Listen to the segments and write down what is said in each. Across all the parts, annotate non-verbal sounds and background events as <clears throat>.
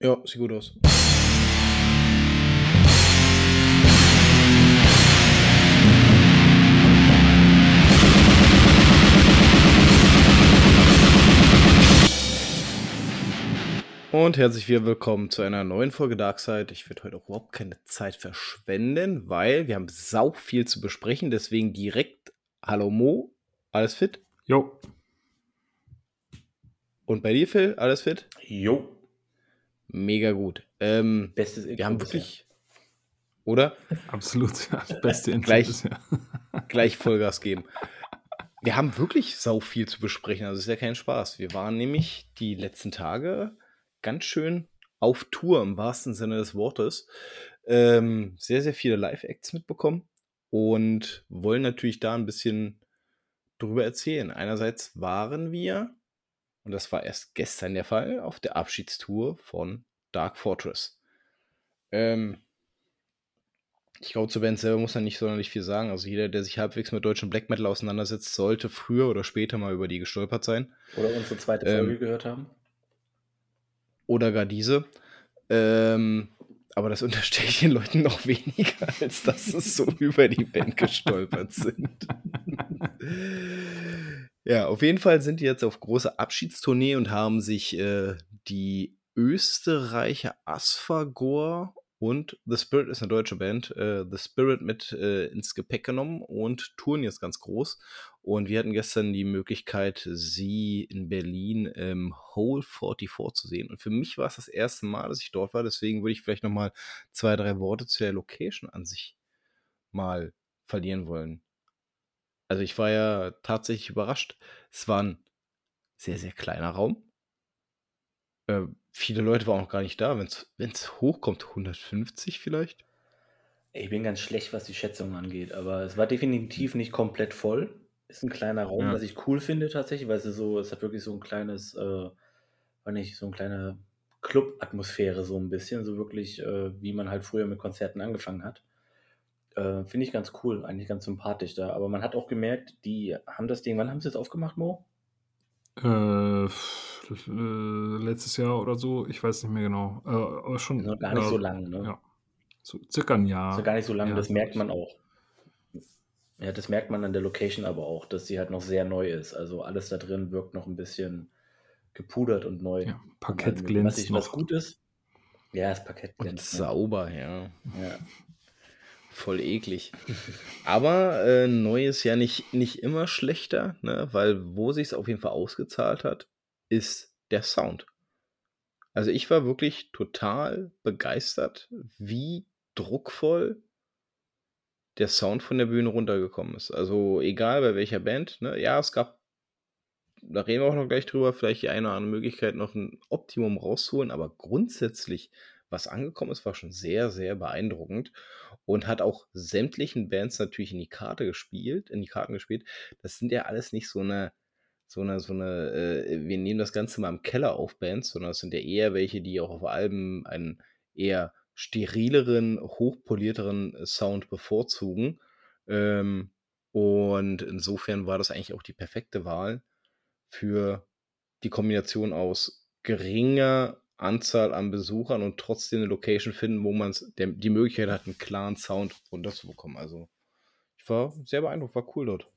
Ja, sieht gut aus. Und herzlich willkommen zu einer neuen Folge Darkside. Ich werde heute auch überhaupt keine Zeit verschwenden, weil wir haben sau viel zu besprechen. Deswegen direkt Hallo Mo, alles fit? Jo. Und bei dir, Phil, alles fit? Jo. Mega gut. Ähm, Bestes wir haben wirklich, oder? Absolut, ja, das beste Intro Gleich. bisher. <laughs> Gleich Vollgas geben. Wir haben wirklich sau viel zu besprechen, also ist ja kein Spaß. Wir waren nämlich die letzten Tage ganz schön auf Tour im wahrsten Sinne des Wortes. Ähm, sehr, sehr viele Live-Acts mitbekommen und wollen natürlich da ein bisschen drüber erzählen. Einerseits waren wir, und das war erst gestern der Fall, auf der Abschiedstour von Dark Fortress. Ähm, ich glaube, zur Band selber muss man nicht sonderlich viel sagen. Also jeder, der sich halbwegs mit deutschem Black Metal auseinandersetzt, sollte früher oder später mal über die gestolpert sein. Oder unsere zweite Ähm, Folge gehört haben. Oder gar diese. Ähm, aber das <laughs> unterstelle ich den Leuten noch weniger, als dass sie so <laughs> über die Band gestolpert sind. <laughs> ja, auf jeden Fall sind die jetzt auf große Abschiedstournee und haben sich äh, die Österreicher Asphagor und The Spirit ist eine deutsche Band, äh, The Spirit mit äh, ins Gepäck genommen und touren jetzt ganz groß. Und wir hatten gestern die Möglichkeit, sie in Berlin im Hole 44 zu sehen. Und für mich war es das erste Mal, dass ich dort war. Deswegen würde ich vielleicht noch mal zwei, drei Worte zu der Location an sich mal verlieren wollen. Also ich war ja tatsächlich überrascht. Es war ein sehr, sehr kleiner Raum. Äh, viele Leute waren auch gar nicht da. Wenn es hochkommt, 150 vielleicht. Ich bin ganz schlecht, was die Schätzung angeht, aber es war definitiv nicht komplett voll. Ist ein kleiner Raum, Ja. was ich cool finde tatsächlich, weil es ist so, es hat wirklich so ein kleines, äh, war nicht so eine kleine Club-Atmosphäre so ein bisschen, so wirklich, äh, wie man halt früher mit Konzerten angefangen hat. Äh, finde ich ganz cool, eigentlich ganz sympathisch da. Aber man hat auch gemerkt, die haben das Ding, wann haben sie es aufgemacht, Mo? Äh, äh, letztes Jahr oder so, ich weiß nicht mehr genau. Äh, aber schon. Noch gar nicht ja, so lang, ne? Ja. So circa ein Jahr. Ja gar nicht so lange, Ja, das merkt man auch. Ja, das merkt man an der Location aber auch, dass sie halt noch sehr neu ist. Also alles da drin wirkt noch ein bisschen gepudert und neu. Ja, Und Parkett glänzt was, ich, was noch. gut ist. Ja, das Parkett Und glänzt. ne? sauber, ja. Ja. Voll eklig. Aber äh, neu ist ja nicht, nicht immer schlechter, ne? weil wo sich es auf jeden Fall ausgezahlt hat, ist der Sound. Also ich war wirklich total begeistert, wie druckvoll der Sound von der Bühne runtergekommen ist. Also egal bei welcher Band, ne? Ja, es gab, da reden wir auch noch gleich drüber, vielleicht die eine oder andere Möglichkeit, noch ein Optimum rauszuholen, aber grundsätzlich, was angekommen ist, war schon sehr, sehr beeindruckend und hat auch sämtlichen Bands natürlich in die Karte gespielt, in die Karten gespielt. Das sind ja alles nicht so eine, so eine, so eine, äh, wir nehmen das Ganze mal im Keller auf Bands, sondern es sind ja eher welche, die auch auf Alben einen eher sterileren, hochpolierteren Sound bevorzugen. Ähm, und insofern war das eigentlich auch die perfekte Wahl für die Kombination aus geringer Anzahl an Besuchern und trotzdem eine Location finden, wo man die Möglichkeit hat, einen klaren Sound runterzubekommen. Also ich war sehr beeindruckt, war cool dort.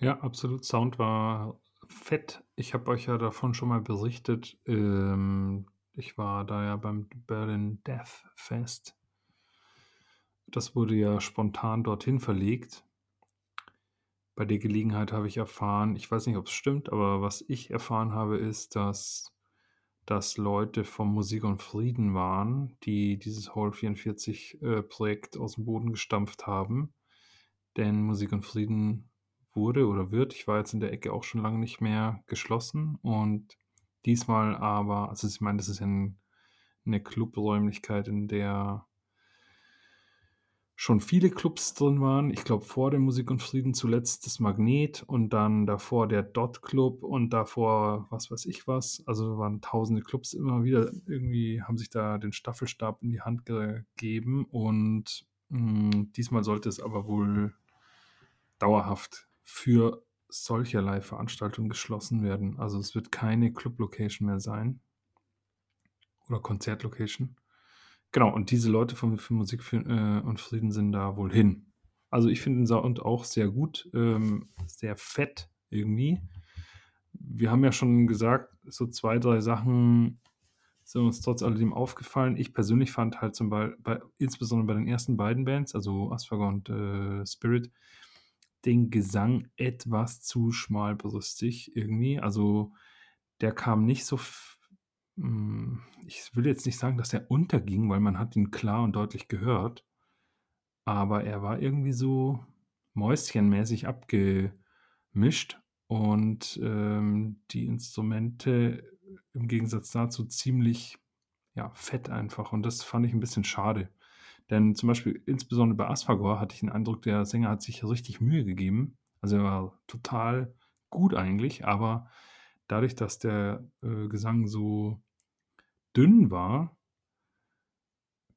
Ja, absolut. Sound war fett. Ich habe euch ja davon schon mal berichtet. Ähm, ich war da ja beim Berlin Death Fest. Das wurde ja spontan dorthin verlegt. Bei der Gelegenheit habe ich erfahren, ich weiß nicht, ob es stimmt, aber was ich erfahren habe, ist, dass, dass Leute vom Musik und Frieden waren, die dieses Hall 44 äh, Projekt aus dem Boden gestampft haben. Denn Musik und Frieden wurde oder wird, ich war jetzt in der Ecke auch schon lange nicht mehr geschlossen und diesmal aber, also ich meine, das ist ja ein, eine Clubräumlichkeit, in der schon viele Clubs drin waren. Ich glaube, vor der Musik und Frieden zuletzt das Magnet und dann davor der Dot Club und davor was weiß ich was. Also waren tausende Clubs immer wieder irgendwie, haben sich da den Staffelstab in die Hand gegeben und mh, diesmal sollte es aber wohl dauerhaft für solcherlei Veranstaltungen geschlossen werden. Also es wird keine Club-Location mehr sein. oder Konzertlocation. Genau, und diese Leute von für Musik für, äh, und Frieden sind da wohl hin. Also ich finde den Sound auch sehr gut, ähm, sehr fett irgendwie. Wir haben ja schon gesagt, so zwei, drei Sachen sind uns trotz alledem aufgefallen. Ich persönlich fand halt zum Beispiel, bei, insbesondere bei den ersten beiden Bands, also Asphaga und äh, Spirit, den Gesang etwas zu schmalbrüstig irgendwie. Also der kam nicht so ich will jetzt nicht sagen, dass er unterging, weil man hat ihn klar und deutlich gehört. Aber er war irgendwie so mäuschenmäßig abgemischt und ähm, die Instrumente im Gegensatz dazu ziemlich ja, fett einfach. Und das fand ich ein bisschen schade. Denn zum Beispiel, insbesondere bei Asphagor hatte ich den Eindruck, der Sänger hat sich richtig Mühe gegeben. Also er war total gut eigentlich, aber dadurch, dass der äh, Gesang so dünn war,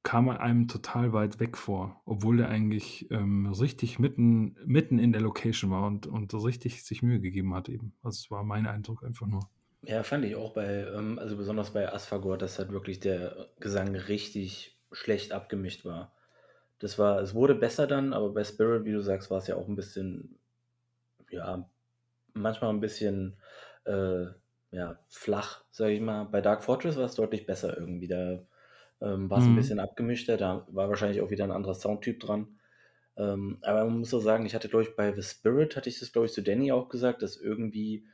kam er einem total weit weg vor, obwohl er eigentlich ähm, richtig mitten, mitten in der Location war und, und richtig sich Mühe gegeben hat eben. Also es war mein Eindruck einfach nur. Ja, fand ich auch bei, ähm, also besonders bei Asphagor, dass halt wirklich der Gesang richtig schlecht abgemischt war. Das war, es wurde besser dann, aber bei Spirit, wie du sagst, war es ja auch ein bisschen, ja, manchmal ein bisschen äh, ja, flach, sage ich mal. Bei Dark Fortress war es deutlich besser irgendwie. Da ähm, war es ein Mhm. bisschen abgemischter, da war wahrscheinlich auch wieder ein anderer Soundtyp dran. Ähm, aber man muss auch sagen, ich hatte, glaube ich, bei The Spirit, hatte ich das, glaube ich, zu Danny auch gesagt, dass irgendwie,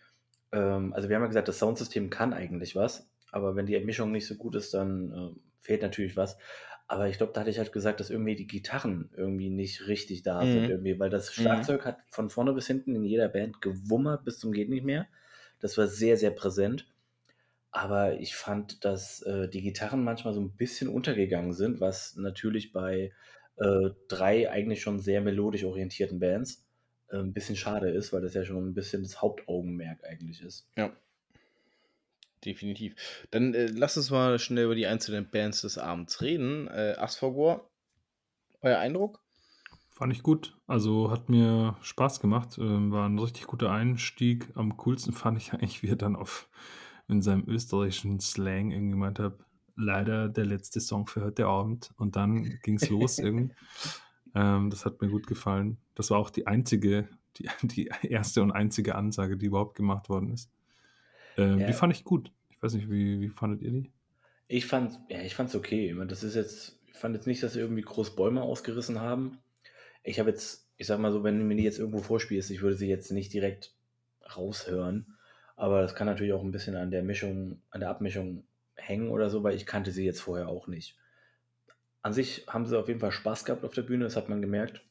ähm, also wir haben ja gesagt, das Soundsystem kann eigentlich was, aber wenn die Mischung nicht so gut ist, dann äh, fehlt natürlich was. Aber ich glaube, da hatte ich halt gesagt, dass irgendwie die Gitarren irgendwie nicht richtig da sind, Mhm. irgendwie, weil das Mhm. Schlagzeug hat von vorne bis hinten in jeder Band gewummert bis zum geht nicht mehr. Das war sehr, sehr präsent. Aber ich fand, dass äh, die Gitarren manchmal so ein bisschen untergegangen sind, was natürlich bei äh, drei eigentlich schon sehr melodisch orientierten Bands äh, ein bisschen schade ist, weil das ja schon ein bisschen das Hauptaugenmerk eigentlich ist. Ja. Definitiv. Dann äh, lass uns mal schnell über die einzelnen Bands des Abends reden. Äh, Asphagor, euer Eindruck? Fand ich gut. Also hat mir Spaß gemacht. Ähm, war ein richtig guter Einstieg. Am coolsten fand ich <laughs> eigentlich, wie er dann auf in seinem österreichischen Slang irgendwie gemeint hat, leider der letzte Song für heute Abend. Und dann ging es los <laughs> irgendwie. Ähm, das hat mir gut gefallen. Das war auch die einzige, die, <laughs> die erste und einzige Ansage, die überhaupt gemacht worden ist. Ähm, Ja. Die fand ich gut. Ich weiß nicht, wie, wie fandet ihr die? Ich fand, ja, ich fand's okay. Das ist jetzt, ich fand jetzt nicht, dass sie irgendwie groß Bäume ausgerissen haben. Ich habe jetzt, ich sag mal so, wenn du mir die jetzt irgendwo vorspielst, ich würde sie jetzt nicht direkt raushören. Aber das kann natürlich auch ein bisschen an der Mischung, an der Abmischung hängen oder so, weil ich kannte sie jetzt vorher auch nicht. An sich haben sie auf jeden Fall Spaß gehabt auf der Bühne, das hat man gemerkt.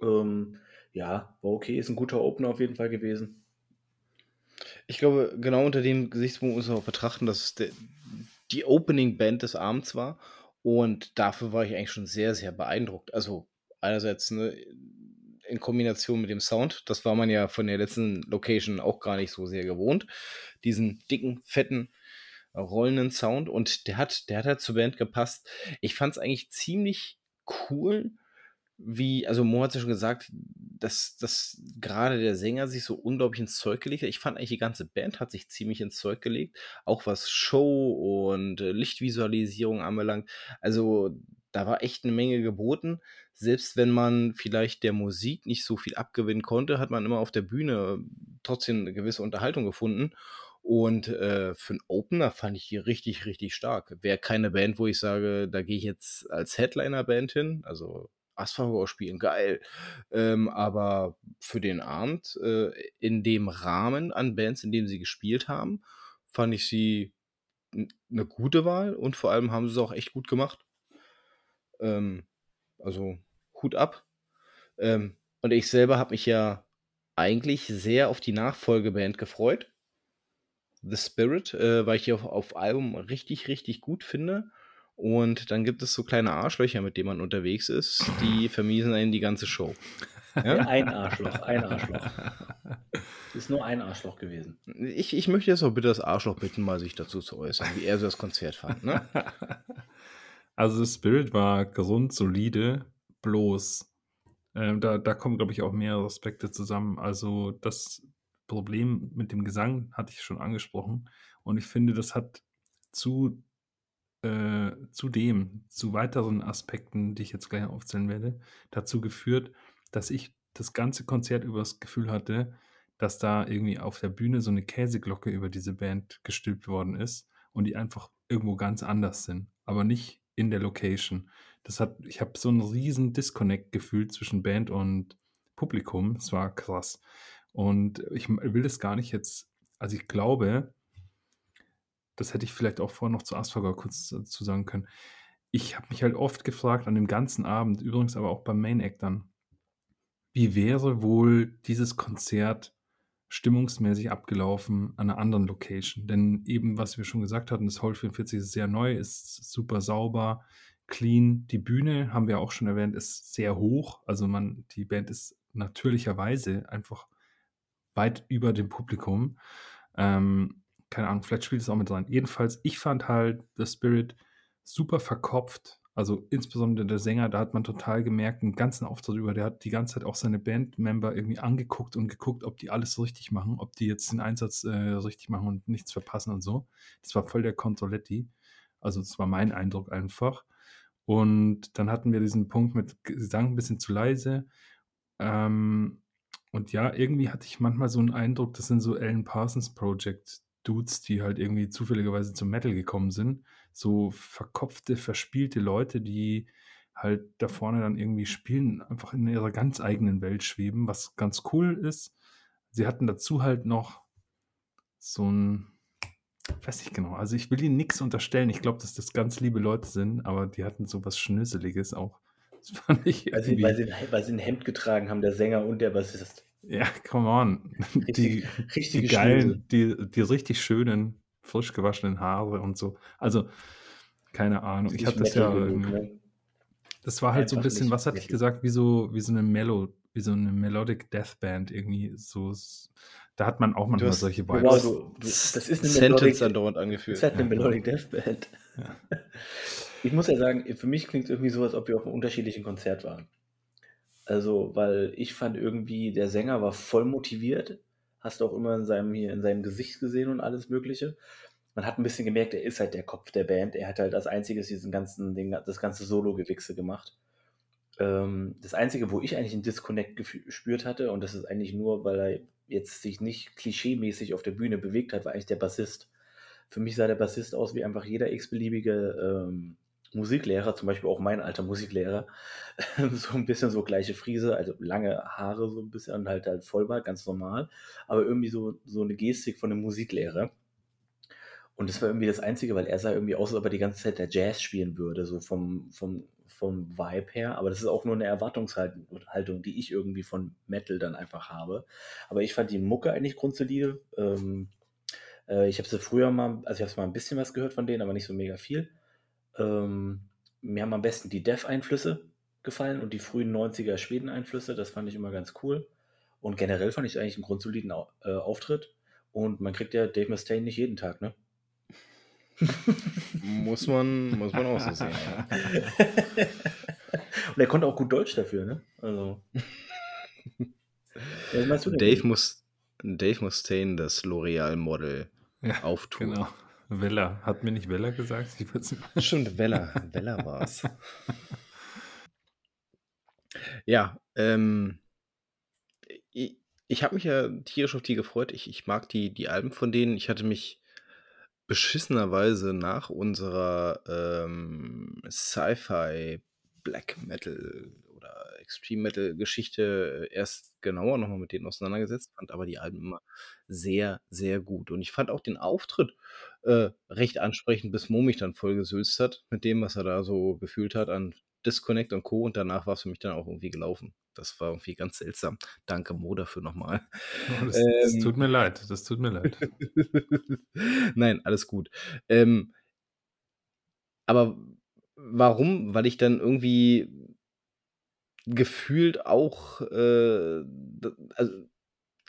Ähm, ja, war okay, ist ein guter Opener auf jeden Fall gewesen. Ich glaube, genau unter dem Gesichtspunkt muss man auch betrachten, dass es der, die Opening-Band des Abends war. Und dafür war ich eigentlich schon sehr, sehr beeindruckt. Also einerseits ne, in Kombination mit dem Sound, das war man ja von der letzten Location auch gar nicht so sehr gewohnt. Diesen dicken, fetten, rollenden Sound. Und der hat, der hat halt zur Band gepasst. Ich fand es eigentlich ziemlich cool, wie, also Mo hat ja schon gesagt, dass, dass gerade der Sänger sich so unglaublich ins Zeug gelegt hat. Ich fand eigentlich, die ganze Band hat sich ziemlich ins Zeug gelegt, auch was Show und äh, Lichtvisualisierung anbelangt. Also da war echt eine Menge geboten. Selbst wenn man vielleicht der Musik nicht so viel abgewinnen konnte, hat man immer auf der Bühne trotzdem eine gewisse Unterhaltung gefunden. Und äh, für einen Opener fand ich die richtig, richtig stark. Wäre keine Band, wo ich sage, da gehe ich jetzt als Headliner-Band hin. Also Asphagor spielen, geil. Ähm, aber für den Abend, äh, in dem Rahmen an Bands, in dem sie gespielt haben, fand ich sie eine gute Wahl und vor allem haben sie es auch echt gut gemacht. Ähm, also Hut ab. Ähm, und ich selber habe mich ja eigentlich sehr auf die Nachfolgeband gefreut. The Spirit, äh, weil ich die auf, auf Album richtig, richtig gut finde. Und dann gibt es so kleine Arschlöcher, mit denen man unterwegs ist, die <laughs> vermiesen einen die ganze Show. Ja? <laughs> Ein Arschloch, ein Arschloch. <laughs> Ist nur ein Arschloch gewesen. Ich, ich möchte jetzt auch bitte das Arschloch bitten, mal sich dazu zu äußern, wie er so das Konzert fand. Ne? Also das Spirit war gesund, solide, bloß. Ähm, da, da kommen, glaube ich, auch mehrere Aspekte zusammen. Also das Problem mit dem Gesang hatte ich schon angesprochen. Und ich finde, das hat zu äh, zudem, zu weiteren Aspekten, die ich jetzt gleich aufzählen werde, dazu geführt, dass ich das ganze Konzert über das Gefühl hatte, dass da irgendwie auf der Bühne so eine Käseglocke über diese Band gestülpt worden ist und die einfach irgendwo ganz anders sind, aber nicht in der Location. Das hat, ich habe so einen riesen Disconnect gefühlt zwischen Band und Publikum. Es war krass. Und ich will das gar nicht jetzt, also ich glaube, das hätte ich vielleicht auch vorher noch zu Asperger kurz zu sagen können. Ich habe mich halt oft gefragt an dem ganzen Abend, übrigens aber auch beim Main Act dann, wie wäre wohl dieses Konzert stimmungsmäßig abgelaufen an einer anderen Location? Denn eben, was wir schon gesagt hatten, das Hall 44 ist sehr neu, ist super sauber, clean. Die Bühne, haben wir auch schon erwähnt, ist sehr hoch. Also man, die Band ist natürlicherweise einfach weit über dem Publikum. Ähm, keine Ahnung, vielleicht spielt es auch mit rein. Jedenfalls, ich fand halt The Spirit super verkopft. Also insbesondere der Sänger, da hat man total gemerkt, einen ganzen Auftritt über, der hat die ganze Zeit auch seine Bandmember irgendwie angeguckt und geguckt, ob die alles richtig machen, ob die jetzt den Einsatz äh, richtig machen und nichts verpassen und so. Das war voll der Controletti. Also das war mein Eindruck einfach. Und dann hatten wir diesen Punkt mit Gesang ein bisschen zu leise. Ähm, und ja, irgendwie hatte ich manchmal so einen Eindruck, das sind so Alan Parsons Project Dudes, die halt irgendwie zufälligerweise zum Metal gekommen sind. So verkopfte, verspielte Leute, die halt da vorne dann irgendwie spielen, einfach in ihrer ganz eigenen Welt schweben, was ganz cool ist. Sie hatten dazu halt noch so ein, weiß ich genau, also ich will ihnen nichts unterstellen. Ich glaube, dass das ganz liebe Leute sind, aber die hatten so was Schnöseliges auch. Das <laughs> fand ich weil sie, weil, sie, weil sie ein Hemd getragen haben, der Sänger und der Bassist. Ja, come on. <laughs> Richtig, die, die geilen, die, die richtig schönen, frisch gewaschenen Haare und so. Also, keine Ahnung. Ich hatte das ja. Genug, ne? Das war halt Einfach so ein bisschen, was hatte ich gesagt, wie so, wie so eine Mellow, wie so eine Melodic Death Band irgendwie. So, da hat man auch manchmal hast, solche Vibes. Wow, du, das ist eine Sentence Melodic, dauernd angeführt. Das ist halt eine Melodic Death Band. Ja. Ich muss ja sagen, für mich klingt es irgendwie so, als ob wir auf einem unterschiedlichen Konzert waren. Also, weil ich fand irgendwie, der Sänger war voll motiviert. Hast du auch immer in seinem, hier in seinem Gesicht gesehen und alles Mögliche. Man hat ein bisschen gemerkt, er ist halt der Kopf der Band. Er hat halt als einziges diesen ganzen, den, das ganze Solo-Gewichse gemacht. Ähm, das Einzige, wo ich eigentlich einen Disconnect gespürt hatte, und das ist eigentlich nur, weil er jetzt sich nicht klischeemäßig auf der Bühne bewegt hat, war eigentlich der Bassist. Für mich sah der Bassist aus wie einfach jeder x-beliebige ähm, Musiklehrer, zum Beispiel auch mein alter Musiklehrer, <laughs> so ein bisschen so gleiche Friese, also lange Haare so ein bisschen und halt halt Vollbart, ganz normal, aber irgendwie so, so eine Gestik von einem Musiklehrer. Und das war irgendwie das Einzige, weil er sah irgendwie aus, als ob er die ganze Zeit der Jazz spielen würde, so vom, vom, vom Vibe her. Aber das ist auch nur eine Erwartungshaltung, die ich irgendwie von Metal dann einfach habe. Aber ich fand die Mucke eigentlich grundsolide. Ähm, äh, ich habe sie früher mal, also ich habe mal ein bisschen was gehört von denen, aber nicht so mega viel. Ähm, mir haben am besten die Dev-Einflüsse gefallen und die frühen 90er Schweden-Einflüsse. Das fand ich immer ganz cool. Und generell fand ich eigentlich einen grundsoliden äh, Auftritt. Und man kriegt ja Dave Mustaine nicht jeden Tag, ne? <laughs> muss, man, muss man auch so sehen. Ja. <laughs> und er konnte auch gut Deutsch dafür, ne? Also. <laughs> Dave, muss, Dave Mustaine, das L'Oreal-Model, ja, auftun. Genau. Weller. Hat mir nicht Weller gesagt? <laughs> Stimmt, Weller. Weller war es. ja, ähm, ich, ich habe mich ja tierisch auf die gefreut. Ich, ich mag die, die Alben von denen. Ich hatte mich beschissenerweise nach unserer ähm, Sci-Fi Black Metal oder Extreme Metal Geschichte erst genauer nochmal mit denen auseinandergesetzt, fand aber die Alben immer sehr, sehr gut. Und ich fand auch den Auftritt äh, recht ansprechend, bis Mo mich dann voll gesülzt hat mit dem, was er da so gefühlt hat an Disconnect und Co. Und danach war es für mich dann auch irgendwie gelaufen. Das war irgendwie ganz seltsam. Danke Mo dafür nochmal. <laughs> Oh, das, ähm, das, tut mir leid, das tut mir leid. <laughs> Nein, alles gut. Ähm, aber warum? Weil ich dann irgendwie gefühlt auch, äh, also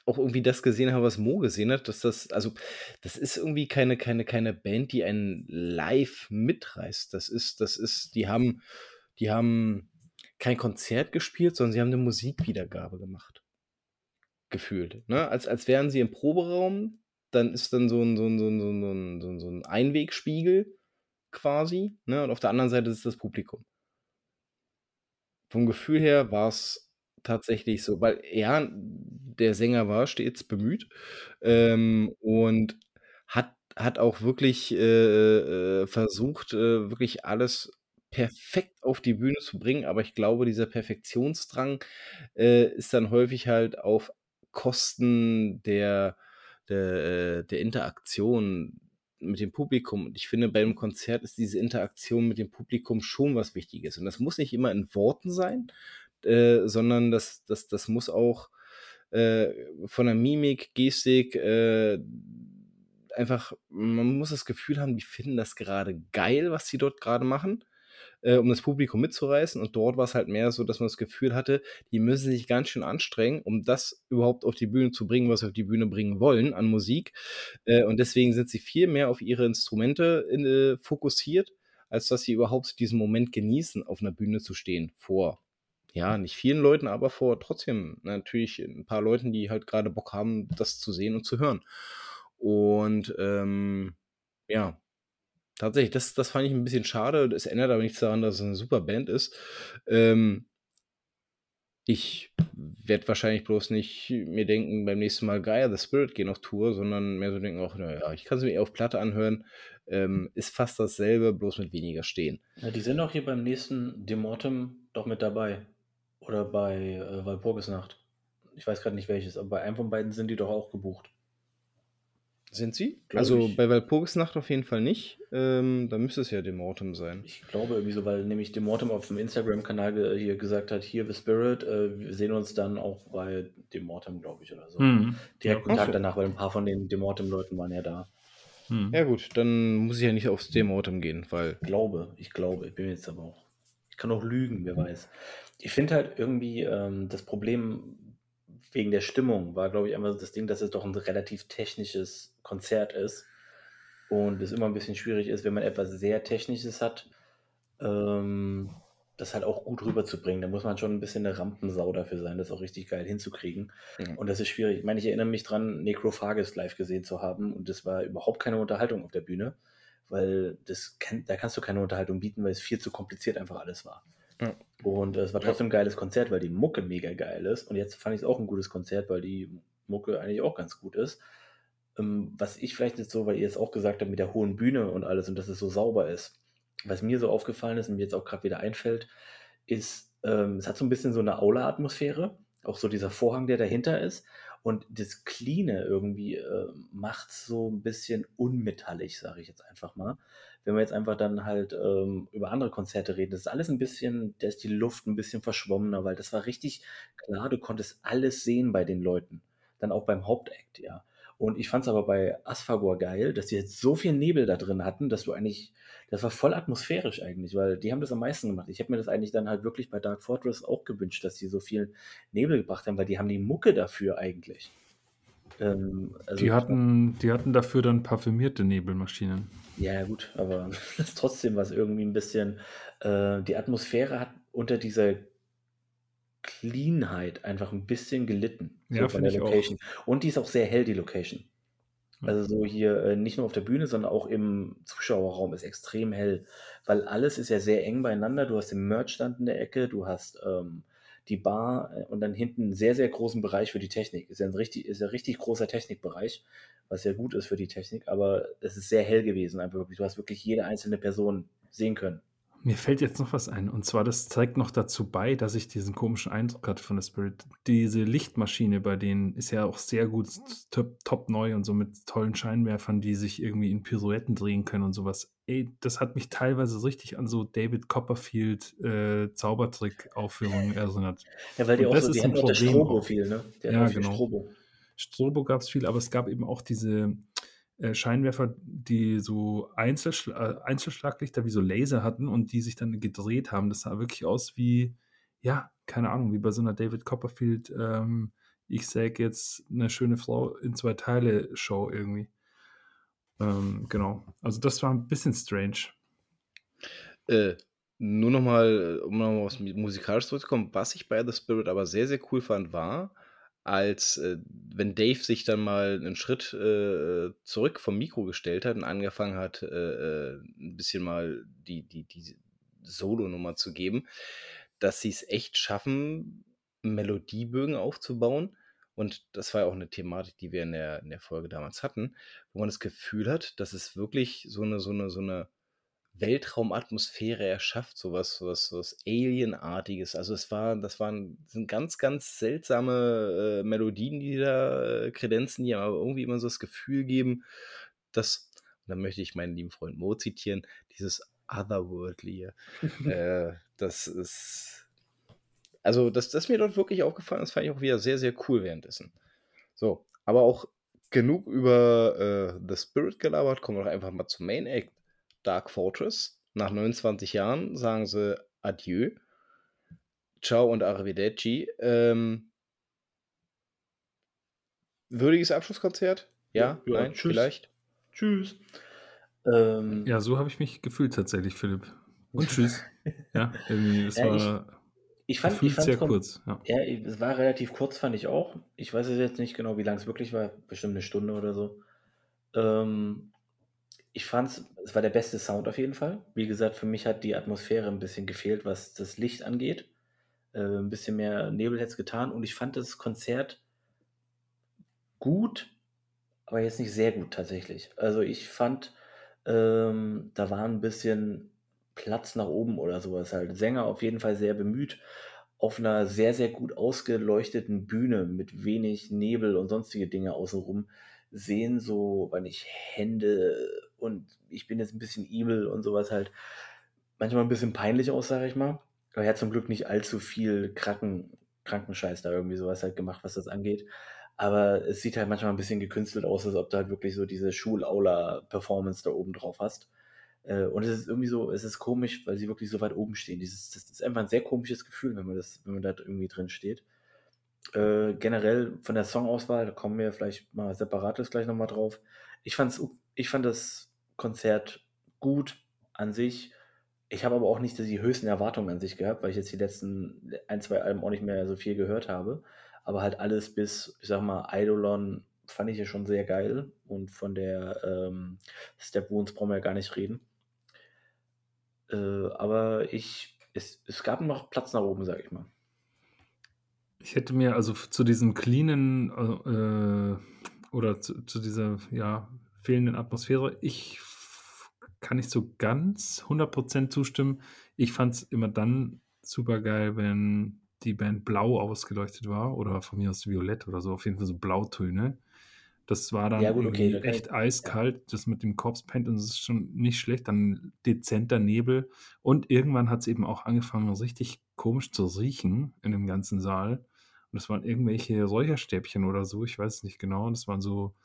auch irgendwie das gesehen habe, was Mo gesehen hat, dass das, also das ist irgendwie keine, keine, keine Band, die einen live mitreißt. Das ist, das ist, die haben, die haben kein Konzert gespielt, sondern sie haben eine Musikwiedergabe gemacht. Gefühlt. Ne? Als, als wären sie im Proberaum, dann ist dann so ein, so ein, so ein, so ein, so ein Einwegspiegel quasi, ne? Und auf der anderen Seite ist das Publikum. Vom Gefühl her war es tatsächlich so, weil ja, der Sänger war stets bemüht, ähm, und hat hat auch wirklich, äh, äh, versucht, äh, wirklich alles perfekt auf die Bühne zu bringen, aber ich glaube, dieser Perfektionsdrang, äh, ist dann häufig halt auf Kosten der der, äh der Interaktion mit dem Publikum. Und ich finde, bei 'nem Konzert ist diese Interaktion mit dem Publikum schon was Wichtiges. Und das muss nicht immer in Worten sein, äh, sondern das das das muss auch, äh, von der Mimik, Gestik, äh, einfach man muss das Gefühl haben, die finden das gerade geil, was sie dort gerade machen, äh, um das Publikum mitzureißen. Und dort war es halt mehr so, dass man das Gefühl hatte, die müssen sich ganz schön anstrengen, um das überhaupt auf die Bühne zu bringen, was sie auf die Bühne bringen wollen an Musik. Äh, und deswegen sind sie viel mehr auf ihre Instrumente in äh, fokussiert, als dass sie überhaupt diesen Moment genießen, auf 'ner Bühne zu stehen vor, ja, nicht vielen Leuten, aber vor trotzdem natürlich 'n paar Leuten, die halt grade Bock haben, das zu sehen und zu hören. Und, ähm, ja, tatsächlich, das das fand ich 'n bisschen schade. Das ändert aber nichts daran, dass es 'ne super Band ist. Ähm ich werde wahrscheinlich bloß nicht mir denken, beim nächsten Mal Gaia the Spirit gehen auf Tour, sondern mehr so denken: „Ach, na ja, ich kann sie mir eher auf Platte anhören.“ Ähm, ist fast dasselbe, bloß mit weniger Stehen. Ja, die sind auch hier beim nächsten Demortem doch mit dabei. Oder bei, äh, Walpurgisnacht. Ich weiß grad nicht welches, aber bei einem von beiden sind die doch auch gebucht. Sind sie? Glaube Also, ich. bei Walpurgisnacht auf jeden Fall nicht. Ähm, dann müsste es ja Demortem sein. Ich glaube irgendwie so, weil nämlich Demortem auf'm Instagram-Kanal ge hier gesagt hat: „Hier, The Spirit, äh, wir sehen uns dann auch bei Demortem“, glaube ich, oder so. Mhm. Direkt Ja. Tag so. danach, weil 'n paar von den Demortem-Leuten waren ja da. Mhm. Ja gut, dann muss ich ja nicht aufs Demortem gehen, weil Glaube, ich glaube, ich bin jetzt aber auch ich kann auch lügen, wer weiß. Ich finde halt irgendwie, ähm, das Problem wegen der Stimmung war, glaube ich, einfach das Ding, dass es doch 'n relativ technisches Konzert ist und es immer 'n bisschen schwierig ist, wenn man etwas sehr Technisches hat, ähm, das halt auch gut rüberzubringen. Da muss man schon 'n bisschen 'ne Rampensau dafür sein, das auch richtig geil hinzukriegen. Ja. Und das ist schwierig. Ich meine, ich erinnere mich dran, Necrophagist live gesehen zu haben und das war überhaupt keine Unterhaltung auf der Bühne, weil das kann da kannst du keine Unterhaltung bieten, weil es viel zu kompliziert einfach alles war. Ja. Und es war trotzdem 'n geiles Konzert, weil die Mucke mega geil ist. Und jetzt fand ich's auch 'n gutes Konzert, weil die Mucke eigentlich auch ganz gut ist. Ähm, was ich vielleicht jetzt so weil ihr es auch gesagt habt mit der hohen Bühne und alles und dass es so sauber ist. Was mir so aufgefallen ist und mir jetzt auch grad wieder einfällt, ist, ähm, es hat so 'n bisschen so 'ne Aula-Atmosphäre, auch so dieser Vorhang, der dahinter ist. Und das Cleane irgendwie, äh, macht's so 'n bisschen unmetallig, sage ich jetzt einfach mal. Wenn wir jetzt einfach dann halt, ähm, über andere Konzerte reden, das ist alles 'n bisschen da ist die Luft 'n bisschen verschwommener, weil das war richtig klar, du konntest alles sehen bei den Leuten. Dann auch beim Hauptact, ja. Und ich fand's aber bei Asfagor geil, dass die jetzt so viel Nebel da drin hatten, dass du eigentlich das war voll atmosphärisch eigentlich, weil die haben das am meisten gemacht. Ich hätte mir das eigentlich dann halt wirklich bei Dark Fortress auch gewünscht, dass die so viel Nebel gebracht haben, weil die haben die Mucke dafür eigentlich. Ähm, also Die hatten die hatten dafür dann parfümierte Nebelmaschinen. Ja, gut, aber <laughs> das ist trotzdem was irgendwie 'n bisschen äh, die Atmosphäre hat unter dieser Cleanheit einfach 'n bisschen gelitten, so Ja, von finde der ich auch. Location. Und die ist auch sehr hell, die Location. Also, so hier, äh, nicht nur auf der Bühne, sondern auch im Zuschauerraum ist extrem hell, weil alles ist ja sehr eng beieinander. Du hast den Merchstand in der Ecke, du hast, ähm, die Bar, äh, und dann hinten 'n sehr, sehr großen Bereich für die Technik. Ist ja 'n richtig ist ja richtig großer Technikbereich, was ja gut ist für die Technik, aber es ist sehr hell gewesen einfach wirklich. Du hast wirklich jede einzelne Person sehen können. Mir fällt jetzt noch was ein, und zwar, das trägt noch dazu bei, dass ich diesen komischen Eindruck hatte von The Spirit. Diese Lichtmaschine bei denen ist ja auch sehr gut top top neu und so mit tollen Scheinwerfern, die sich irgendwie in Pirouetten drehen können und so was. Ey, das hat mich teilweise richtig an so David Copperfield, äh, Zaubertrick-Aufführungen erinnert. Ja, weil die Und auch das so ist die 'n hatten auch das Problem Strobo auch. viel, ne? Ja, genau. Strobo. Strobo gab's viel, aber es gab eben auch diese, Scheinwerfer, die so Einzelschla äh, Einzelschlaglichter wie so Laser hatten und die sich dann gedreht haben. Das sah wirklich aus wie ja, keine Ahnung, wie bei so 'ner David Copperfield, ähm, ich säge jetzt 'ne schöne Frau in 2 Teile Show irgendwie. Ähm, genau. Also, das war 'n bisschen strange. Äh, nur noch mal, um noch mal aufs mi musikalisch zurückzukommen, was ich bei The Spirit aber sehr, sehr cool fand, war, als äh, wenn Dave sich dann mal einen Schritt äh, zurück vom Mikro gestellt hat und angefangen hat, äh, äh ein bisschen mal die, die, die Solo-Nummer zu geben, dass sie es echt schaffen, Melodiebögen aufzubauen. Und das war ja auch eine Thematik, die wir in der, in der Folge damals hatten, wo man das Gefühl hat, dass es wirklich so eine, so eine, so eine Weltraumatmosphäre erschafft, sowas, sowas, sowas Alienartiges. Also es war, das waren sind ganz, ganz seltsame äh, Melodien, die da äh, kredenzen, die aber irgendwie immer so das Gefühl geben, dass, und da möchte ich meinen lieben Freund Mo zitieren, dieses Otherworldly. äh, <laughs> das ist. Also, das, das mir dort wirklich aufgefallen. Das fand ich auch wieder sehr, sehr cool währenddessen. So, aber auch genug über äh, The Spirit gelabert. Kommen wir doch einfach mal zum Main Act. Dark Fortress. Nach 29 Jahren sagen sie Adieu. Ciao und Arrivederci. Ähm, würdiges Abschlusskonzert? Ja, ja nein, tschüss. vielleicht. Tschüss. Ähm, ja, so habe ich mich gefühlt tatsächlich, Philipp. Und tschüss. <laughs> ja, irgendwie, es ja, war ich, ich fand, ich sehr kurz. Ja. ja, es war relativ kurz, fand ich auch. Ich weiß jetzt nicht genau, wie lang es wirklich war, bestimmt eine Stunde oder so. Ähm, ich fand es, es war der beste Sound auf jeden Fall. Wie gesagt, für mich hat die Atmosphäre ein bisschen gefehlt, was das Licht angeht. Äh, ein bisschen mehr Nebel hätte es getan. Und ich fand das Konzert gut, aber jetzt nicht sehr gut tatsächlich. Also ich fand, ähm, da war ein bisschen Platz nach oben oder sowas halt. Sänger auf jeden Fall sehr bemüht, auf einer sehr, sehr gut ausgeleuchteten Bühne mit wenig Nebel und sonstige Dinge außenrum sehen so, wenn ich Hände und ich bin jetzt ein bisschen evil und sowas halt manchmal ein bisschen peinlich aus, sage ich mal. Aber er hat zum Glück nicht allzu viel Kranken, Krankenscheiß da irgendwie sowas halt gemacht, was das angeht. Aber es sieht halt manchmal ein bisschen gekünstelt aus, als ob du halt wirklich so diese Schulaula-Performance da oben drauf hast. Äh, und es ist irgendwie so, es ist komisch, weil sie wirklich so weit oben stehen. Dieses, das ist einfach ein sehr komisches Gefühl, wenn man das, wenn man da irgendwie drin steht. Äh, generell von der Songauswahl, da kommen wir vielleicht mal separates gleich nochmal drauf. Ich, fand's, ich fand das Konzert gut an sich. Ich habe aber auch nicht die höchsten Erwartungen an sich gehabt, weil ich jetzt die letzten ein, zwei Alben auch nicht mehr so viel gehört habe. Aber halt alles bis, ich sag mal, Eidolon fand ich ja schon sehr geil. Und von der ähm, Step Wounds brauchen wir ja gar nicht reden. Äh, aber ich, es, es gab noch Platz nach oben, sag ich mal. Ich hätte mir also zu diesem cleanen äh, oder zu, zu, dieser ja, fehlenden Atmosphäre, ich kann nicht so ganz 100% zustimmen. Ich fand es immer dann super geil, wenn die Band blau ausgeleuchtet war oder von mir aus violett oder so, auf jeden Fall so Blautöne. Das war dann ja, gut, okay, echt eiskalt, ja. das mit dem Corpse Paint und das ist schon nicht schlecht, dann dezenter Nebel und irgendwann hat es eben auch angefangen, richtig komisch zu riechen in dem ganzen Saal. Und das waren irgendwelche Räucherstäbchen oder so, ich weiß es nicht genau. Und das waren so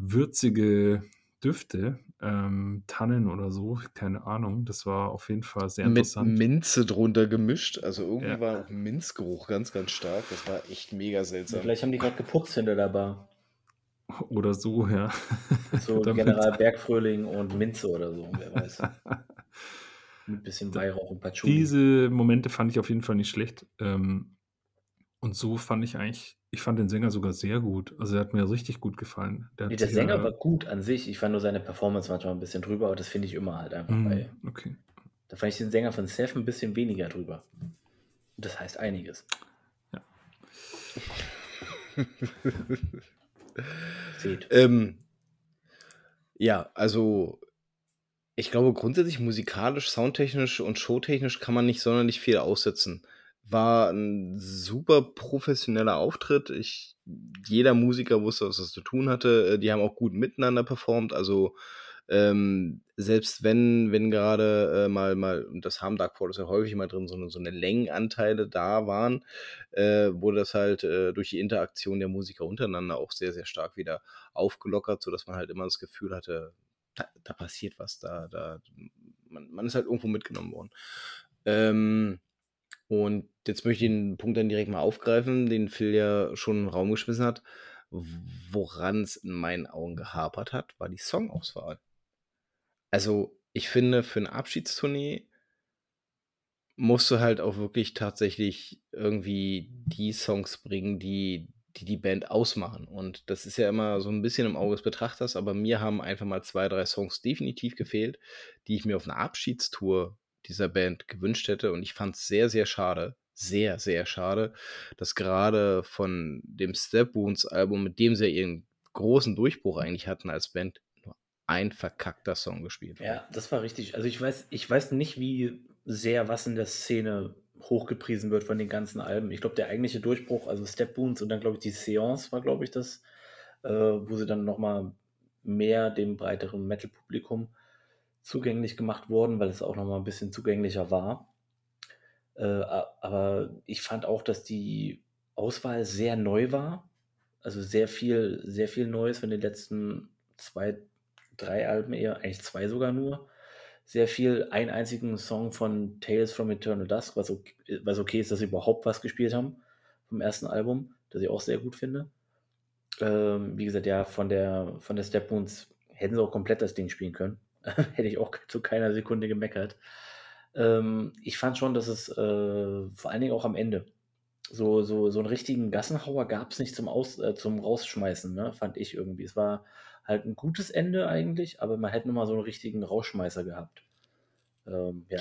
würzige Düfte, ähm, Tannen oder so, keine Ahnung. Das war auf jeden Fall sehr interessant. Mit Minze drunter gemischt, also irgendwie ja. war auch Minzgeruch ganz, ganz stark. Das war echt mega seltsam. Vielleicht haben die gerade geputzt hinter der Bar. Oder so, ja. So <laughs> General Bergfröhling und Minze oder so, wer weiß. <laughs> Mit ein bisschen Weihrauch und Patchouli. Diese Momente fand ich auf jeden Fall nicht schlecht. Ähm, und so fand ich eigentlich ich fand den Sänger sogar sehr gut. Also, er hat mir richtig gut gefallen. Der Ne, der Sänger war gut an sich. Ich fand nur seine Performance manchmal ein bisschen drüber, aber das finde ich immer halt einfach bei Mhm, okay. da fand ich den Sänger von Seth ein bisschen weniger drüber. Und das heißt einiges. Ja. <laughs> Seht. Ähm, ja, also ich glaube grundsätzlich musikalisch, soundtechnisch und showtechnisch kann man nicht sonderlich viel aussetzen. War ein super professioneller Auftritt. Ich jeder Musiker wusste, was das zu tun hatte. Äh, die haben auch gut miteinander performt. Also, ähm, selbst wenn wenn gerade äh, mal mal und das haben Dark Fortress ja häufig mal drin, so 'ne so 'ne Längenanteile da waren, äh, wurde das halt, äh, durch die Interaktion der Musiker untereinander auch sehr, sehr stark wieder aufgelockert, sodass man halt immer das Gefühl hatte, da da passiert was, da da man man ist halt irgendwo mitgenommen worden. Ähm und jetzt möchte ich den Punkt dann direkt mal aufgreifen, den Phil ja schon im Raum geschmissen hat. Woran es in meinen Augen gehapert hat, war die Songauswahl. Also, ich finde, für eine Abschiedstournee musst du halt auch wirklich tatsächlich irgendwie die Songs bringen, die die, die Band ausmachen. Und das ist ja immer so ein bisschen im Auge des Betrachters, aber mir haben einfach mal zwei, drei Songs definitiv gefehlt, die ich mir auf einer Abschiedstour dieser Band gewünscht hätte. Und ich fand es sehr, sehr schade, sehr, sehr schade, dass gerade von dem Step Wounds Album, mit dem sie ihren großen Durchbruch eigentlich hatten als Band, nur ein verkackter Song gespielt wurde. Ja, das war richtig. Also ich weiß, ich weiß nicht, wie sehr was in der Szene hochgepriesen wird von den ganzen Alben. Ich glaube, der eigentliche Durchbruch, also Step Wounds und dann, glaube ich, die Seance war, glaube ich, das, äh, wo sie dann nochmal mehr dem breiteren Metal-Publikum zugänglich gemacht wurden, weil es auch nochmal ein bisschen zugänglicher war. Äh, aber ich fand auch, dass die Auswahl sehr neu war. Also sehr viel, sehr viel Neues von den letzten zwei, drei Alben eher, eigentlich zwei sogar nur sehr viel einen einzigen Song von Tales from Eternal Dusk, was okay, was okay ist, dass sie überhaupt was gespielt haben vom ersten Album, das ich auch sehr gut finde. Ähm, wie gesagt, ja, von der, von der Step Wounds hätten sie auch komplett das Ding spielen können. <laughs> Hätte ich auch zu keiner Sekunde gemeckert. Ähm, ich fand schon, dass es äh, vor allen Dingen auch am Ende so, so, so einen richtigen Gassenhauer gab es nicht zum, Aus, äh, zum Rausschmeißen, ne? fand ich irgendwie. Es war halt ein gutes Ende eigentlich, aber man hätte nochmal so einen richtigen Rausschmeißer gehabt. Ähm, ja.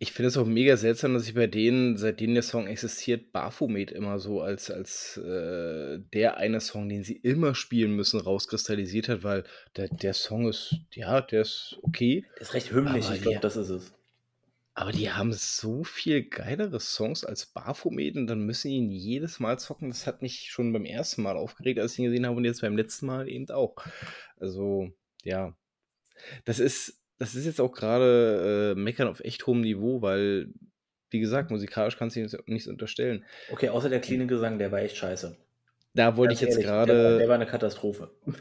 Ich finde es auch mega seltsam, dass sich bei denen, seitdem der Song existiert, Baphomet immer so als, als äh, der eine Song, den sie immer spielen müssen, rauskristallisiert hat, weil der, der Song ist, ja, der ist okay. Der ist recht hümmlich, ich glaube, das ist es. Aber die haben so viel geilere Songs als Baphomet und dann müssen die ihn jedes Mal zocken. Das hat mich schon beim ersten Mal aufgeregt, als ich ihn gesehen habe und jetzt beim letzten Mal eben auch. Also, ja. Das ist, das ist jetzt auch gerade äh, Meckern auf echt hohem Niveau, weil, wie gesagt, musikalisch kannst du nichts unterstellen. Okay, außer der cleane Gesang, der war echt scheiße. Da wollte Ganz ich jetzt gerade. Der, der, war eine Katastrophe <laughs>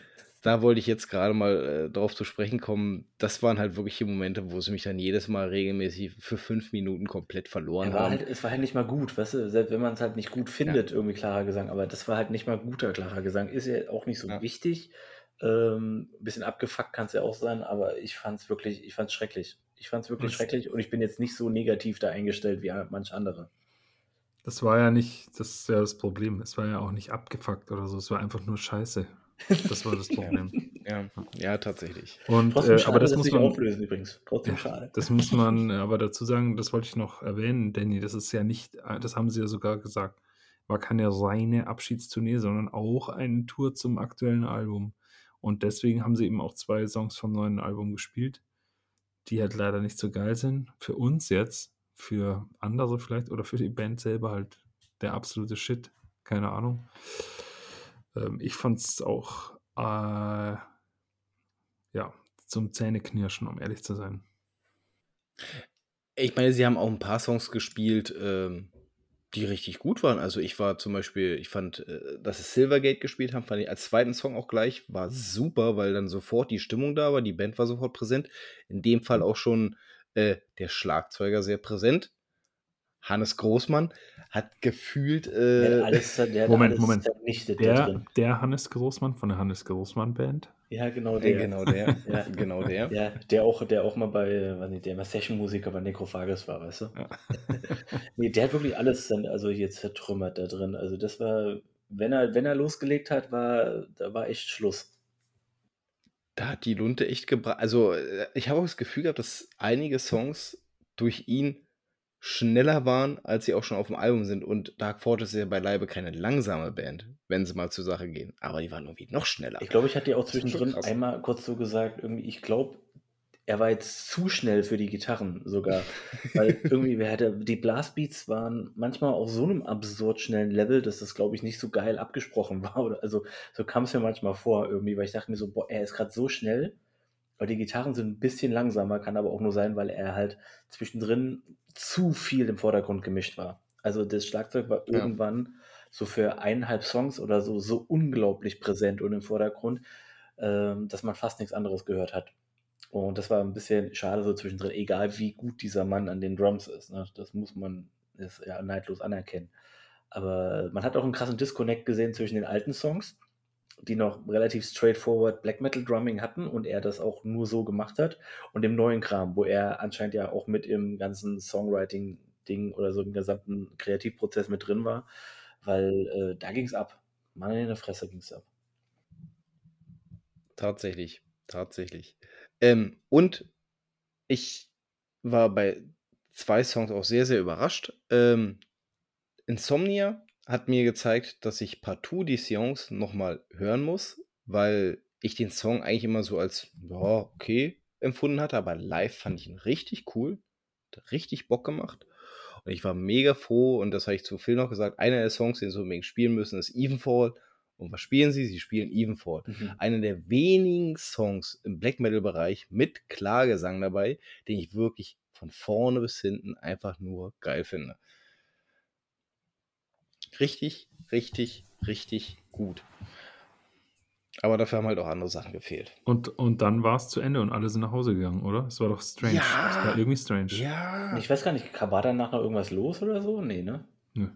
da wollte ich jetzt gerade mal äh, drauf zu sprechen kommen. Das waren halt wirklich die Momente, wo sie mich dann jedes Mal regelmäßig für fünf Minuten komplett verloren haben. Halt, es war halt nicht mal gut, weißt du, selbst wenn man es halt nicht gut findet, ja. irgendwie klarer Gesang, aber das war halt nicht mal guter klarer Gesang. Ist ja auch nicht so ja. wichtig. Ähm, ein bisschen abgefuckt kann es ja auch sein, aber ich fand es wirklich, ich fand es schrecklich. Ich fand es wirklich Was? schrecklich und ich bin jetzt nicht so negativ da eingestellt wie manch andere. Das war ja nicht, das ist ja das Problem. Es war ja auch nicht abgefuckt oder so, es war einfach nur scheiße. Das war das <laughs> Problem. ja, ja, tatsächlich. Und, äh, schade, aber das muss man auflösen übrigens. Trotzdem ja, schade. Das muss man aber dazu sagen, das wollte ich noch erwähnen, Danny, das ist ja nicht, das haben sie ja sogar gesagt, war keine reine Abschiedstournee, sondern auch eine Tour zum aktuellen Album. Und deswegen haben sie eben auch zwei Songs vom neuen Album gespielt, die halt leider nicht so geil sind. Für uns jetzt, für andere vielleicht oder für die Band selber halt der absolute Shit. Keine Ahnung. Ähm, ich fand es auch äh, ja, zum Zähneknirschen, um ehrlich zu sein. Ich meine, sie haben auch ein paar Songs gespielt, ähm, die richtig gut waren. Also ich war zum Beispiel, ich fand, äh, dass sie Silvergate gespielt haben, fand ich als zweiten Song auch gleich, war super, weil dann sofort die Stimmung da war, die Band war sofort präsent. In dem Fall auch schon äh, der Schlagzeuger sehr präsent. Hannes Großmann hat gefühlt. Äh, alles, der Moment, alles Moment. Der, der Hannes Großmann von der Hannes Großmann Band? Ja, genau der. genau der. <laughs> ja. Genau der. Ja, der auch, der auch mal bei, was nicht, der immer Session-Musiker bei Necrophagus war, weißt du? Ja. <laughs> nee, der hat wirklich alles dann, also jetzt vertrümmert da drin. Also das war, wenn er, wenn er losgelegt hat, war, da war echt Schluss. Da hat die Lunte echt gebracht. Also, äh, ich habe auch das Gefühl gehabt, dass einige Songs durch ihn schneller waren, als sie auch schon auf dem Album sind. Und Dark Fortress ist ja beileibe keine langsame Band, wenn sie mal zur Sache gehen. Aber die waren irgendwie noch schneller. Ich glaube, ich hatte ja auch zwischendrin einmal kurz so gesagt, irgendwie, ich glaube, er war jetzt zu schnell für die Gitarren sogar. <laughs> Weil irgendwie, wer hatte, die Blastbeats waren manchmal auf so einem absurd schnellen Level, dass das, glaube ich, nicht so geil abgesprochen <laughs> war. Oder, also so kam es mir manchmal vor irgendwie, weil ich dachte mir so, boah, er ist gerade so schnell. Aber die Gitarren sind ein bisschen langsamer, kann aber auch nur sein, weil er halt zwischendrin zu viel im Vordergrund gemischt war. Also das Schlagzeug war ja. irgendwann so für eineinhalb Songs oder so so unglaublich präsent und im Vordergrund, ähm, dass man fast nichts anderes gehört hat. Und das war ein bisschen schade so zwischendrin, egal wie gut dieser Mann an den Drums ist. Ne? Das muss man ist ja neidlos anerkennen. Aber man hat auch einen krassen Disconnect gesehen zwischen den alten Songs die noch relativ straightforward Black Metal Drumming hatten und er das auch nur so gemacht hat. Und dem neuen Kram, wo er anscheinend ja auch mit im ganzen Songwriting-Ding oder so im gesamten Kreativprozess mit drin war, weil äh, da ging es ab. Mann in der Fresse ging es ab. Tatsächlich, tatsächlich. Ähm, und ich war bei zwei Songs auch sehr, sehr überrascht. Ähm, Insomnia hat mir gezeigt, dass ich partout die Songs nochmal hören muss, weil ich den Song eigentlich immer so als, ja, okay empfunden hatte, aber live fand ich ihn richtig cool, hat richtig Bock gemacht. Und ich war mega froh, und das habe ich zu Phil noch gesagt, einer der Songs, den sie unbedingt spielen müssen, ist Evenfall. Und was spielen sie? Sie spielen Evenfall. Mhm. Einer der wenigen Songs im Black Metal-Bereich mit Klagesang dabei, den ich wirklich von vorne bis hinten einfach nur geil finde. Richtig, richtig, richtig gut. Aber dafür haben halt auch andere Sachen gefehlt. Und, und dann war es zu Ende und alle sind nach Hause gegangen, oder? Es war doch strange. Ja, es war irgendwie strange. Ja. Ich weiß gar nicht, war danach noch irgendwas los oder so? Nee, ne? Nö.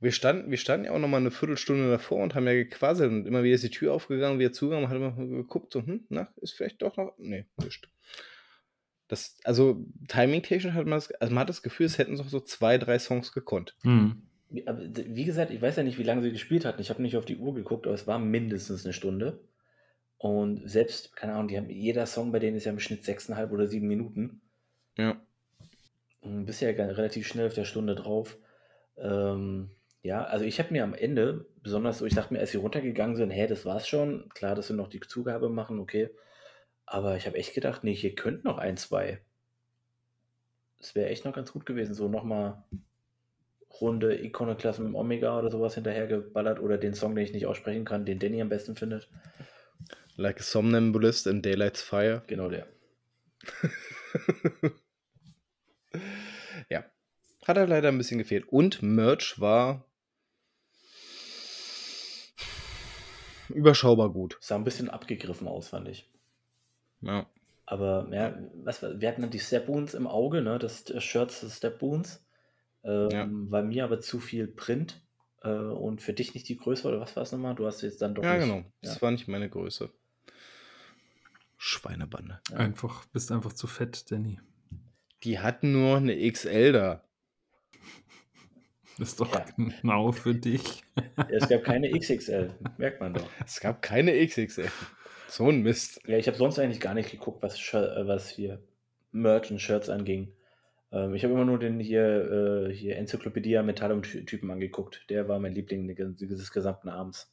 Wir standen, wir standen ja auch noch mal eine Viertelstunde davor und haben ja gequasselt und immer wieder ist die Tür aufgegangen, wieder zugegangen, hat immer geguckt, so, hm, na, ist vielleicht doch noch. Nee, nicht. Das, also, timing-technisch hat man das, also man hat das Gefühl, es hätten noch so zwei, drei Songs gekonnt. Mhm. Wie gesagt, ich weiß ja nicht, wie lange sie gespielt hatten. Ich habe nicht auf die Uhr geguckt, aber es war mindestens eine Stunde. Und selbst, keine Ahnung, die haben, jeder Song bei denen ist ja im Schnitt sechseinhalb oder sieben Minuten. Ja. Und bist ja relativ schnell auf der Stunde drauf. Ähm, ja, also ich habe mir am Ende, besonders so, ich dachte mir, als sie runtergegangen sind, hä, das war's schon. Klar, dass sie noch die Zugabe machen, okay. Aber ich habe echt gedacht, nee, hier könnte noch ein, zwei. Das wäre echt noch ganz gut gewesen. So nochmal Runde Iconoclasm im Omega oder sowas hinterhergeballert oder den Song, den ich nicht aussprechen kann, den Danny am besten findet. Like a Somnambulist in Daylight's Fire. Genau der. <laughs> ja. Hat er leider ein bisschen gefehlt. Und Merch war überschaubar gut. Sah ein bisschen abgegriffen aus, fand ich. Ja. Aber ja, was, wir hatten dann die Step Wounds im Auge, ne? Das, das Shirts des Step Wounds. Ähm, ja. War mir aber zu viel Print äh, und für dich nicht die Größe oder was war es nochmal? Du hast jetzt dann doch. Ja, nicht, genau. Ja. Das war nicht meine Größe. Schweinebande. Ja. Einfach, bist einfach zu fett, Danny. Die hatten nur eine XL da. Das ist doch ja. genau für dich. Es gab keine XXL, merkt man doch. Es gab keine XXL. So ein Mist. Ja, ich habe sonst eigentlich gar nicht geguckt, was, äh, was hier Merch und Shirts anging. Ähm, ich habe immer nur den hier, äh, hier Enzyklopädie Metallum-Typen angeguckt. Der war mein Liebling des gesamten Abends.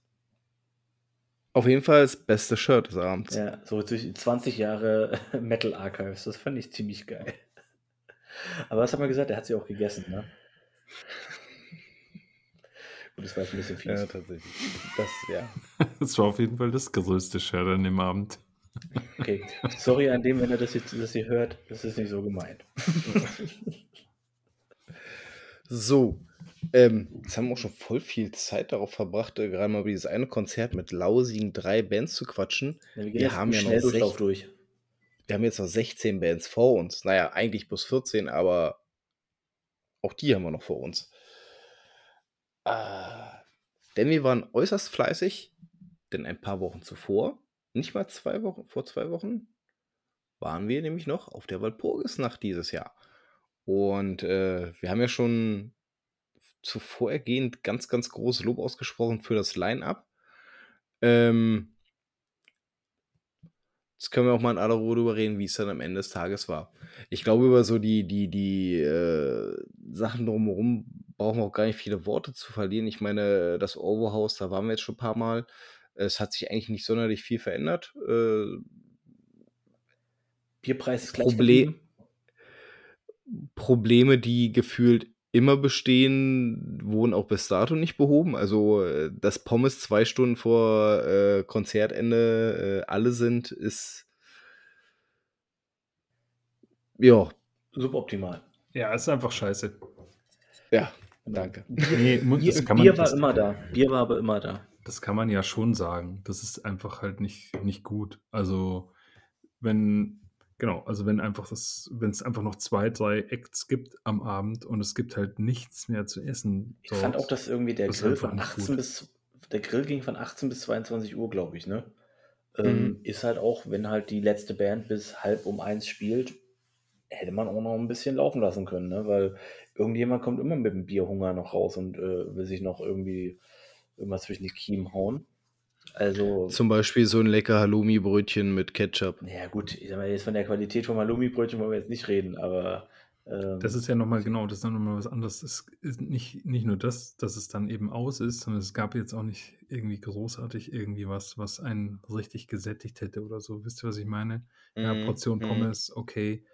Auf jeden Fall das beste Shirt des Abends. Ja, so 20 Jahre <laughs> Metal Archives. Das fand ich ziemlich geil. Aber was hat man gesagt? Der hat sie auch gegessen, ne? Gut, das war jetzt ein bisschen fies. Ja, tatsächlich. Das, ja. <laughs> das war auf jeden Fall das größte Shirt an dem Abend. Okay, sorry an dem, wenn er das jetzt das hier hört, das ist nicht so gemeint. so, ähm, jetzt haben wir auch schon voll viel Zeit darauf verbracht, äh, gerade mal über dieses eine Konzert mit lausigen drei Bands zu quatschen. Ja, wir, wir haben ja noch sech, durch. Wir haben jetzt noch 16 Bands vor uns. Naja, eigentlich plus 14, aber auch die haben wir noch vor uns. Äh, denn wir waren äußerst fleißig, denn ein paar Wochen zuvor nicht mal zwei Wochen, vor zwei Wochen waren wir nämlich noch auf der Walpurgisnacht dieses Jahr. Und äh, wir haben ja schon zuvorergehend ganz, ganz großes Lob ausgesprochen für das Line-Up. Ähm, Jetzt können wir auch mal in aller Ruhe darüber reden, wie es dann am Ende des Tages war. Ich glaube, über so die, die, die äh, Sachen drumherum brauchen wir auch gar nicht viele Worte zu verlieren. Ich meine, das Overhouse, da waren wir jetzt schon ein paar Mal. Es hat sich eigentlich nicht sonderlich viel verändert. Äh, Bierpreis ist gleich Problem, Probleme, die gefühlt immer bestehen, wurden auch bis dato nicht behoben. Also, äh, dass Pommes zwei Stunden vor äh, Konzertende äh, alle sind, ist ja suboptimal. Ja, ist einfach scheiße. Ja, danke. Nee, Bier, Bier war immer da. Bier war aber immer da. Das kann man ja schon sagen. Das ist einfach halt nicht, nicht gut. Also, wenn, genau, also wenn einfach das, wenn es einfach noch zwei, drei Acts gibt am Abend und es gibt halt nichts mehr zu essen. Ich dort, fand auch, dass irgendwie der Grill von 18 bis der Grill ging von 18 bis 22 Uhr, glaube ich, ne? Mhm. Ähm, ist halt auch, wenn halt die letzte Band bis halb um eins spielt, hätte man auch noch ein bisschen laufen lassen können, ne? Weil irgendjemand kommt immer mit dem Bierhunger noch raus und äh, will sich noch irgendwie irgendwas zwischen die Kiemen hauen. Also, Zum Beispiel so ein lecker Halloumi-Brötchen mit Ketchup. ja gut, ich sag mal, jetzt von der Qualität vom Halloumi-Brötchen wollen wir jetzt nicht reden, aber Das ähm, ist ja nochmal genau, das ist dann nochmal was anderes. Es ist nicht, nicht nur das, dass es dann eben aus ist, sondern es gab jetzt auch nicht irgendwie großartig irgendwie was, was einen richtig gesättigt hätte oder so. Wisst ihr, was ich meine? Ja, Mhm, Portion mhm. Pommes, okay.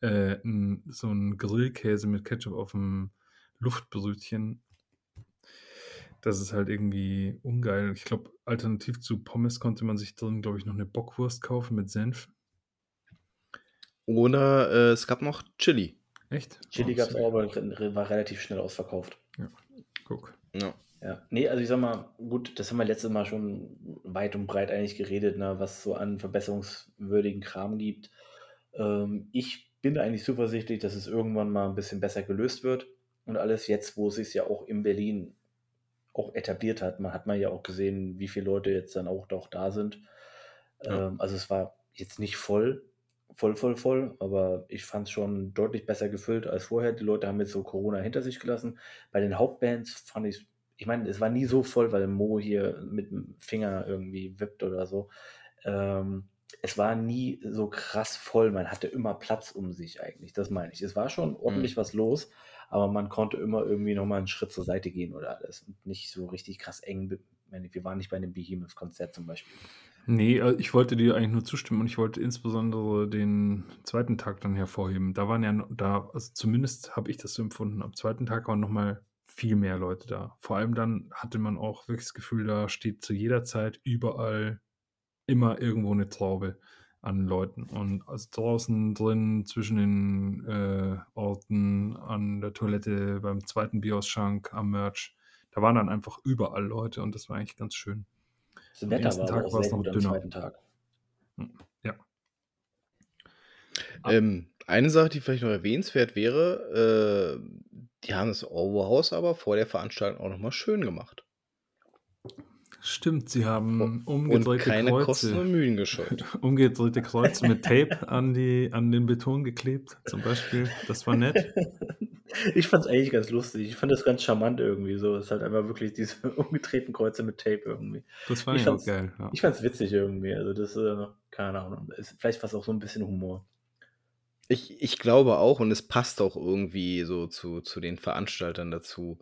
Äh, n, so ein Grillkäse mit Ketchup auf dem Luftbrötchen. Das ist halt irgendwie ungeil. Ich glaube, alternativ zu Pommes konnte man sich drin, glaube ich, noch eine Bockwurst kaufen mit Senf. Oder äh, es gab noch Chili. Echt? Chili Oh, gab es auch, aber war relativ schnell ausverkauft. Guck. Ja. Ja, nee, also ich sag mal, gut, das haben wir letztes Mal schon weit und breit eigentlich geredet, ne, was so an verbesserungswürdigen Kram gibt. Ähm, ich bin eigentlich zuversichtlich, dass es irgendwann mal ein bisschen besser gelöst wird und alles jetzt, wo es sich ja auch in Berlin auch etabliert hat. Man hat man ja auch gesehen, wie viele Leute jetzt dann auch doch da sind. Ja. Ähm, also es war jetzt nicht voll, voll, voll, voll, aber ich fand es schon deutlich besser gefüllt als vorher. Die Leute haben jetzt so Corona hinter sich gelassen. Bei den Hauptbands fand ich, ich meine, es war nie so voll, weil Mo hier mit dem Finger irgendwie wippt oder so. Ähm, es war nie so krass voll. Man hatte immer Platz um sich eigentlich. Das meine ich. Es war schon ordentlich was los, aber man konnte immer irgendwie nochmal einen Schritt zur Seite gehen oder alles. Und nicht so richtig krass eng. Wir waren nicht bei einem Behemoth-Konzert zum Beispiel. Nee, äh, ich wollte dir eigentlich nur zustimmen und ich wollte insbesondere den zweiten Tag dann hervorheben. Da waren ja, da, also zumindest habe ich das so empfunden, am zweiten Tag waren nochmal viel mehr Leute da. Vor allem dann hatte man auch wirklich das Gefühl, da steht zu jeder Zeit überall immer irgendwo eine Traube an Leuten. Und also draußen drin, zwischen den äh, Orten, an der Toilette, beim zweiten Bierausschank, am Merch, da waren dann einfach überall Leute und das war eigentlich ganz schön. Das Am Wetter ersten war Tag war es noch dünner. zweiten Tag. Ja. Ähm, eine Sache, die vielleicht noch erwähnenswert wäre, äh, die haben das Overhaus aber vor der Veranstaltung auch nochmal schön gemacht. Stimmt, sie haben Und umgedrehte keine Kosten und Kreuze, Mühen gescheut. <laughs> umgedrehte Kreuze mit Tape an, die, an den Beton geklebt, zum Beispiel. Das war nett. <laughs> Ich fand es eigentlich ganz lustig. Ich fand das ganz charmant irgendwie. So, es ist halt einfach wirklich diese <laughs> umgedrehten Kreuze mit Tape irgendwie. Das fand Ich ich, auch geil. Ja. ich fand's witzig irgendwie. Also das, äh, keine Ahnung. Ist, vielleicht war es auch so ein bisschen Humor. Ich, ich glaube auch, und es passt auch irgendwie so zu, zu den Veranstaltern dazu.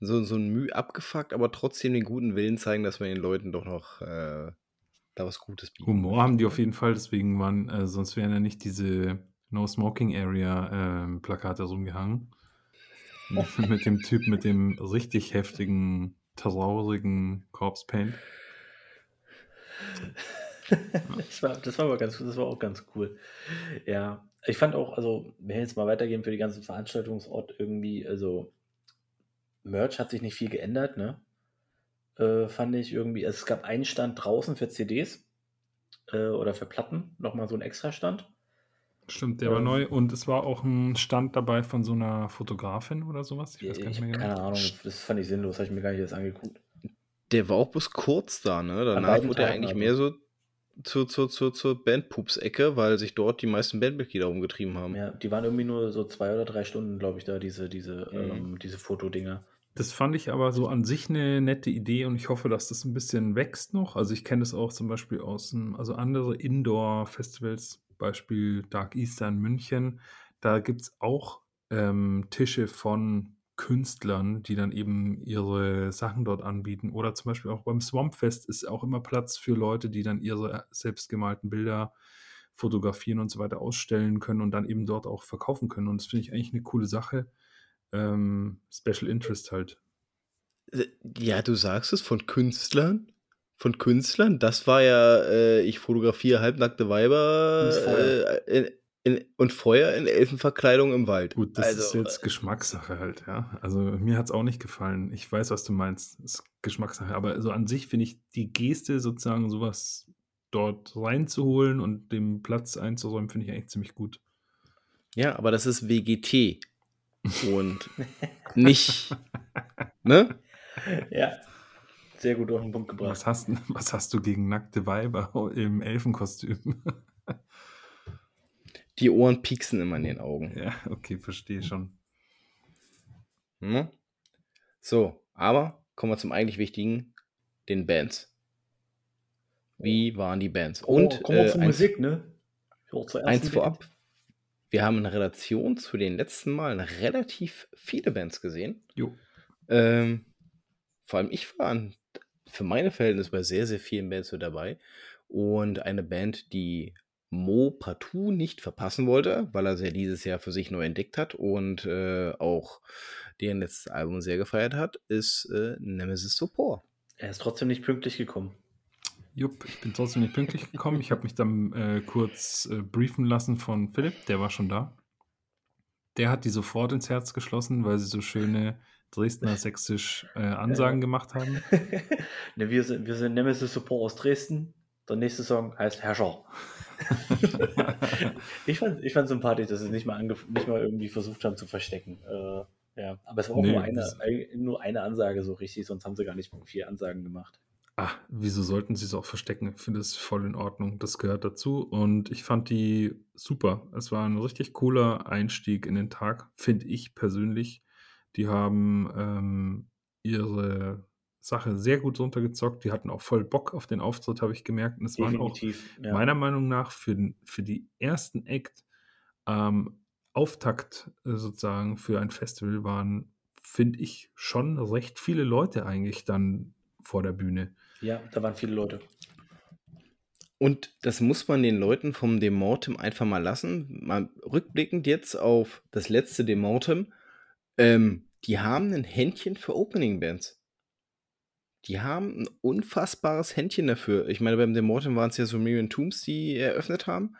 So, so ein Mühe abgefuckt, aber trotzdem den guten Willen zeigen, dass man den Leuten doch noch äh, da was Gutes bieten Humor haben die auf jeden Fall, deswegen waren, äh, sonst wären ja nicht diese No Smoking Area ähm, Plakate rumgehangen. <laughs> mit dem Typ mit dem richtig heftigen, traurigen Corpse Paint. <laughs> Das war, das war aber ganz, das war auch ganz cool. Ja, ich fand auch, also, wenn wir jetzt mal weitergehen für die ganzen Veranstaltungsort irgendwie, also Merch hat sich nicht viel geändert, ne? Äh, fand ich irgendwie. Also es gab einen Stand draußen für CDs äh, oder für Platten, nochmal so ein Extra-Stand. Stimmt, der war Ähm, neu und es war auch ein Stand dabei von so einer Fotografin oder sowas. Ich weiß gar ich nicht mehr habe genau. keine Ahnung, das fand ich sinnlos, habe ich mir gar nicht erst angeguckt. Der war auch bloß kurz da, ne? An Danach wurde er eigentlich also. mehr so zur, zur, zur, zur Bandpups-Ecke, weil sich dort die meisten Bandmitglieder rumgetrieben haben. Ja, die waren irgendwie nur so zwei oder drei Stunden, glaube ich, da, diese, diese, Mhm. ähm, diese Fotodinger. Das fand ich aber so an sich eine nette Idee und ich hoffe, dass das ein bisschen wächst noch. Also ich kenne das auch zum Beispiel aus dem, also andere Indoor-Festivals, Beispiel Dark Easter in München. Da gibt es auch ähm, Tische von Künstlern, die dann eben ihre Sachen dort anbieten. Oder zum Beispiel auch beim Swampfest ist auch immer Platz für Leute, die dann ihre selbstgemalten Bilder fotografieren und so weiter ausstellen können und dann eben dort auch verkaufen können. Und das finde ich eigentlich eine coole Sache. Ähm, Special Interest halt. Äh, Ja, du sagst es von Künstlern. Von Künstlern. Das war ja, äh, ich fotografiere halbnackte Weiber Und Feuer. äh, in, in, und Feuer in Elfenverkleidung im Wald. Gut, das ist Also, jetzt Geschmackssache halt, ja. Also mir hat es auch nicht gefallen. Ich weiß, was du meinst. Das ist Geschmackssache. Aber also an sich finde ich die Geste sozusagen, sowas dort reinzuholen und dem Platz einzuräumen, finde ich eigentlich ziemlich gut. ja, aber das ist WGT. Und <laughs> nicht, ne? Ja. Sehr gut auf den Punkt gebracht. Was hast, was hast du gegen nackte Weiber im Elfenkostüm? Die Ohren pieksen immer in den Augen. ja, okay, verstehe schon. Hm? So, aber kommen wir zum eigentlich Wichtigen, den Bands. Wie waren die Bands? Und kommen wir äh, zur eins, Musik, ne? Eins vorab. Wir haben in Relation zu den letzten Malen relativ viele Bands gesehen. Jo. Ähm, vor allem ich war an, für meine Verhältnisse bei sehr, sehr vielen Bands mit dabei. Und eine Band, die Mo partout nicht verpassen wollte, weil er sie ja dieses Jahr für sich neu entdeckt hat und äh, auch deren letztes Album sehr gefeiert hat, ist äh, Nemesis Support. Er ist trotzdem nicht pünktlich gekommen. Jupp, ich bin trotzdem nicht pünktlich gekommen. Ich habe mich dann äh, kurz äh, briefen lassen von Philipp, der war schon da. Der hat die sofort ins Herz geschlossen, weil sie so schöne Dresdner sächsisch äh, Ansagen gemacht haben. <laughs> ne, wir, sind, wir sind Nemesis Support aus Dresden. Der nächste Song heißt Herrscher. <laughs> ich fand ich fand sympathisch, dass sie es nicht mal, nicht mal irgendwie versucht haben zu verstecken. Äh, ja. Aber es war auch Nee, nur, eine, nur eine Ansage so richtig, sonst haben sie gar nicht viel Ansagen gemacht. Ah, wieso sollten sie es auch verstecken? Ich finde es voll in Ordnung. Das gehört dazu. Und ich fand die super. Es war ein richtig cooler Einstieg in den Tag, finde ich persönlich. Die haben ähm, ihre Sache sehr gut runtergezockt. Die hatten auch voll Bock auf den Auftritt, habe ich gemerkt. Und es waren auch Definitiv. ja. meiner Meinung nach für, den- für die ersten Act ähm, Auftakt äh, sozusagen für ein Festival waren, finde ich, schon recht viele Leute eigentlich dann vor der Bühne. Ja, da waren viele Leute. Und das muss man den Leuten vom Demortem einfach mal lassen. Mal rückblickend jetzt auf das letzte Demortem. Ähm, die haben ein Händchen für Opening-Bands. Die haben ein unfassbares Händchen dafür. Ich meine, beim Demortem waren es ja so Miriam Tombs, die eröffnet haben,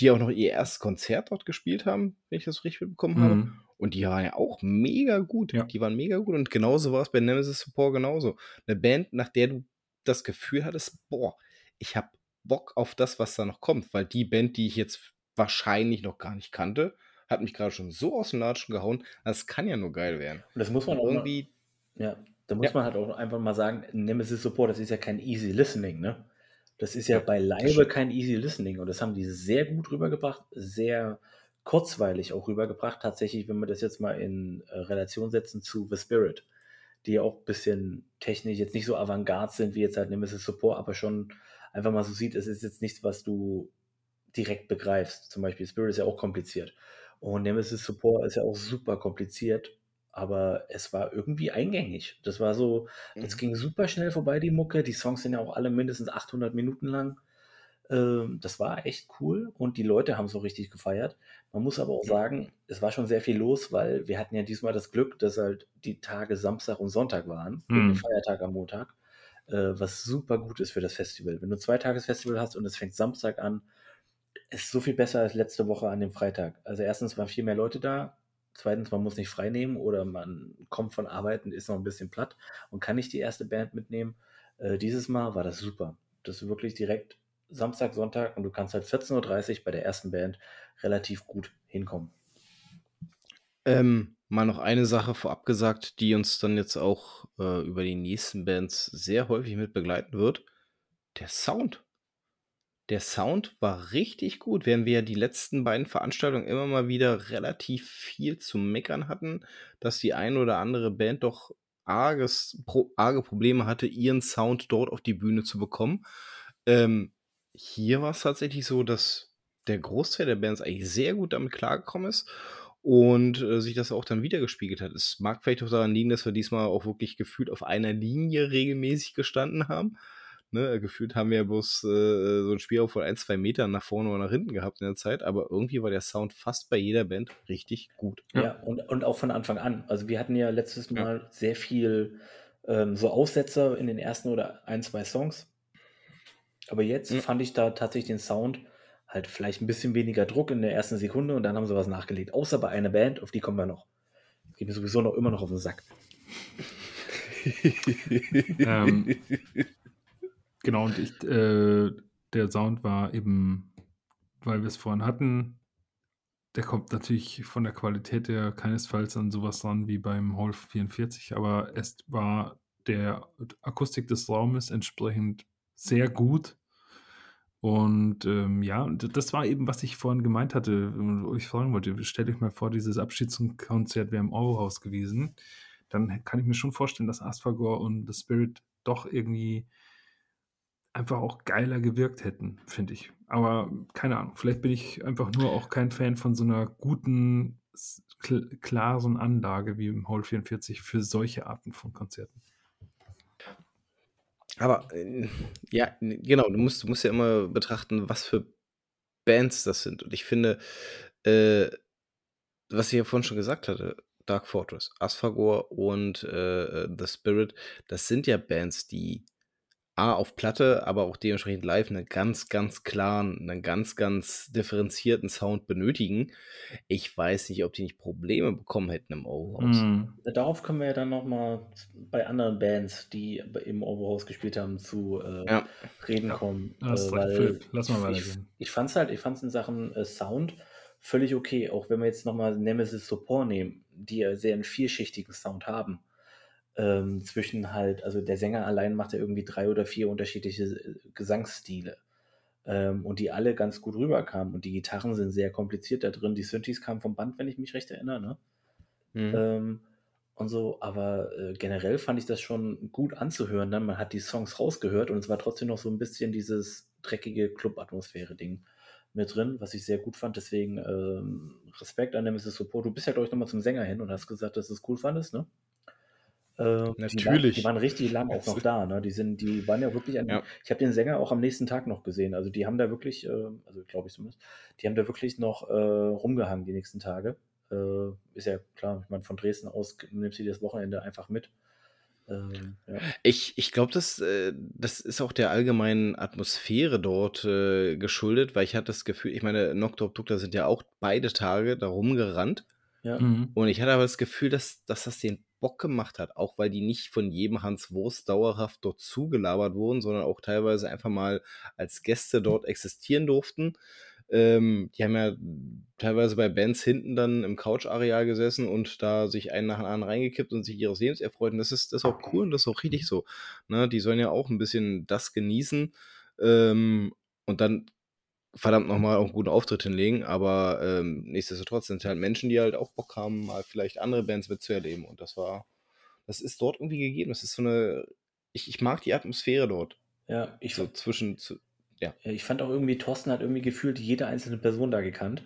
die auch noch ihr erstes Konzert dort gespielt haben, wenn ich das richtig mitbekommen habe. Mhm. Und die waren ja auch mega gut. Ja. Die waren mega gut. Und genauso war es bei Nemesis Support genauso. Eine Band, nach der du das Gefühl hattest, boah, ich habe Bock auf das, was da noch kommt. Weil die Band, die ich jetzt wahrscheinlich noch gar nicht kannte, hat mich gerade schon so aus dem Latschen gehauen. Das kann ja nur geil werden. Und das muss man Und auch mal, irgendwie, ja, da muss Ja. man halt auch einfach mal sagen, Nemesis Support, das ist ja kein easy listening, ne? Das ist ja, Ja, beileibe kein easy listening und das haben die sehr gut rübergebracht, sehr kurzweilig auch rübergebracht. Tatsächlich, wenn wir das jetzt mal in äh, Relation setzen zu The Spirit, die ja auch ein bisschen technisch jetzt nicht so avantgarde sind wie jetzt halt Nemesis Support, aber schon einfach mal so sieht, es ist jetzt nichts, was du direkt begreifst. Zum Beispiel Spirit ist ja auch kompliziert. Und Nemesis Support ist ja auch super kompliziert, aber es war irgendwie eingängig. Das war so, das Mhm. ging super schnell vorbei, die Mucke. Die Songs sind ja auch alle mindestens 800 Minuten lang. Ähm, das war echt cool und die Leute haben es auch richtig gefeiert. Man muss aber auch sagen, es war schon sehr viel los, weil wir hatten ja diesmal das Glück, dass halt die Tage Samstag und Sonntag waren, Mhm. Feiertag am Montag, äh, was super gut ist für das Festival. Wenn du zwei Tagesfestival hast und es fängt Samstag an, ist so viel besser als letzte Woche an dem Freitag. Also erstens waren viel mehr Leute da, zweitens man muss nicht frei nehmen oder man kommt von Arbeiten, ist noch ein bisschen platt und kann nicht die erste Band mitnehmen. Äh, dieses Mal war das super. Das wirklich direkt Samstag, Sonntag und du kannst halt 14.30 Uhr bei der ersten Band relativ gut hinkommen. Ähm, mal noch eine Sache vorab gesagt, die uns dann jetzt auch äh, über die nächsten Bands sehr häufig mit begleiten wird. Der Sound. Der Sound war richtig gut, während wir ja die letzten beiden Veranstaltungen immer mal wieder relativ viel zu meckern hatten, dass die ein oder andere Band doch arges, pro, arge Probleme hatte, ihren Sound dort auf die Bühne zu bekommen. Ähm, hier war es tatsächlich so, dass der Großteil der Bands eigentlich sehr gut damit klargekommen ist und äh, sich das auch dann wiedergespiegelt hat. Es mag vielleicht auch daran liegen, dass wir diesmal auch wirklich gefühlt auf einer Linie regelmäßig gestanden haben. Ne, gefühlt haben wir ja bloß äh, so ein Spiel von ein, zwei Metern nach vorne oder nach hinten gehabt in der Zeit, aber irgendwie war der Sound fast bei jeder Band richtig gut. Ja, Ja. und, und auch von Anfang an. Also wir hatten ja letztes Ja. Mal sehr viel ähm, so Aussetzer in den ersten oder ein, zwei Songs. Aber jetzt Ja. fand ich da tatsächlich den Sound halt vielleicht ein bisschen weniger Druck in der ersten Sekunde und dann haben sie was nachgelegt. Außer bei einer Band, auf die kommen wir noch. Das geht mir sowieso noch immer noch auf den Sack. <laughs> Ähm, genau, und ich, äh, der Sound war eben, weil wir es vorhin hatten, der kommt natürlich von der Qualität her keinesfalls an sowas ran wie beim Hall 44, aber es war der Akustik des Raumes entsprechend sehr gut. Und ähm, ja, das war eben, was ich vorhin gemeint hatte, wo ich fragen wollte. Stellt euch mal vor, dieses Abschiedskonzert wäre im Eurohaus gewesen. Dann kann ich mir schon vorstellen, dass Asphagor und The Spirit doch irgendwie einfach auch geiler gewirkt hätten, finde ich. Aber keine Ahnung, vielleicht bin ich einfach nur auch kein Fan von so einer guten, klaren Anlage wie im Hall 44 für solche Arten von Konzerten. Aber äh, ja, genau, du musst, du musst ja immer betrachten, was für Bands das sind. Und ich finde, äh, was ich ja vorhin schon gesagt hatte, Dark Fortress, Asphagor und äh, The Spirit, das sind ja Bands, die A, auf Platte, aber auch dementsprechend live einen ganz, ganz klaren, einen ganz, ganz differenzierten Sound benötigen. Ich weiß nicht, ob die nicht Probleme bekommen hätten im Overhaus. Mm. Darauf können wir ja dann nochmal bei anderen Bands, die im Overhaus gespielt haben, zu äh, ja. reden ja. kommen. Äh, weil Lass mal weitergehen. Ich, ich fand es halt, ich fand es in Sachen äh, Sound völlig okay. Auch wenn wir jetzt nochmal Nemesis Support nehmen, die ja sehr einen vielschichtigen Sound haben ähm, zwischen halt, also der Sänger allein macht ja irgendwie drei oder vier unterschiedliche äh, Gesangsstile. Ähm, und die alle ganz gut rüberkamen. Und die Gitarren sind sehr kompliziert da drin. Die Synthes kamen vom Band, wenn ich mich recht erinnere. Ne? Mhm. Ähm, und so, aber äh, generell fand ich das schon gut anzuhören. Dann man hat die Songs rausgehört und es war trotzdem noch so ein bisschen dieses dreckige Club-Atmosphäre-Ding mit drin, was ich sehr gut fand. Deswegen ähm, Respekt an Nemesis Support. Du bist ja, glaube ich, nochmal zum Sänger hin und hast gesagt, dass du es cool fandest, ne? Äh, Natürlich. Die, die, waren richtig lang auch noch da. Ne? Die, sind, die waren ja wirklich an. Ja. Ich habe den Sänger auch am nächsten Tag noch gesehen. Also die haben da wirklich, äh, also glaube ich zumindest, die haben da wirklich noch äh, rumgehangen die nächsten Tage. Äh, ist ja klar, ich meine, von Dresden aus nimmst du das Wochenende einfach mit. Ähm, ja. Ich, ich glaube, das, äh, das ist auch der allgemeinen Atmosphäre dort äh, geschuldet, weil ich hatte das Gefühl, ich meine, Nocturne Dukta sind ja auch beide Tage da rumgerannt. Ja. Mhm. Und ich hatte aber das Gefühl, dass, dass das den Bock gemacht hat, auch weil die nicht von jedem Hans Wurst dauerhaft dort zugelabert wurden, sondern auch teilweise einfach mal als Gäste dort existieren durften. Ähm, die haben ja teilweise bei Bands hinten dann im Couch-Areal gesessen und da sich einen nach dem anderen reingekippt und sich ihres Lebens erfreut. Und das ist, das ist auch cool und das ist auch richtig so. Ne? Die sollen ja auch ein bisschen das genießen ähm, und dann verdammt nochmal auch einen guten Auftritt hinlegen, aber ähm, nichtsdestotrotz sind es halt Menschen, die halt auch Bock haben, mal vielleicht andere Bands mitzuerleben und das war, das ist dort irgendwie gegeben. Das ist so eine, ich, ich mag die Atmosphäre dort. Ja, ich so zwischen, zu, ja. Ich fand auch irgendwie, Thorsten hat irgendwie gefühlt jede einzelne Person da gekannt.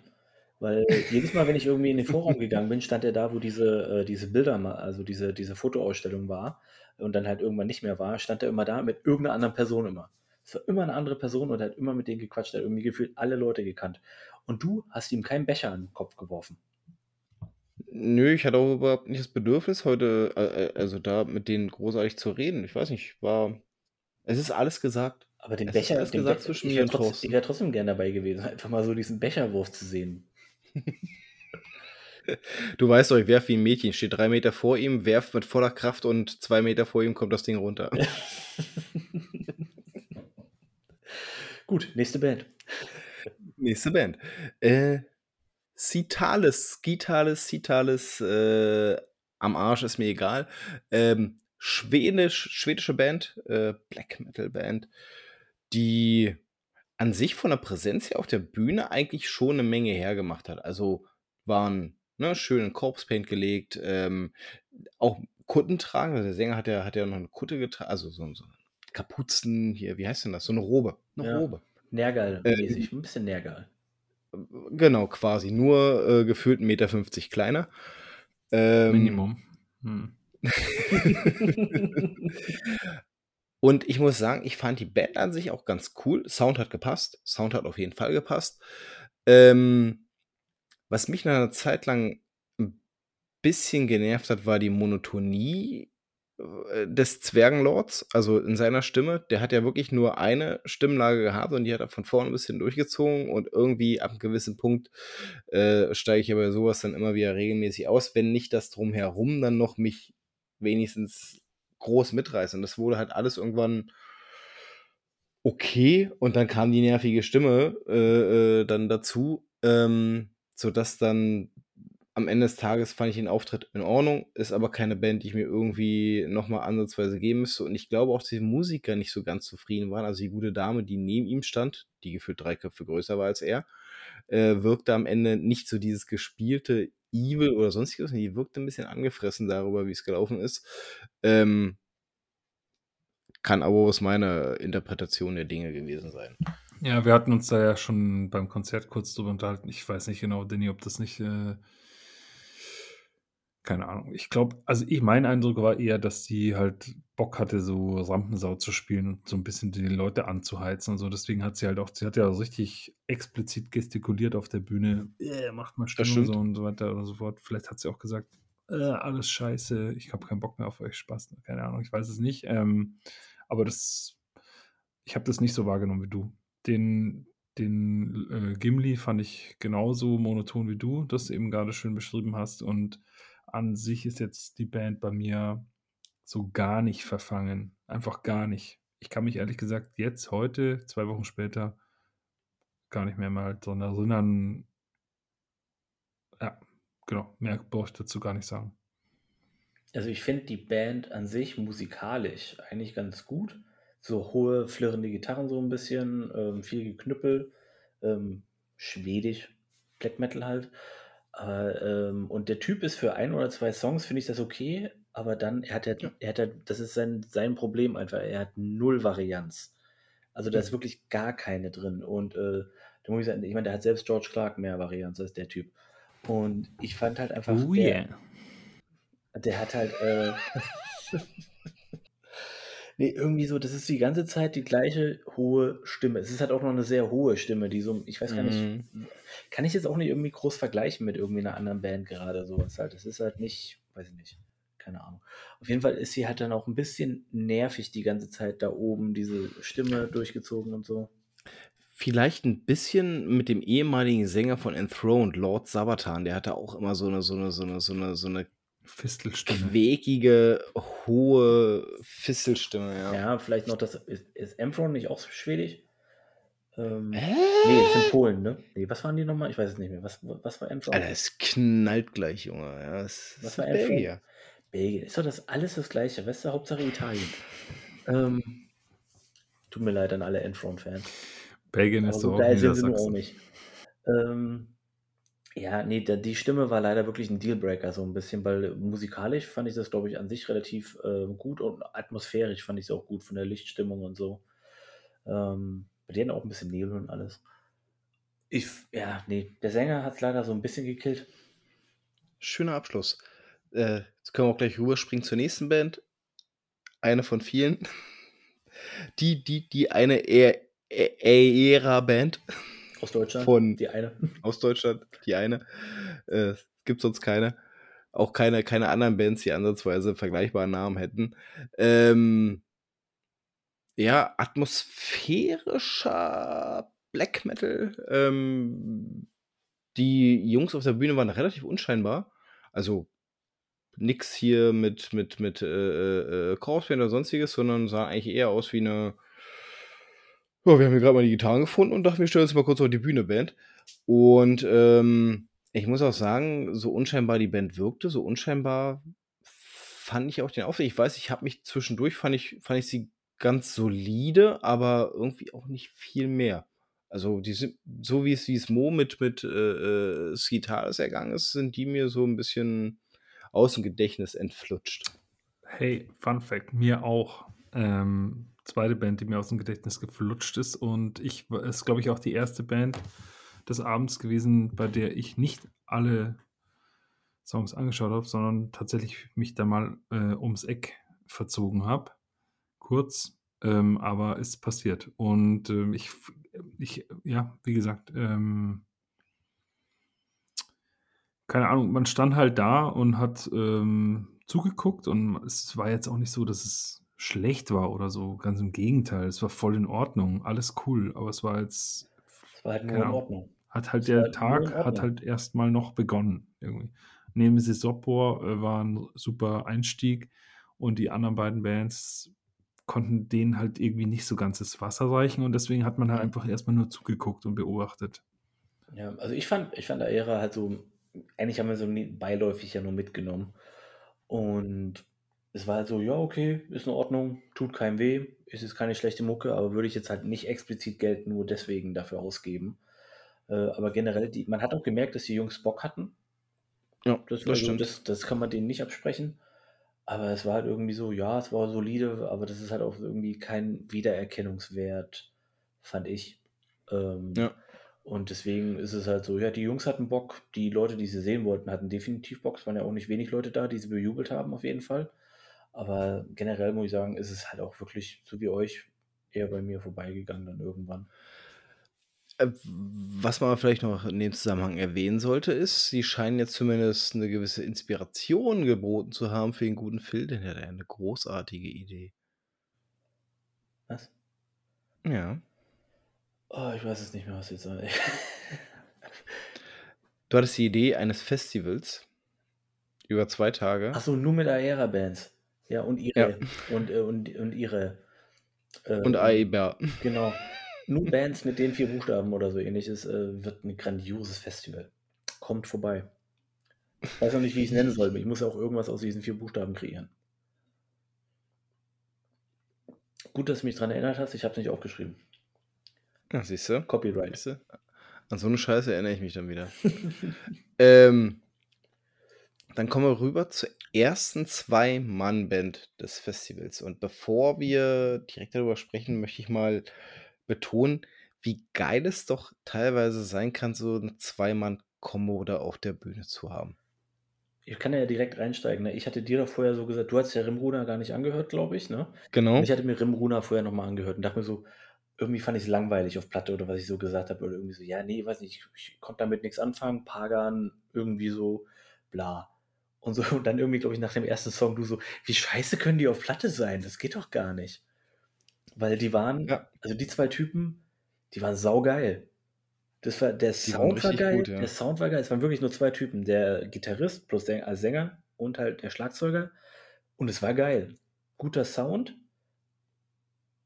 Weil jedes Mal, wenn ich irgendwie in den Vorraum gegangen bin, stand er da, wo diese, äh, diese Bilder, also diese, diese Fotoausstellung war und dann halt irgendwann nicht mehr war, stand er immer da mit irgendeiner anderen Person immer. Es war immer eine andere Person und er hat immer mit denen gequatscht, er hat irgendwie gefühlt alle Leute gekannt. Und du hast ihm keinen Becher an den Kopf geworfen. Nö, ich hatte auch überhaupt nicht das Bedürfnis, heute, äh, äh also da mit denen großartig zu reden. Ich weiß nicht, war. Es ist alles gesagt. Aber den es Becher, ist gesagt Be zwischen mir und trotzdem, Ich wäre trotzdem gerne dabei gewesen, <laughs> einfach mal so diesen Becherwurf zu sehen. du weißt doch, ich werfe wie ein Mädchen, steht drei Meter vor ihm, werft mit voller Kraft und zwei Meter vor ihm kommt das Ding runter. <laughs> Gut, nächste Band. Nächste Band. Äh, Citalis, Gitalis, Citalis, äh, am Arsch ist mir egal. Ähm, Schwedisch, schwedische Band, äh, Black Metal Band, die an sich von der Präsenz her auf der Bühne eigentlich schon eine Menge hergemacht hat. Also waren ne, schön in Corpse Paint gelegt, ähm, auch Kutten tragen. Also der Sänger hat ja, hat ja noch eine Kutte getragen, also so, so Kapuzen hier, wie heißt denn das? So eine Robe. Eine ja. Robe. Nergal-mäßig, äh, ein bisschen Nergal. Genau, quasi. Nur äh, gefühlt 1,50 Meter kleiner. Ähm, Minimum. Hm. <laughs> Und ich muss sagen, ich fand die Band an sich auch ganz cool. Sound hat gepasst. Sound hat auf jeden Fall gepasst. Ähm, was mich nach einer Zeit lang ein bisschen genervt hat, war die Monotonie des Zwergenlords, also in seiner Stimme, der hat ja wirklich nur eine Stimmlage gehabt und die hat er von vorne ein bisschen durchgezogen und irgendwie ab einem gewissen Punkt äh, steige ich aber sowas dann immer wieder regelmäßig aus, wenn nicht das drumherum dann noch mich wenigstens groß mitreißt. Und das wurde halt alles irgendwann okay und dann kam die nervige Stimme äh, äh, dann dazu, ähm, sodass dann am Ende des Tages fand ich den Auftritt in Ordnung, ist aber keine Band, die ich mir irgendwie nochmal ansatzweise geben müsste. Und ich glaube auch, dass die Musiker nicht so ganz zufrieden waren. Also die gute Dame, die neben ihm stand, die gefühlt drei Köpfe größer war als er, äh, wirkte am Ende nicht so dieses gespielte Evil oder sonstiges. Die wirkte ein bisschen angefressen darüber, wie es gelaufen ist. Ähm, kann aber aus meiner Interpretation der Dinge gewesen sein. Ja, wir hatten uns da ja schon beim Konzert kurz drüber unterhalten. Ich weiß nicht genau, Danny, ob das nicht äh, keine Ahnung. Ich glaube, also ich, mein Eindruck war eher, dass sie halt Bock hatte, so Rampensau zu spielen und so ein bisschen die Leute anzuheizen und so. Deswegen hat sie halt auch, sie hat ja richtig explizit gestikuliert auf der Bühne, äh, macht mal Stimmung so und so weiter oder so fort. Vielleicht hat sie auch gesagt, äh, alles scheiße, ich habe keinen Bock mehr auf euch, Spaß. Keine Ahnung, ich weiß es nicht. Ähm, aber das, ich habe das nicht so wahrgenommen wie du. Den, den äh, Gimli fand ich genauso monoton wie du, das eben gerade schön beschrieben hast und an sich ist jetzt die Band bei mir so gar nicht verfangen. Einfach gar nicht. Ich kann mich ehrlich gesagt jetzt, heute, zwei Wochen später, gar nicht mehr mal daran erinnern. Ja, genau. Mehr brauche ich dazu gar nicht sagen. Also ich finde die Band an sich musikalisch eigentlich ganz gut. So hohe, flirrende Gitarren so ein bisschen, ähm, viel Geknüppel, ähm, schwedisch, Black Metal halt. Aber, ähm, und der Typ ist für ein oder zwei Songs, finde ich das okay, aber dann, er hat ja, er hat ja, das ist sein, sein Problem einfach, er hat null Varianz. Also da ist wirklich gar keine drin. Und äh, da muss ich sagen, ich meine, der hat selbst George Clark mehr Varianz als der Typ. Und ich fand halt einfach, Oh der, yeah. der hat halt, äh, <laughs> nee, irgendwie so, das ist die ganze Zeit die gleiche hohe Stimme. Es ist halt auch noch eine sehr hohe Stimme, die so, ich weiß gar nicht, Mhm. kann ich jetzt auch nicht irgendwie groß vergleichen mit irgendwie einer anderen Band gerade sowas halt. Das ist halt nicht, weiß ich nicht, keine Ahnung. Auf jeden Fall ist sie halt dann auch ein bisschen nervig die ganze Zeit da oben, diese Stimme durchgezogen und so. Vielleicht ein bisschen mit dem ehemaligen Sänger von Enthroned, Lord Sabaton, der hatte auch immer so eine, so eine, so eine, so eine, so eine Fistelstimme. quäkige, hohe Fistelstimme, ja. Ja, vielleicht noch das, ist, ist Emfron nicht auch schwedisch? Ähm, Hä? nee, das sind Polen, ne? Nee, was waren die nochmal? Ich weiß es nicht mehr. Was, was war Emfron? Alter, es knallt gleich, Junge. Ja, es Was ist war Emfron? Belgier. Belgien. Ist doch das alles das gleiche, weißt du? Hauptsache Italien. Ähm, tut mir leid an alle Enthroned-Fans. Belgien Aber ist so doch auch auch nicht. Ähm, ja, nee, da, die Stimme war leider wirklich ein Dealbreaker, so ein bisschen, weil musikalisch fand ich das, glaube ich, an sich relativ äh, gut und atmosphärisch fand ich es auch gut von der Lichtstimmung und so. Ähm, denen auch ein bisschen Nebel und alles. Ich, ja, nee, der Sänger hat es leider so ein bisschen gekillt. Schöner Abschluss. Äh, jetzt können wir auch gleich rüberspringen zur nächsten Band. Eine von vielen. <laughs> Die, die, die eine eher Ära-Band Aus Deutschland, von die eine. <laughs> aus Deutschland, die eine. Äh, gibt sonst keine. Auch keine, keine anderen Bands, die ansatzweise vergleichbaren Namen hätten. Ähm, ja, atmosphärischer Black Metal. Ähm, die Jungs auf der Bühne waren relativ unscheinbar. Also nix hier mit, mit, mit äh, äh, Corpseband oder sonstiges, sondern sah eigentlich eher aus wie eine. Ja, wir haben hier gerade mal die Gitarren gefunden und dachten, wir stellen uns mal kurz auf die Bühne, Band. Und ähm, ich muss auch sagen, so unscheinbar die Band wirkte, so unscheinbar fand ich auch den Auftritt. Ich weiß, ich habe mich zwischendurch, fand ich, fand ich sie ganz solide, aber irgendwie auch nicht viel mehr. Also die sind, so wie es, wie es Mo mit, mit äh, äh, Skitaris ergangen ist, sind die mir so ein bisschen aus dem Gedächtnis entflutscht. Hey, Fun Fact, mir auch. Ähm, zweite Band, die mir aus dem Gedächtnis geflutscht ist. Und ich ist, glaube ich, auch die erste Band des Abends gewesen, bei der ich nicht alle Songs angeschaut habe, sondern tatsächlich mich da mal äh, ums Eck verzogen habe. Kurz, ähm, aber ist passiert. Und ähm, ich, ich, ja, wie gesagt, ähm, keine Ahnung, man stand halt da und hat ähm, zugeguckt und es war jetzt auch nicht so, dass es schlecht war oder so. Ganz im Gegenteil, es war voll in Ordnung, alles cool, aber es war jetzt, Das war halt nur keine in Ordnung. hat halt Es der in Tag hat halt erstmal noch begonnen irgendwie. Nemesis Sopor äh, war ein super Einstieg und die anderen beiden Bands konnten denen halt irgendwie nicht so ganz das Wasser reichen und deswegen hat man halt einfach erstmal nur zugeguckt und beobachtet. Ja, also ich fand, ich fand Aera halt so eigentlich haben wir so beiläufig ja nur mitgenommen. Und es war halt so, ja, okay, ist in Ordnung, tut keinem weh, ist jetzt keine schlechte Mucke, aber würde ich jetzt halt nicht explizit Geld nur deswegen dafür ausgeben. Äh, aber generell, die, man hat auch gemerkt, dass die Jungs Bock hatten. Ja, Das, das also, stimmt. das, das kann man denen nicht absprechen. Aber es war halt irgendwie so, ja, es war solide, aber das ist halt auch irgendwie kein Wiedererkennungswert, fand ich. Ähm, Ja. Und deswegen ist es halt so, ja, die Jungs hatten Bock, die Leute, die sie sehen wollten, hatten definitiv Bock. Es waren ja auch nicht wenig Leute da, die sie bejubelt haben, auf jeden Fall. Aber generell muss ich sagen, ist es halt auch wirklich, so wie euch, eher bei mir vorbeigegangen dann irgendwann. Äh, was man vielleicht noch in dem Zusammenhang erwähnen sollte, ist, sie scheinen jetzt zumindest eine gewisse Inspiration geboten zu haben für den guten Phil, denn er hat eine großartige Idee. Was? Ja. Oh, ich weiß es nicht mehr, was jetzt soll. Du hattest die Idee eines Festivals über zwei Tage. Achso, nur mit Aera-Bands. Ja, und ihre. Und, äh, und, und ihre. Äh, Und AEBA. Genau. <laughs> Nur Bands mit den vier Buchstaben oder so ähnliches äh, wird ein grandioses Festival. Kommt vorbei. Ich weiß noch nicht, wie ich es nennen soll. aber Ich muss ja auch irgendwas aus diesen vier Buchstaben kreieren. Gut, dass du mich daran erinnert hast. Ich habe es nicht aufgeschrieben. Ja, siehst du? Copyright. Siehst du? An so eine Scheiße erinnere ich mich dann wieder. <laughs> ähm, dann kommen wir rüber zur ersten Zwei-Mann-Band des Festivals. Und bevor wir direkt darüber sprechen, möchte ich mal betonen, wie geil es doch teilweise sein kann, so eine Zwei-Mann-Kombo da auf der Bühne zu haben. Ich kann ja direkt reinsteigen. Ne? Ich hatte dir doch vorher so gesagt, du hast ja Rimruna gar nicht angehört, glaube ich. Ne? Genau. Und ich hatte mir Rimruna vorher nochmal angehört und dachte mir so, irgendwie fand ich es langweilig auf Platte oder was ich so gesagt habe. Oder irgendwie so, ja, nee, weiß nicht, ich, ich konnte damit nichts anfangen. Pagan, irgendwie so, bla. Und so, und dann irgendwie, glaube ich, nach dem ersten Song, du so, wie scheiße können die auf Platte sein? Das geht doch gar nicht. Weil die waren, Ja. also die zwei Typen, die waren saugeil. Das war, der Die Sound war geil, gut, ja. der Sound war geil. Es waren wirklich nur zwei Typen, der Gitarrist plus der als Sänger und halt der Schlagzeuger. Und es war geil. Guter Sound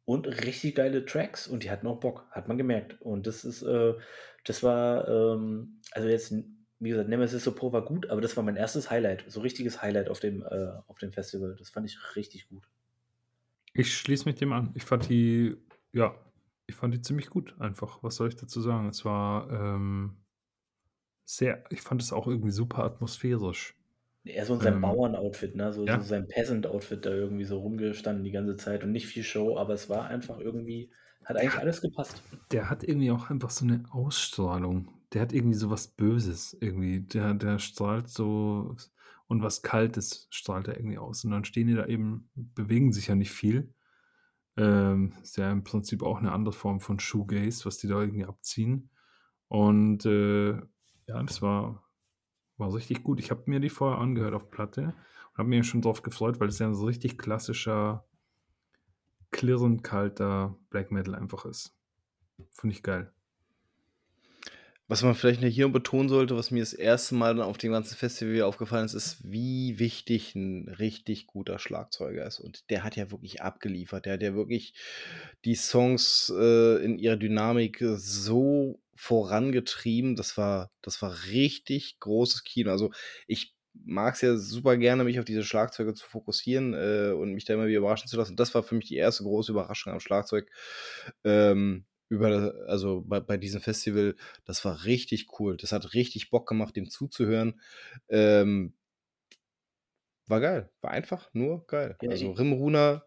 und richtig geile Tracks und die hatten auch Bock, hat man gemerkt. Und das ist, äh, das war, ähm, also jetzt, wie gesagt, Nemesis So Pro war gut, aber das war mein erstes Highlight, so richtiges Highlight auf dem, äh, auf dem Festival. Das fand ich richtig gut. Ich schließe mich dem an. Ich fand die, ja, ich fand die ziemlich gut einfach. Was soll ich dazu sagen? Es war ähm, sehr, ich fand es auch irgendwie super atmosphärisch. Er so in seinem Ähm, Bauern-Outfit, ne? So, ja. so sein Peasant-Outfit da irgendwie so rumgestanden die ganze Zeit und nicht viel Show, aber es war einfach irgendwie, hat eigentlich Ja. alles gepasst. Der hat irgendwie auch einfach so eine Ausstrahlung. Der hat irgendwie so was Böses irgendwie. Der, der strahlt so und was Kaltes strahlt er irgendwie aus. Und dann stehen die da eben, bewegen sich ja nicht viel. Ähm, ist ja im Prinzip auch eine andere Form von Shoegaze, was die da irgendwie abziehen. Und äh, ja, das war, war richtig gut. Ich habe mir die vorher angehört auf Platte und habe mich schon drauf gefreut, weil es ja ein so richtig klassischer, klirrend kalter Black Metal einfach ist. Finde ich geil. Was man vielleicht noch hier betonen sollte, was mir das erste Mal dann auf dem ganzen Festival aufgefallen ist, ist, wie wichtig ein richtig guter Schlagzeuger ist. Und der hat ja wirklich abgeliefert. Der hat ja wirklich die Songs äh, in ihrer Dynamik so vorangetrieben. Das war, das war richtig großes Kino. Also ich mag es ja super gerne, mich auf diese Schlagzeuge zu fokussieren äh, und mich da immer wieder überraschen zu lassen. Das war für mich die erste große Überraschung am Schlagzeug. Ähm, über, also bei, bei diesem Festival, das war richtig cool. Das hat richtig Bock gemacht, dem zuzuhören. Ähm, war geil. War einfach nur geil. Ja, also Rimruna,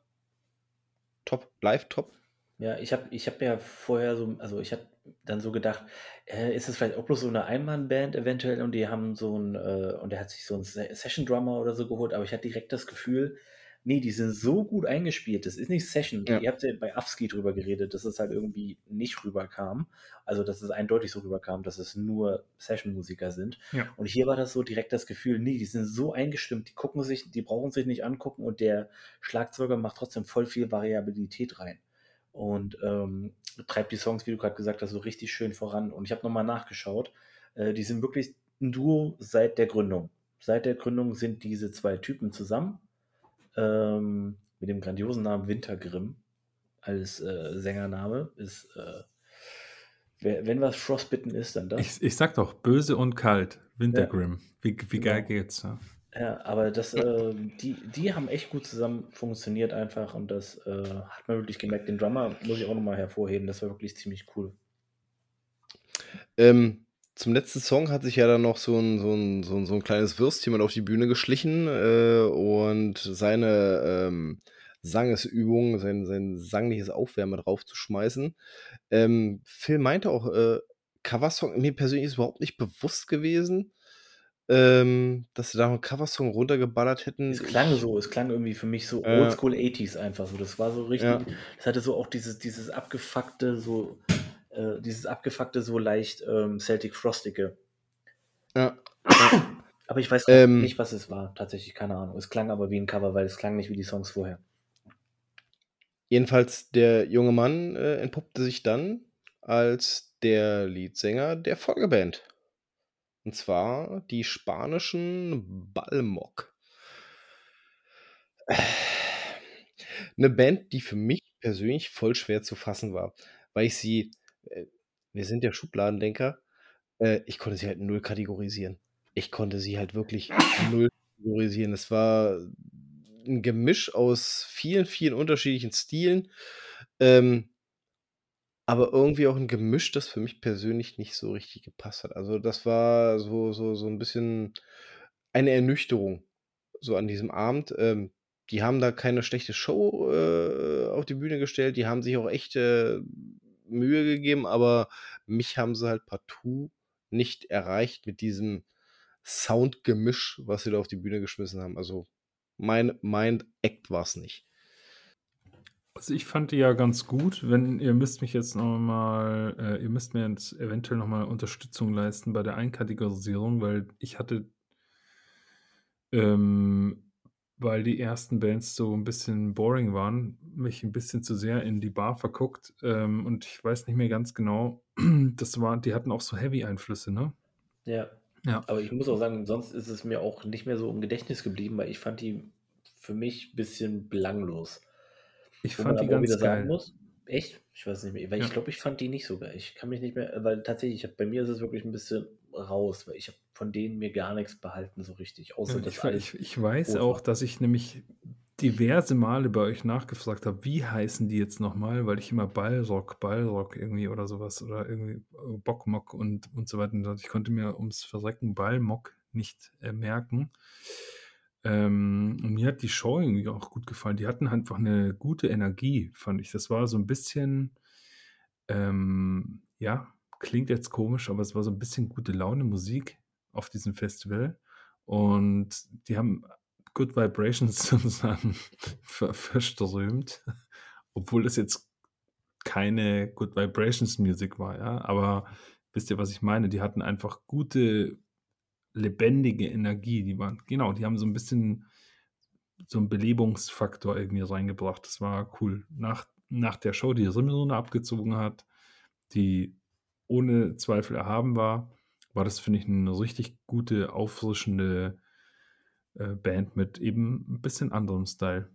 top, live top. Ja, ich habe ich hab ja vorher so, also ich habe dann so gedacht, äh, ist es vielleicht auch bloß so eine Einmannband eventuell und die haben so ein, äh, und der hat sich so einen Se- Session Drummer oder so geholt, aber ich hatte direkt das Gefühl, nee, die sind so gut eingespielt, das ist nicht Session. Ja. Ihr habt ja bei Afski drüber geredet, dass es halt irgendwie nicht rüberkam, also dass es eindeutig so rüberkam, dass es nur Session-Musiker sind. Ja. Und hier war das so direkt das Gefühl, nee, die sind so eingestimmt, die gucken sich, die brauchen sich nicht angucken und der Schlagzeuger macht trotzdem voll viel Variabilität rein und ähm, treibt die Songs, wie du gerade gesagt hast, so richtig schön voran. Und ich habe nochmal nachgeschaut. Äh, die sind wirklich ein Duo seit der Gründung. Seit der Gründung sind diese zwei Typen zusammen. Ähm, mit dem grandiosen Namen Wintergrimm als äh, Sängername. Ist äh, wenn was Frostbitten ist, dann das. Ich, ich sag doch, böse und kalt, Wintergrim. Ja. Wie, wie geil genau. geht's? Ja, ja aber das, äh, die, die haben echt gut zusammen funktioniert einfach und das äh, hat man wirklich gemerkt. Den Drummer muss ich auch nochmal hervorheben, das war wirklich ziemlich cool. Ähm, zum letzten Song hat sich ja dann noch so ein, so ein, so ein, so ein kleines Würstchen mal auf die Bühne geschlichen äh, und seine ähm, Sangesübung, sein, sein sangliches Aufwärmen drauf zu schmeißen. Ähm, Phil meinte auch, äh, Coversong, mir persönlich ist überhaupt nicht bewusst gewesen, ähm, dass sie da noch einen Coversong runtergeballert hätten. Es klang so, es klang irgendwie für mich so äh, Oldschool 80s einfach so. Das war so richtig, ja. das hatte so auch dieses, dieses abgefuckte, so, äh, dieses abgefuckte, so leicht ähm, Celtic Frostige. Ja. aber ich weiß ähm, nicht, was es war, tatsächlich, keine Ahnung. Es klang aber wie ein Cover, weil es klang nicht wie die Songs vorher. Jedenfalls, der junge Mann äh, entpuppte sich dann als der Leadsänger der Folgeband. Und zwar die spanischen Balmok. Eine Band, die für mich persönlich voll schwer zu fassen war, weil ich sie, wir sind ja Schubladendenker, äh, ich konnte sie halt null kategorisieren. Ich konnte sie halt wirklich null kategorisieren. Es war ein Gemisch aus vielen, vielen unterschiedlichen Stilen. Ähm, aber irgendwie auch ein Gemisch, das für mich persönlich nicht so richtig gepasst hat. Also, das war so so so ein bisschen eine Ernüchterung so an diesem Abend. Ähm, die haben da keine schlechte Show, äh, auf die Bühne gestellt. Die haben sich auch echt, äh, Mühe gegeben, aber mich haben sie halt partout nicht erreicht mit diesem Soundgemisch, was sie da auf die Bühne geschmissen haben. Also, mein mein Act es nicht. Also ich fand die ja ganz gut. Wenn ihr müsst mich jetzt noch mal, äh, ihr müsst mir jetzt eventuell noch mal Unterstützung leisten bei der Einkategorisierung, weil ich hatte, ähm, weil die ersten Bands so ein bisschen boring waren, mich ein bisschen zu sehr in die Bar verguckt ähm, und ich weiß nicht mehr ganz genau. <clears throat> Das war, die hatten auch so Heavy-Einflüsse, ne? Ja. Ja. Aber ich muss auch sagen, sonst ist es mir auch nicht mehr so im Gedächtnis geblieben, weil ich fand die für mich ein bisschen belanglos. Ich fand die ganz geil. Muss, echt? Ich weiß nicht mehr. Weil ja. ich glaube, ich fand die nicht so geil. Ich kann mich nicht mehr, weil tatsächlich, hab, bei mir ist es wirklich ein bisschen raus, weil ich habe von denen mir gar nichts behalten so richtig. Außer ja, ich, ich, ich, weiß auch, dass ich nämlich diverse Male bei euch nachgefragt habe, wie heißen die jetzt nochmal, weil ich immer Ballrock, Ballrock irgendwie oder sowas oder irgendwie äh, Bockmock und, und so weiter. Ich konnte mir ums Verrecken Ballmock nicht äh, merken. Ähm, und mir hat die Show irgendwie auch gut gefallen. Die hatten einfach eine gute Energie, fand ich. Das war so ein bisschen, ähm, ja, klingt jetzt komisch, aber es war so ein bisschen gute Laune Musik auf diesem Festival. Und die haben Good Vibrations <laughs> sozusagen ver verströmt, obwohl das jetzt keine Good Vibrations Musik war, ja. Aber wisst ihr, was ich meine? Die hatten einfach gute lebendige Energie. Die waren, genau, die haben so ein bisschen so einen Belebungsfaktor irgendwie reingebracht. Das war cool. Nach, nach der Show, die Rimmelrunde abgezogen hat, die ohne Zweifel erhaben war, war das, finde ich, eine richtig gute, auffrischende äh, Band mit eben ein bisschen anderem Style.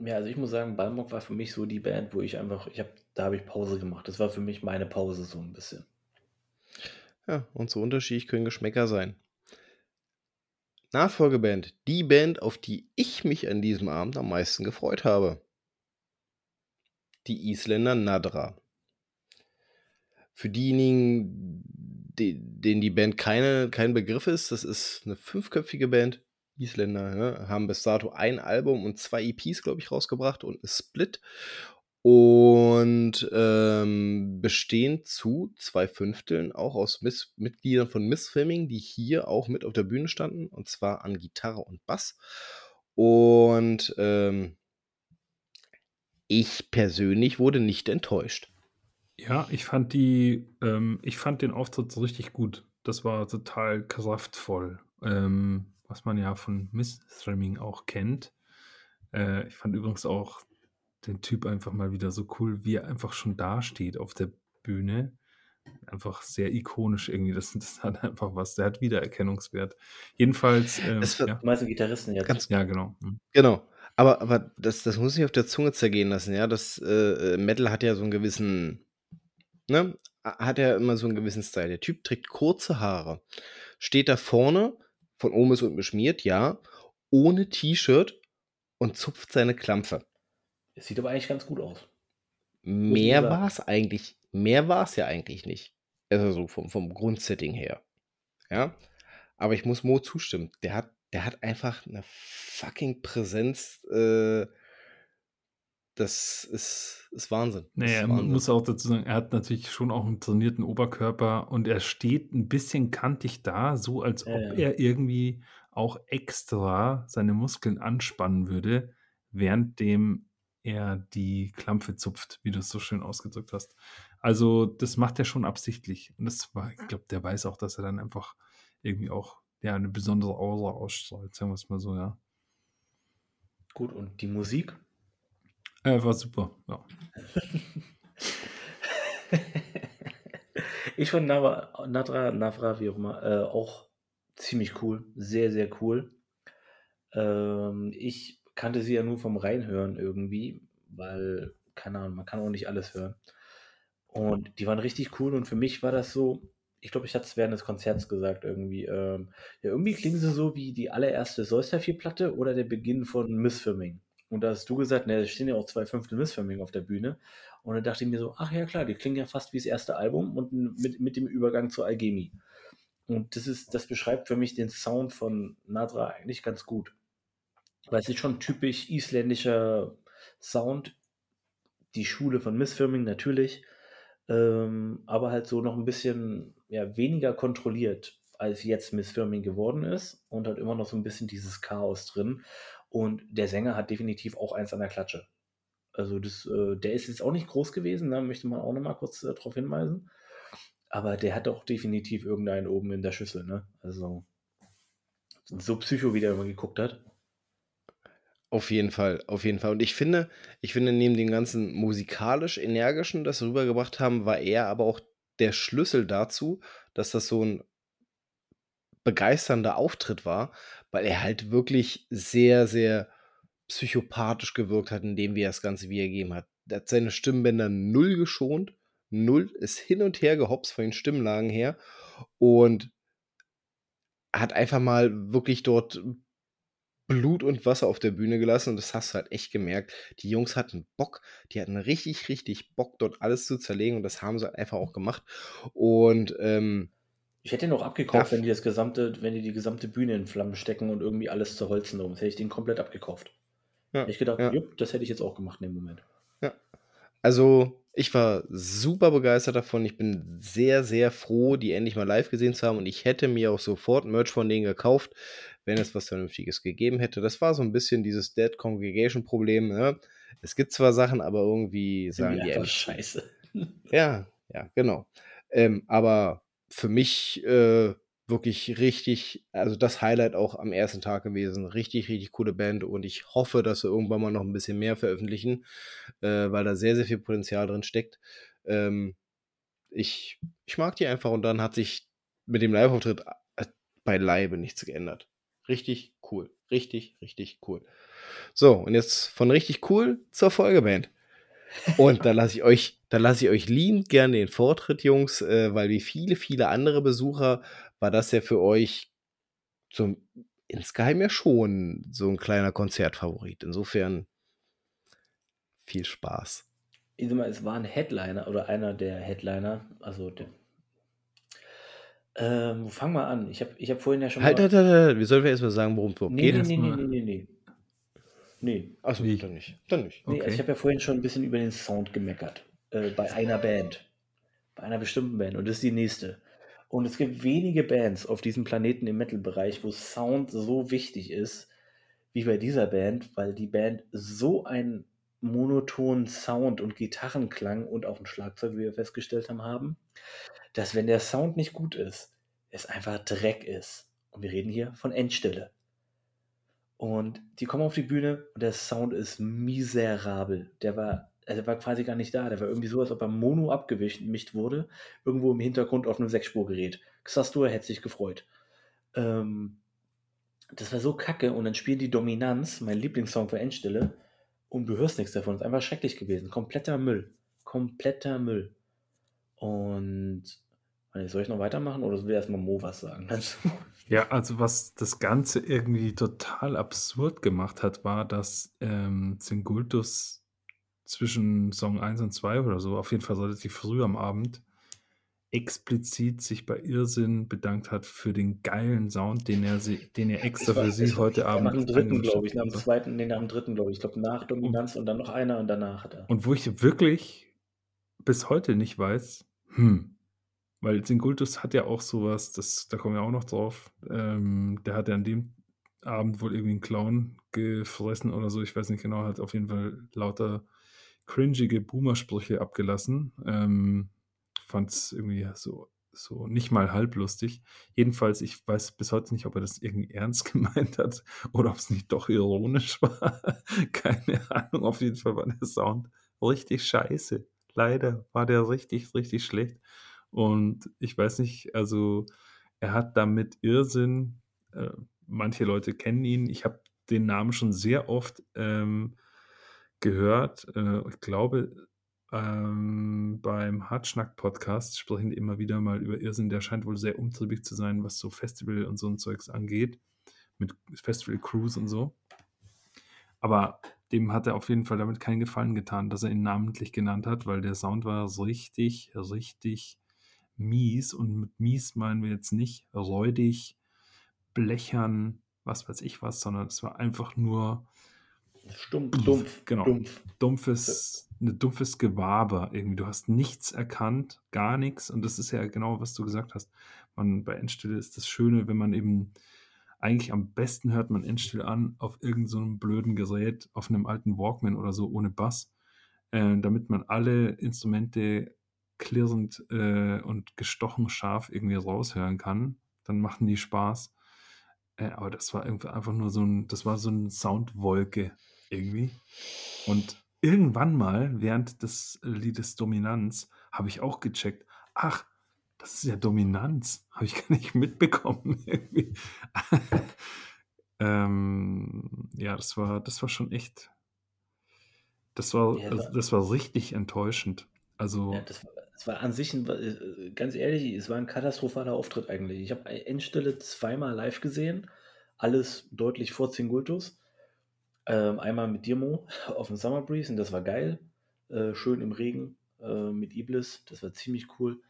Ja, also ich muss sagen, Balmok war für mich so die Band, wo ich einfach, ich habe, da habe ich Pause gemacht. Das war für mich meine Pause so ein bisschen. Ja, und so unterschiedlich können Geschmäcker sein. Nachfolgeband, die Band, auf die ich mich an diesem Abend am meisten gefreut habe. Die Isländer Nadra. Für diejenigen, die, denen die Band keine, kein Begriff ist, das ist eine fünfköpfige Band. Isländer ne, haben bis dato ein Album und zwei EPs, glaube ich, rausgebracht und ein Split und ähm, bestehen zu zwei Fünfteln auch aus Miss Mitgliedern von Miss Filming, die hier auch mit auf der Bühne standen, und zwar an Gitarre und Bass. Und ähm, ich persönlich wurde nicht enttäuscht. Ja, ich fand die, ähm, ich fand den Auftritt so richtig gut. Das war total kraftvoll, ähm, was man ja von Miss Streaming auch kennt. Äh, ich fand übrigens auch den Typ einfach mal wieder so cool, wie er einfach schon dasteht auf der Bühne. Einfach sehr ikonisch irgendwie. Das, das hat <laughs> einfach was. Der hat Wiedererkennungswert. Jedenfalls. Ähm, das wird ja. meisten Gitarristen jetzt. Ganz, ja, genau. Mhm. Genau. Aber, aber das, das muss ich auf der Zunge zergehen lassen, ja. Das äh, Metal hat ja so einen gewissen ne, hat er immer so einen gewissen Style. Der Typ trägt kurze Haare, steht da vorne, von oben bis unten beschmiert, ja, ohne T-Shirt und zupft seine Klampfe. Es sieht aber eigentlich ganz gut aus. Mehr war es eigentlich, mehr war es ja eigentlich nicht. Also so vom, vom Grundsetting her. Ja. Aber ich muss Mo zustimmen. Der hat, der hat einfach eine fucking Präsenz. Äh, das ist, ist Wahnsinn. Naja, ist man Wahnsinn. muss auch dazu sagen, er hat natürlich schon auch einen trainierten Oberkörper und er steht ein bisschen kantig da, so als ob ja. er irgendwie auch extra seine Muskeln anspannen würde, währenddem er die Klampfe zupft, wie du es so schön ausgedrückt hast. Also das macht er schon absichtlich. Und das war, ich glaube, der weiß auch, dass er dann einfach irgendwie auch ja, eine besondere Aura ausstrahlt, sagen wir es mal so, ja. Gut, und die Musik? Äh, war super, ja. <laughs> ich fand Navra, Nadra, Navra, wie auch immer, äh, auch ziemlich cool. Sehr, sehr cool. Ähm, ich kannte sie ja nur vom Reinhören irgendwie, weil, keine Ahnung, man kann auch nicht alles hören. Und die waren richtig cool und für mich war das so, ich glaube, ich hatte es während des Konzerts gesagt irgendwie, ähm, ja, irgendwie klingen sie so wie die allererste Solstice-Platte oder der Beginn von Missfirming. Und da hast du gesagt, ne, da stehen ja auch zwei Fünftel Missfirming auf der Bühne. Und dann dachte ich mir so, ach ja klar, die klingen ja fast wie das erste Album und mit, mit dem Übergang zur Alchemie. Und das ist, das beschreibt für mich den Sound von Nadra eigentlich ganz gut. Weil es ist schon typisch isländischer Sound. Die Schule von Missfirming natürlich. Ähm, aber halt so noch ein bisschen ja, weniger kontrolliert, als jetzt Missfirming geworden ist. Und hat immer noch so ein bisschen dieses Chaos drin. Und der Sänger hat definitiv auch eins an der Klatsche. Also das, äh, der ist jetzt auch nicht groß gewesen, da möchte man auch noch mal kurz äh, darauf hinweisen. Aber der hat auch definitiv irgendeinen oben in der Schüssel, ne? Also so psycho, wie der immer geguckt hat. Auf jeden Fall, auf jeden Fall. Und ich finde, ich finde, neben dem ganzen musikalisch energischen, das sie rübergebracht haben, war er aber auch der Schlüssel dazu, dass das so ein begeisternder Auftritt war, weil er halt wirklich sehr, sehr psychopathisch gewirkt hat, indem wie er das Ganze wiedergegeben hat. Er hat seine Stimmbänder null geschont, null, ist hin und her gehopst von den Stimmlagen her und hat einfach mal wirklich dort Blut und Wasser auf der Bühne gelassen und das hast du halt echt gemerkt. Die Jungs hatten Bock, die hatten richtig, richtig Bock, dort alles zu zerlegen und das haben sie halt einfach auch gemacht. Und ähm, ich hätte ihn auch abgekauft, wenn die das gesamte, wenn die die gesamte Bühne in Flammen stecken und irgendwie alles zerholzen drum. Das hätte ich den komplett abgekauft. Ja, hätte ich gedacht, ja. jupp, das hätte ich jetzt auch gemacht in dem Moment. Ja. Also, ich war super begeistert davon. Ich bin sehr, sehr froh, die endlich mal live gesehen zu haben. Und ich hätte mir auch sofort Merch von denen gekauft, wenn es was Vernünftiges gegeben hätte. Das war so ein bisschen dieses Dead Congregation Problem. Ne? Es gibt zwar Sachen, aber irgendwie sagen die einfach Scheiße. Ja, ja, genau. Ähm, aber für mich äh, wirklich richtig, also das Highlight auch am ersten Tag gewesen. Richtig, richtig coole Band und ich hoffe, dass sie irgendwann mal noch ein bisschen mehr veröffentlichen, äh, weil da sehr, sehr viel Potenzial drin steckt. Ähm, ich, ich mag die einfach und dann hat sich mit dem Live-Auftritt äh, beileibe nichts geändert. Richtig cool. Richtig, richtig cool. So, und jetzt von richtig cool zur Folgeband. Und da lasse ich euch, da lasse ich euch liebend gerne den Vortritt, Jungs, äh, weil wie viele, viele andere Besucher war das ja für euch so insgeheim ja schon so ein kleiner Konzertfavorit. Insofern viel Spaß. Ich sag mal, es war ein Headliner oder einer der Headliner, also der. Ähm, wo fangen wir an? Ich habe ich hab vorhin ja schon. Halt, halt, halt, halt. Wie sollen wir erstmal sagen, worum es überhaupt nee, geht? Nee, nee, nee, nee, nee, nee. Nee. Achso, Wie? dann nicht. Dann nicht. Nee, Okay. also ich habe ja vorhin schon ein bisschen über den Sound gemeckert. Äh, bei einer Band. Bei einer bestimmten Band. Und das ist die nächste. Und es gibt wenige Bands auf diesem Planeten im Metal-Bereich, wo Sound so wichtig ist, wie bei dieser Band, weil die Band so einen monotonen Sound und Gitarrenklang und auch ein Schlagzeug, wie wir festgestellt haben, haben, dass wenn der Sound nicht gut ist, es einfach Dreck ist. Und wir reden hier von Endstille. Und die kommen auf die Bühne und der Sound ist miserabel. Der war, also war quasi gar nicht da. Der war irgendwie so, als ob er Mono abgemischt wurde. Irgendwo im Hintergrund auf einem Sechsspurgerät. Xastur hätte sich gefreut. Ähm, das war so kacke. Und dann spielen die Dominanz, mein Lieblingssong für Endstille. Und du hörst nichts davon. Ist einfach schrecklich gewesen. Kompletter Müll. Kompletter Müll. Und soll ich noch weitermachen oder will erstmal Mo was sagen dazu? <laughs> Ja, also was das Ganze irgendwie total absurd gemacht hat, war, dass ähm, Singultus zwischen Song 1 und 2 oder so, auf jeden Fall relativ früh am Abend, explizit sich bei Irrsinn bedankt hat für den geilen Sound, den er, sie, den er extra war, für sie heute Abend nach dem dritten, glaube ich, nach dem zweiten, nee, nach dem dritten, glaube ich. Ich glaube, nach Dominanz und dann noch einer und danach hat er. Und wo ich wirklich bis heute nicht weiß, hm, weil Singultus hat ja auch sowas, das, da kommen wir auch noch drauf, ähm, der hat ja an dem Abend wohl irgendwie einen Clown gefressen oder so, ich weiß nicht genau, hat auf jeden Fall lauter cringige Boomer-Sprüche abgelassen. Ähm, Fand es irgendwie so, so nicht mal halblustig. Jedenfalls, ich weiß bis heute nicht, ob er das irgendwie ernst <laughs> gemeint hat oder ob es nicht doch ironisch war. <laughs> Keine Ahnung, auf jeden Fall war der Sound richtig scheiße. Leider war der richtig, richtig schlecht. Und ich weiß nicht, also er hat damit Irrsinn, äh, manche Leute kennen ihn, ich habe den Namen schon sehr oft ähm, gehört. Äh, ich glaube, ähm, beim Hartschnack-Podcast sprechen immer wieder mal über Irrsinn. Der scheint wohl sehr umtriebig zu sein, was so Festival und so ein Zeugs angeht. Mit Festival-Crews und so. Aber dem hat er auf jeden Fall damit keinen Gefallen getan, dass er ihn namentlich genannt hat, weil der Sound war richtig, richtig mies. Und mit mies meinen wir jetzt nicht räudig, blechern, was weiß ich was, sondern es war einfach nur Stumpf, dumpf, genau, dumpf. dumpfes, eine dumpfes Gewaber irgendwie. Du hast nichts erkannt, gar nichts. Und das ist ja genau, was du gesagt hast. Man, bei Endstille ist das Schöne, wenn man eben eigentlich am besten hört man Endstille an auf irgendeinem so blöden Gerät, auf einem alten Walkman oder so ohne Bass, äh, damit man alle Instrumente klirrend äh, und gestochen scharf irgendwie raushören kann. Dann machen die Spaß. Äh, aber das war irgendwie einfach nur so ein, das war so eine Soundwolke irgendwie. Und irgendwann mal, während des Liedes Dominanz, habe ich auch gecheckt, ach, das ist ja Dominanz. Habe ich <laughs> gar nicht mitbekommen. <laughs> Irgendwie. ähm, ja, das war, das war schon echt. Das war, also, war- das war richtig enttäuschend. Also, Ja, das, das war an sich, ein, äh, ganz ehrlich, es war ein katastrophaler Auftritt eigentlich. Ich habe Endstille zweimal live gesehen, alles deutlich vor Zingultus. Ähm, einmal mit Dirmo <laughs> auf dem Summer Breeze und das war geil. Äh, schön im Regen äh, mit Iblis, das war ziemlich cool.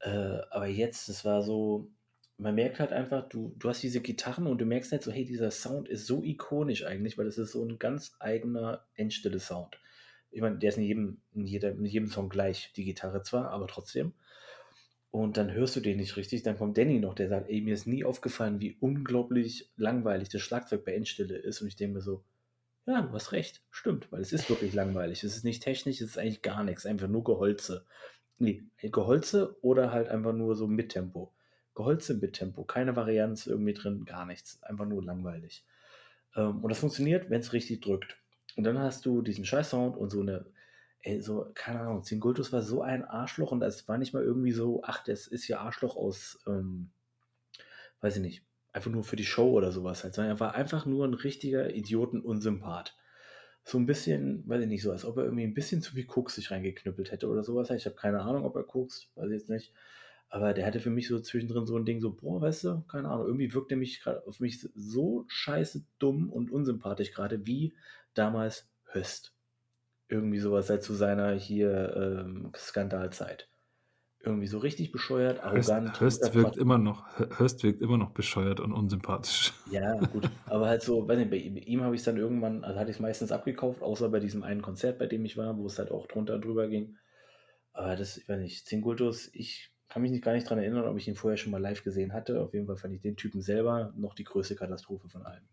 Äh, aber jetzt, das war so, man merkt halt einfach, du, du hast diese Gitarren und du merkst halt so, hey, dieser Sound ist so ikonisch eigentlich, weil es ist so ein ganz eigener Endstille-Sound. Ich meine, der ist in jedem, in, jeder, in jedem Song gleich, die Gitarre zwar, aber trotzdem. Und dann hörst du den nicht richtig. Dann kommt Danny noch, der sagt, ey, mir ist nie aufgefallen, wie unglaublich langweilig das Schlagzeug bei Endstille ist. Und ich denke mir so, ja, du hast recht, stimmt, weil es ist wirklich langweilig. Es ist nicht technisch, es ist eigentlich gar nichts, einfach nur Geholze. Nee, Geholze oder halt einfach nur so mit Tempo. Geholze mit Tempo, keine Varianz irgendwie drin, gar nichts, einfach nur langweilig. Ähm, und das funktioniert, wenn es richtig drückt. Und dann hast du diesen Scheiß-Sound und so eine, ey, so, keine Ahnung, Zingultus war so ein Arschloch und es war nicht mal irgendwie so, ach, das ist ja Arschloch aus, ähm, weiß ich nicht, einfach nur für die Show oder sowas halt, sondern er war einfach nur ein richtiger Idioten-Unsympath. So ein bisschen, weiß ich nicht, so als ob er irgendwie ein bisschen zu viel Koks sich reingeknüppelt hätte oder sowas. Ich habe keine Ahnung, ob er kokst, weiß ich jetzt nicht. Aber der hatte für mich so zwischendrin so ein Ding, so, boah, weißt du, keine Ahnung, irgendwie wirkt er mich gerade auf mich so scheiße dumm und unsympathisch gerade wie damals Höst. Irgendwie sowas halt zu seiner hier ähm, Skandalzeit. Irgendwie so richtig bescheuert, Höst, arrogant. Höst äh, wirkt immer noch, Höst wirkt immer noch bescheuert und unsympathisch. <laughs> Ja, gut. Aber halt so, weiß nicht, bei ihm, habe ich es dann irgendwann, also hatte ich es meistens abgekauft, außer bei diesem einen Konzert, bei dem ich war, wo es halt auch drunter und drüber ging. Aber das, ich weiß nicht, Zingultus, ich kann mich nicht, gar nicht dran erinnern, ob ich ihn vorher schon mal live gesehen hatte. Auf jeden Fall fand ich den Typen selber noch die größte Katastrophe von allen.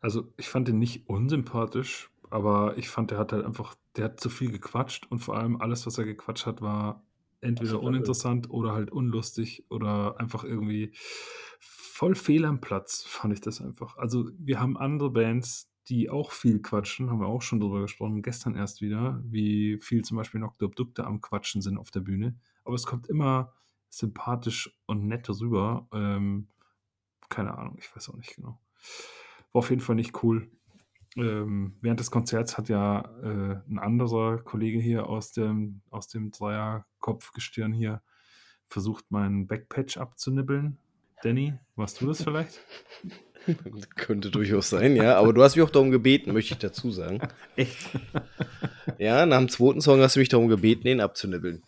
Also ich fand ihn nicht unsympathisch, aber ich fand, der hat halt einfach, der hat zu viel gequatscht und vor allem alles, was er gequatscht hat, war entweder uninteressant oder halt unlustig oder einfach irgendwie voll fehl am Platz, fand ich das einfach. Also wir haben andere Bands, die auch viel quatschen, haben wir auch schon drüber gesprochen, gestern erst wieder, wie viel zum Beispiel Nocte Obdukte am Quatschen sind auf der Bühne. Aber es kommt immer sympathisch und nett rüber. Ähm, keine Ahnung, ich weiß auch nicht genau. War auf jeden Fall nicht cool. ähm, während des Konzerts hat ja äh, ein anderer Kollege hier aus dem, aus dem Dreierkopfgestirn hier versucht, meinen Backpatch abzunibbeln. Danny, warst du das vielleicht? <laughs> Könnte durchaus sein, ja. Aber du hast mich auch darum gebeten, möchte ich dazu sagen. Echt? Ja, nach dem zweiten Song hast du mich darum gebeten, den abzunibbeln.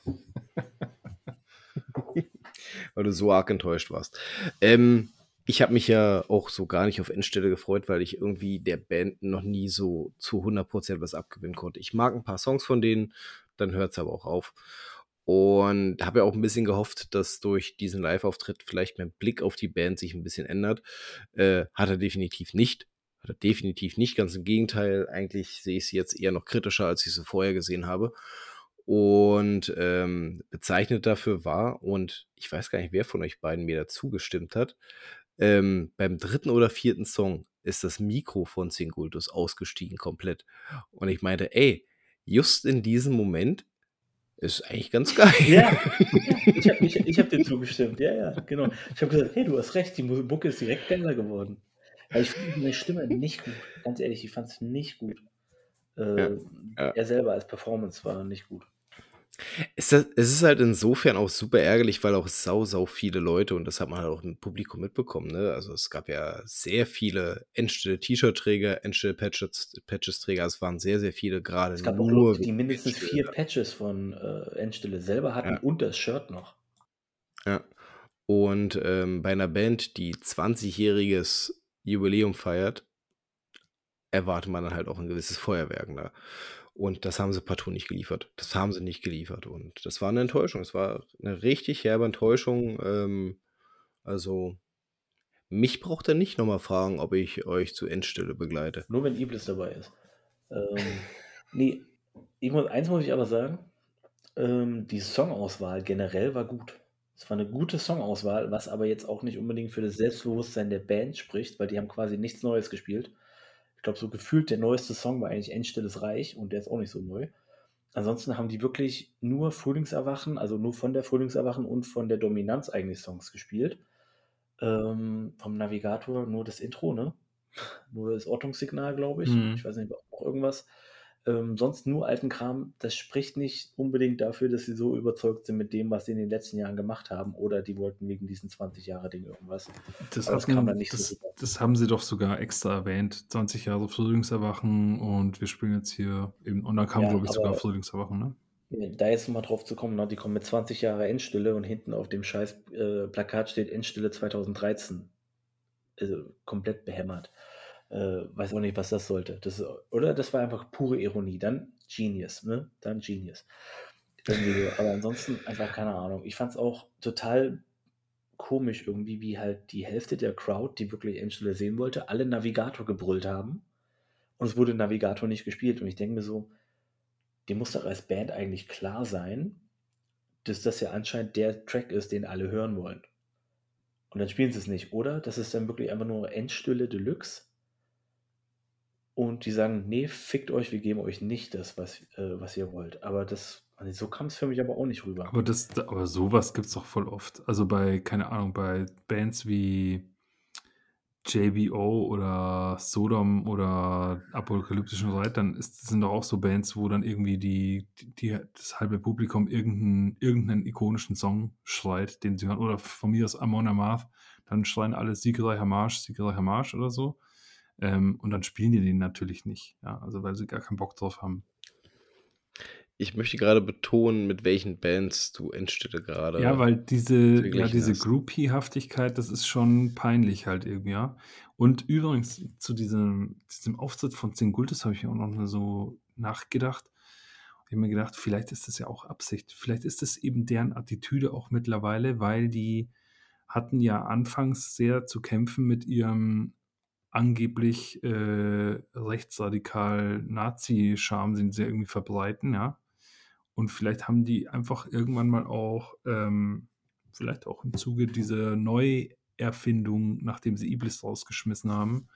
Weil du so arg enttäuscht warst. Ähm, ich habe mich ja auch so gar nicht auf Endstelle gefreut, weil ich irgendwie der Band noch nie so zu 100% was abgewinnen konnte. Ich mag ein paar Songs von denen, dann hört es aber auch auf. Und habe ja auch ein bisschen gehofft, dass durch diesen Live-Auftritt vielleicht mein Blick auf die Band sich ein bisschen ändert. Äh, hat er definitiv nicht. Hat er definitiv nicht. Ganz im Gegenteil. Eigentlich sehe ich sie jetzt eher noch kritischer, als ich sie vorher gesehen habe. Und ähm, bezeichnet dafür war, und ich weiß gar nicht, wer von euch beiden mir dazu gestimmt hat, ähm, beim dritten oder vierten Song ist das Mikro von Singultus ausgestiegen komplett. Und ich meinte, ey, just in diesem Moment ist eigentlich ganz <laughs> geil. Ja, ich habe ich, ich hab dir zugestimmt. Ja, ja, genau. Ich habe gesagt, hey, du hast recht, die Mucke ist direkt besser geworden. Aber ich finde meine Stimme nicht gut. Ganz ehrlich, ich fand es nicht gut. Äh, ja. Er selber als Performance war nicht gut. Es ist, es ist halt insofern auch super ärgerlich, weil auch sau, sau viele Leute, und das hat man halt auch im Publikum mitbekommen, ne? Also es gab ja sehr viele Endstelle-T-Shirt-Träger, Endstelle-Patches-Träger, es waren sehr, sehr viele gerade Es gab auch nur Leute, die mindestens vier Patches von äh, Endstelle selber hatten ja. und das Shirt noch. Ja. Und ähm, bei einer Band, die 20-jähriges Jubiläum feiert, erwartet man dann halt auch ein gewisses Feuerwerk. Ne? Und das haben sie partout nicht geliefert. Das haben sie nicht geliefert. Und das war eine Enttäuschung. Es war eine richtig herbe Enttäuschung. Ähm, also, mich braucht er nicht nochmal fragen, ob ich euch zu Endstelle begleite. Nur wenn Iblis dabei ist. Ähm, nee, ich muss, eins muss ich aber sagen: ähm, Die Songauswahl generell war gut. Es war eine gute Songauswahl, was aber jetzt auch nicht unbedingt für das Selbstbewusstsein der Band spricht, weil die haben quasi nichts Neues gespielt. Ich glaube, so gefühlt der neueste Song war eigentlich Endstilles Reich und der ist auch nicht so neu. Ansonsten haben die wirklich nur Frühlingserwachen, also nur von der Frühlingserwachen und von der Dominanz eigentlich Songs gespielt. Ähm, vom Navigator nur das Intro, ne? <laughs> Nur das Ortungssignal, glaube ich. Mhm. Ich weiß nicht, auch irgendwas. Ähm, sonst nur alten Kram, das spricht nicht unbedingt dafür, dass sie so überzeugt sind mit dem, was sie in den letzten Jahren gemacht haben. Oder die wollten wegen diesen 20 Jahre Ding irgendwas. Das, das kam dann nicht das, so Das haben sie doch sogar extra erwähnt. 20 Jahre Frühlingserwachen und wir spielen jetzt hier eben, und dann kam, ja, glaube ich, sogar Frühlingserwachen, ne? Da jetzt mal drauf zu kommen, ne, die kommen mit 20 Jahre Endstille und hinten auf dem scheiß äh, Plakat steht Endstille 2013. Also komplett behämmert. Äh, weiß auch nicht, was das sollte. Das, oder das war einfach pure Ironie. Dann Genius, ne? Dann Genius. Aber ansonsten einfach keine Ahnung. Ich fand es auch total komisch irgendwie, wie halt die Hälfte der Crowd, die wirklich Endstelle sehen wollte, alle Navigator gebrüllt haben. Und es wurde Navigator nicht gespielt. Und ich denke mir so, dir muss doch als Band eigentlich klar sein, dass das ja anscheinend der Track ist, den alle hören wollen. Und dann spielen sie es nicht, oder? Das ist dann wirklich einfach nur Endstille Deluxe und die sagen, nee, fickt euch, wir geben euch nicht das, was, äh, was ihr wollt. Aber das, also so kam es für mich aber auch nicht rüber. Aber, das, aber sowas gibt es doch voll oft. Also bei, keine Ahnung, bei Bands wie JBO oder Sodom oder Apokalyptischen Reit, dann ist, sind doch auch so Bands, wo dann irgendwie die, die, das halbe Publikum irgendeinen, irgendeinen ikonischen Song schreit, den sie hören. Oder von mir aus Amon Amarth, dann schreien alle Siegreicher Marsch, Siegreicher Marsch oder so. Ähm, und dann spielen die den natürlich nicht, ja, also weil sie gar keinen Bock drauf haben. Ich möchte gerade betonen, mit welchen Bands du Endstädte gerade. Ja, weil diese, ja, diese Groupie-Haftigkeit, das ist schon peinlich halt irgendwie, ja. Und übrigens zu diesem, diesem Auftritt von Zingultis habe ich auch noch so nachgedacht. Ich habe mir gedacht, vielleicht ist das ja auch Absicht. Vielleicht ist das eben deren Attitüde auch mittlerweile, weil die hatten ja anfangs sehr zu kämpfen mit ihrem angeblich äh, rechtsradikal Nazi-Charme, den sie irgendwie verbreiten, ja. Und vielleicht haben die einfach irgendwann mal auch, ähm, vielleicht auch im Zuge dieser Neuerfindung, nachdem sie Iblis rausgeschmissen haben,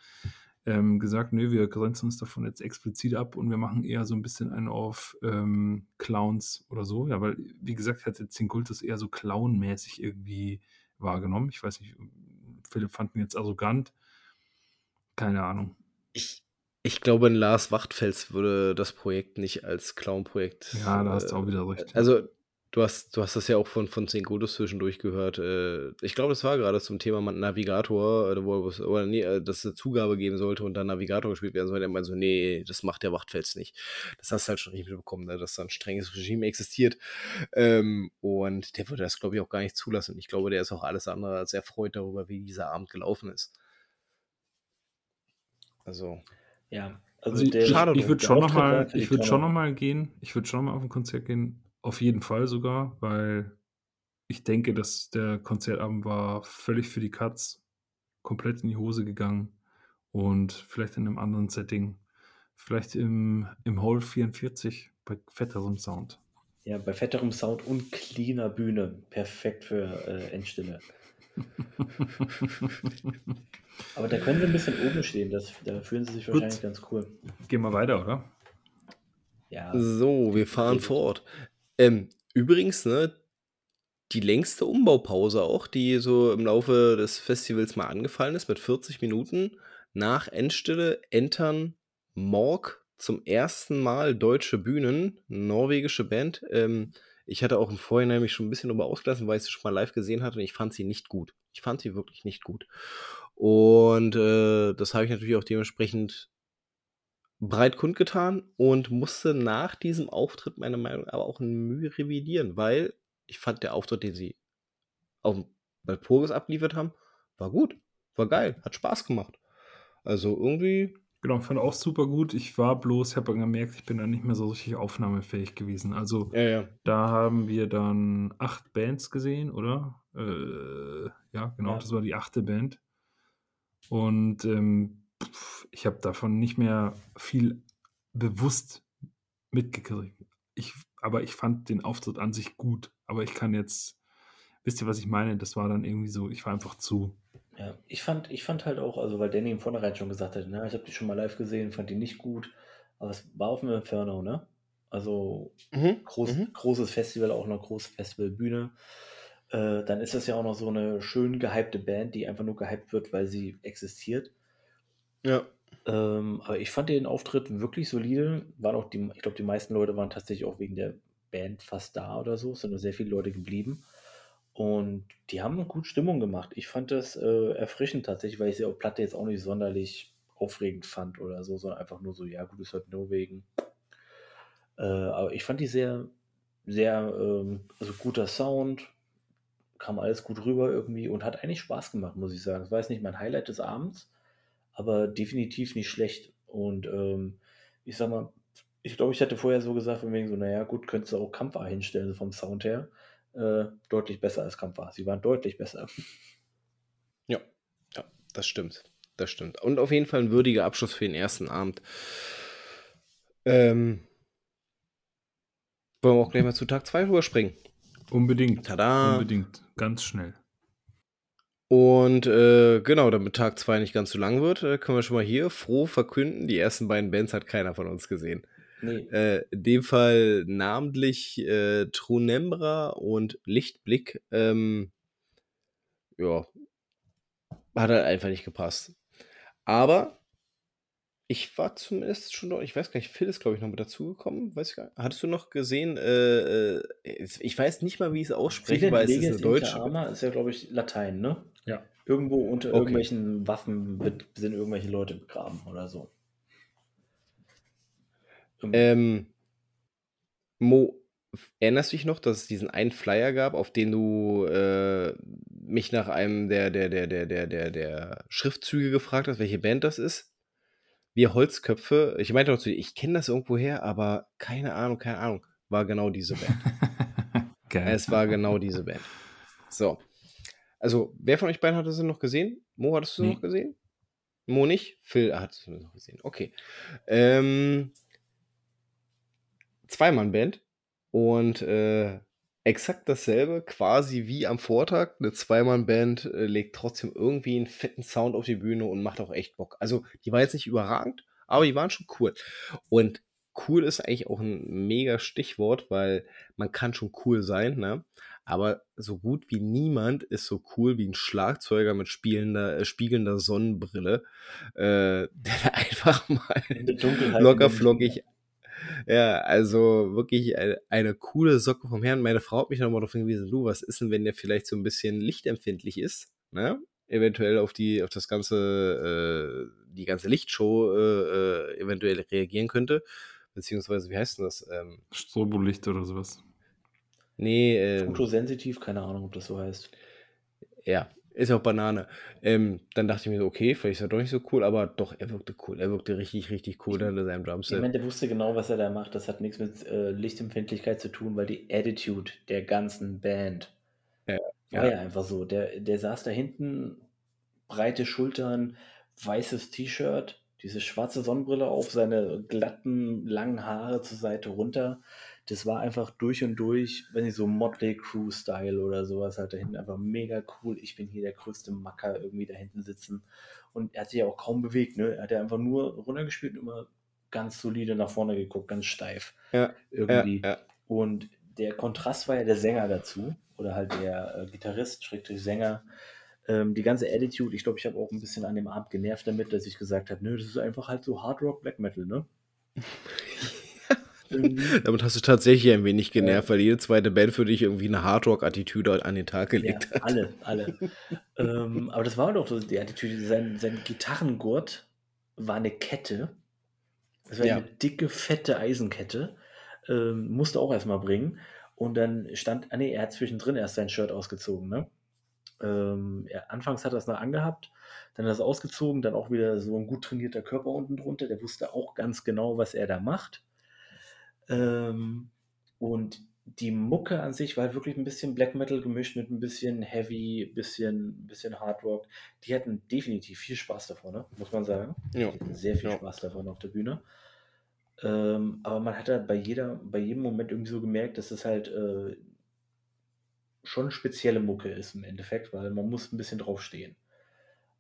ähm, gesagt, nö, wir grenzen uns davon jetzt explizit ab und wir machen eher so ein bisschen einen auf ähm, Clowns oder so. Ja, weil, wie gesagt, hat jetzt den Kultus eher so clownmäßig irgendwie wahrgenommen. Ich weiß nicht, Philipp fand ihn jetzt arrogant keine Ahnung. Ich, Ich glaube, ein Lars Wachtfels würde das Projekt nicht als Clown-Projekt. Ja, da hast du auch wieder recht. Äh, also, du hast, du hast das ja auch von, von Zehn Godos zwischendurch gehört. Äh, ich glaube, das war gerade zum Thema Navigator, äh, wo, oder nee, dass es eine Zugabe geben sollte und dann Navigator gespielt werden sollte. Er meinte so, nee, das macht der Wachtfels nicht. Das hast du halt schon richtig mitbekommen, ne, dass da ein strenges Regime existiert. Ähm, und der würde das, glaube ich, auch gar nicht zulassen. Ich glaube, der ist auch alles andere als erfreut darüber, wie dieser Abend gelaufen ist. Also. Ja, also, also der, schade. Ich, ich würde schon nochmal, ich würde schon noch mal gehen. Ich würde schon noch mal auf ein Konzert gehen. Auf jeden Fall sogar, weil ich denke, dass der Konzertabend war völlig für die Katz, komplett in die Hose gegangen und vielleicht in einem anderen Setting, vielleicht im, im Hall 44 bei fetterem Sound. Ja, bei fetterem Sound und cleaner Bühne. Perfekt für äh, Endstille. <laughs> Aber da können sie ein bisschen oben stehen. Das, da fühlen sie sich Gut. wahrscheinlich ganz cool. Gehen wir weiter, oder? Ja. So, wir fahren fort. Ähm, übrigens, ne, die längste Umbaupause auch, die so im Laufe des Festivals mal angefallen ist, mit 40 Minuten nach Endstille entern Morg zum ersten Mal deutsche Bühnen, norwegische Band. Ähm, ich hatte auch im Vorhinein mich schon ein bisschen darüber ausgelassen, weil ich sie schon mal live gesehen hatte und ich fand sie nicht gut. Ich fand sie wirklich nicht gut. Und äh, das habe ich natürlich auch dementsprechend breit kundgetan und musste nach diesem Auftritt meiner Meinung aber auch in Mühe revidieren, weil ich fand der Auftritt, den sie auf Walpurgis abliefert haben, war gut, war geil, hat Spaß gemacht. Also irgendwie Genau, fand auch super gut. Ich war bloß, ich habe gemerkt, ich bin da nicht mehr so richtig aufnahmefähig gewesen. Also ja, ja. da haben wir dann acht Bands gesehen, oder? Äh, ja, genau, ja. das war die achte Band. Und ähm, ich habe davon nicht mehr viel bewusst mitgekriegt. Ich, aber ich fand den Auftritt an sich gut. Aber ich kann jetzt, wisst ihr, was ich meine? Das war dann irgendwie so, ich war einfach zu. Ja, ich fand, ich fand halt auch, also weil Danny im Vornherein schon gesagt hat, ne, ich habe die schon mal live gesehen, fand die nicht gut, aber es war auf dem Inferno, ne? Also mhm. Groß, mhm. großes Festival, auch noch große Festivalbühne. Äh, dann ist das ja auch noch so eine schön gehypte Band, die einfach nur gehypt wird, weil sie existiert. Ja. Ähm, aber ich fand den Auftritt wirklich solide. Waren auch die, ich glaube, die meisten Leute waren tatsächlich auch wegen der Band fast da oder so. Es sind nur sehr viele Leute geblieben. Und die haben gut Stimmung gemacht. Ich fand das äh, erfrischend tatsächlich, weil ich sie auf Platte jetzt auch nicht sonderlich aufregend fand oder so, sondern einfach nur so, ja gut, ist halt nur wegen. Äh, aber ich fand die sehr, sehr, ähm, also guter Sound, kam alles gut rüber irgendwie und hat eigentlich Spaß gemacht, muss ich sagen. Es war jetzt nicht mein Highlight des Abends, aber definitiv nicht schlecht. Und ähm, ich sag mal, ich glaube, ich hatte vorher so gesagt, von wegen so, naja, gut, könntest du auch Kampfer hinstellen, vom Sound her äh, deutlich besser als Kampf war. Sie waren deutlich besser. <laughs> Ja, ja, das stimmt. Das stimmt. Und auf jeden Fall ein würdiger Abschluss für den ersten Abend. Ähm, wollen wir auch gleich mal zu Tag 2 rüberspringen? Unbedingt. Tada. Unbedingt. Ganz schnell. Und äh, genau, damit Tag 2 nicht ganz so lang wird, äh, können wir schon mal hier froh verkünden, die ersten beiden Bands hat keiner von uns gesehen. Nee. Äh, in dem Fall namentlich äh, Trunembra und Lichtblick. Ähm, ja, hat halt einfach nicht gepasst. Aber ich war zumindest schon dort, ich weiß gar nicht, Phil ist, glaube ich, noch mit dazugekommen. Weiß ich gar nicht. Hattest du noch gesehen? Äh, äh, ich weiß nicht mal, wie ich es ausspreche, weil es ist eine deutsche. Arma ist ja, glaube ich, Latein, ne? Ja. Irgendwo unter okay. irgendwelchen Waffen sind irgendwelche Leute begraben oder so. Ähm, Mo, erinnerst du dich noch, dass es diesen einen Flyer gab, auf den du äh, mich nach einem der, der, der, der, der, der, der Schriftzüge gefragt hast, welche Band das ist? Wir Holzköpfe. Ich meinte noch zu dir, ich kenne das irgendwo her, aber keine Ahnung, keine Ahnung. War genau diese Band. <laughs> Geil. Es war genau diese Band. So. Also, wer von euch beiden hat sie noch gesehen? Mo, hattest du nee. noch gesehen? Mo nicht? Phil hat es noch gesehen. Okay. Ähm, Zweimann-Band und äh, exakt dasselbe, quasi wie am Vortag. Eine Zweimann-Band äh, legt trotzdem irgendwie einen fetten Sound auf die Bühne und macht auch echt Bock. Also, die war jetzt nicht überragend, aber die waren schon cool. Und cool ist eigentlich auch ein mega Stichwort, weil man kann schon cool sein, ne? Aber so gut wie niemand ist so cool wie ein Schlagzeuger mit spielender, äh, spiegelnder Sonnenbrille, äh, <laughs> der einfach mal locker flockig ja, also wirklich eine, eine, coole Socke vom Herrn. Meine Frau hat mich nochmal darauf hingewiesen, du, was ist denn, wenn der vielleicht so ein bisschen lichtempfindlich ist? Ne? Eventuell auf die, auf das ganze, äh, die ganze Lichtshow äh, äh eventuell reagieren könnte. Beziehungsweise, wie heißt denn das? Ähm, Strobolicht oder sowas. Nee, äh, Fotosensitiv, keine Ahnung, ob das so heißt. Ja, ist auch Banane. Ähm, dann dachte ich mir so, okay, vielleicht ist er doch nicht so cool, aber doch, er wirkte cool. Er wirkte richtig, richtig cool in seinem Drumset. Ich meine, der wusste genau, was er da macht. Das hat nichts mit äh, Lichtempfindlichkeit zu tun, weil die Attitude der ganzen Band ja, war ja. ja einfach so. Der, der saß da hinten, breite Schultern, weißes T-Shirt, diese schwarze Sonnenbrille auf, seine glatten, langen Haare zur Seite runter das war einfach durch und durch, wenn ich so Motley Crew Style oder sowas halt da hinten einfach mega cool. Ich bin hier der größte Macker irgendwie da hinten sitzen. Und er hat sich ja auch kaum bewegt, ne? Er hat ja einfach nur runtergespielt und immer ganz solide nach vorne geguckt, ganz steif. Ja. Irgendwie. Ja, ja. Und der Kontrast war ja der Sänger dazu. Oder halt der äh, Gitarrist, Schrägstrich Sänger. Ähm, die ganze Attitude, ich glaube, ich habe auch ein bisschen an dem Abend genervt damit, dass ich gesagt habe, nö, das ist einfach halt so Hard Rock Black Metal, ne? <laughs> Damit hast du tatsächlich ein wenig genervt, weil jede zweite Band für dich irgendwie eine Hardrock-Attitüde an den Tag gelegt ja, hat. Alle, alle. <laughs> ähm, aber das war doch so die Attitüde. Sein, sein Gitarrengurt war eine Kette. Das war ja. eine dicke, fette Eisenkette. Ähm, musste auch erstmal bringen. Und dann stand, ah nee, er hat zwischendrin erst sein Shirt ausgezogen, ne? Ähm, er, anfangs hat er es noch angehabt, dann hat er es ausgezogen, dann auch wieder so ein gut trainierter Körper unten drunter. Der wusste auch ganz genau, was er da macht. Ähm, und die Mucke an sich war wirklich ein bisschen Black Metal gemischt mit ein bisschen Heavy, bisschen, bisschen Hard Rock. Die hatten definitiv viel Spaß davon, ne? muss man sagen. Ja. Die hatten sehr viel ja. Spaß davon auf der Bühne. Ähm, aber man hat halt bei, jeder, bei jedem Moment irgendwie so gemerkt, dass es halt äh, schon spezielle Mucke ist im Endeffekt, weil man muss ein bisschen draufstehen.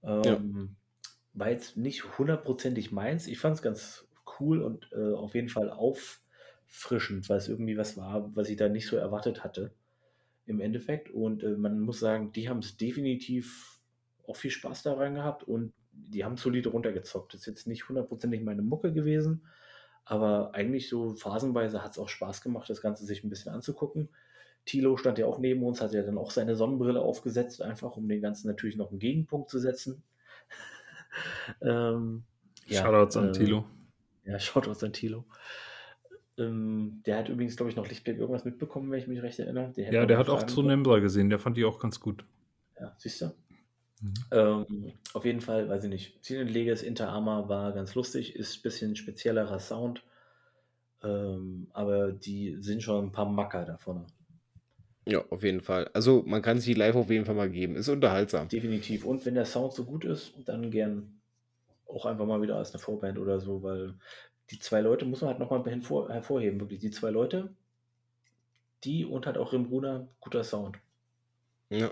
Ähm, ja. War jetzt nicht hundertprozentig meins. Ich fand es ganz cool und äh, auf jeden Fall auf, auffrischend, weil es irgendwie was war, was ich da nicht so erwartet hatte im Endeffekt. Und äh, man muss sagen, die haben es definitiv auch viel Spaß daran gehabt und die haben solide runtergezockt. Das ist jetzt nicht hundertprozentig meine Mucke gewesen, aber eigentlich so phasenweise hat es auch Spaß gemacht, das Ganze sich ein bisschen anzugucken. Tilo stand ja auch neben uns, hat ja dann auch seine Sonnenbrille aufgesetzt, einfach um den Ganzen natürlich noch einen Gegenpunkt zu setzen. <laughs> ähm, ja, Shoutouts an äh, Tilo. Ja, Shoutouts an Tilo. Ähm, der hat übrigens, glaube ich, noch Lichtblick irgendwas mitbekommen, wenn ich mich recht erinnere. Der ja, der hat auch zu Nembra gesehen, der fand die auch ganz gut. Ja, siehst du? Mhm. Ähm, auf jeden Fall, weiß ich nicht. Zielentleges Inter Arma war ganz lustig, ist ein bisschen speziellerer Sound, ähm, aber die sind schon ein paar Macker davon. Ja, auf jeden Fall. Also man kann sich die live auf jeden Fall mal geben. Ist unterhaltsam. Definitiv. Und wenn der Sound so gut ist, dann gern auch einfach mal wieder als eine Vorband oder so, weil die zwei Leute muss man halt nochmal hervorheben, wirklich. Die zwei Leute, die und halt auch im Bruder, guter Sound. Ja,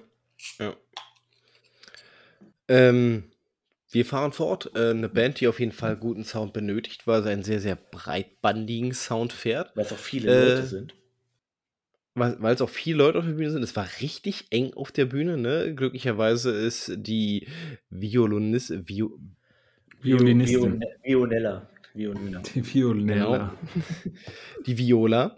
ja. Ähm, wir fahren fort. Äh, eine Band, die auf jeden Fall guten Sound benötigt, weil sie einen sehr, sehr breitbandigen Sound fährt. Weil es auch viele äh, Leute sind. Weil es auch viele Leute auf der Bühne sind. Es war richtig eng auf der Bühne. Ne? Glücklicherweise ist die Violinis, Vio, Violinistin. Vionella. Violina. Die Violina. Genau. <laughs> Die Viola.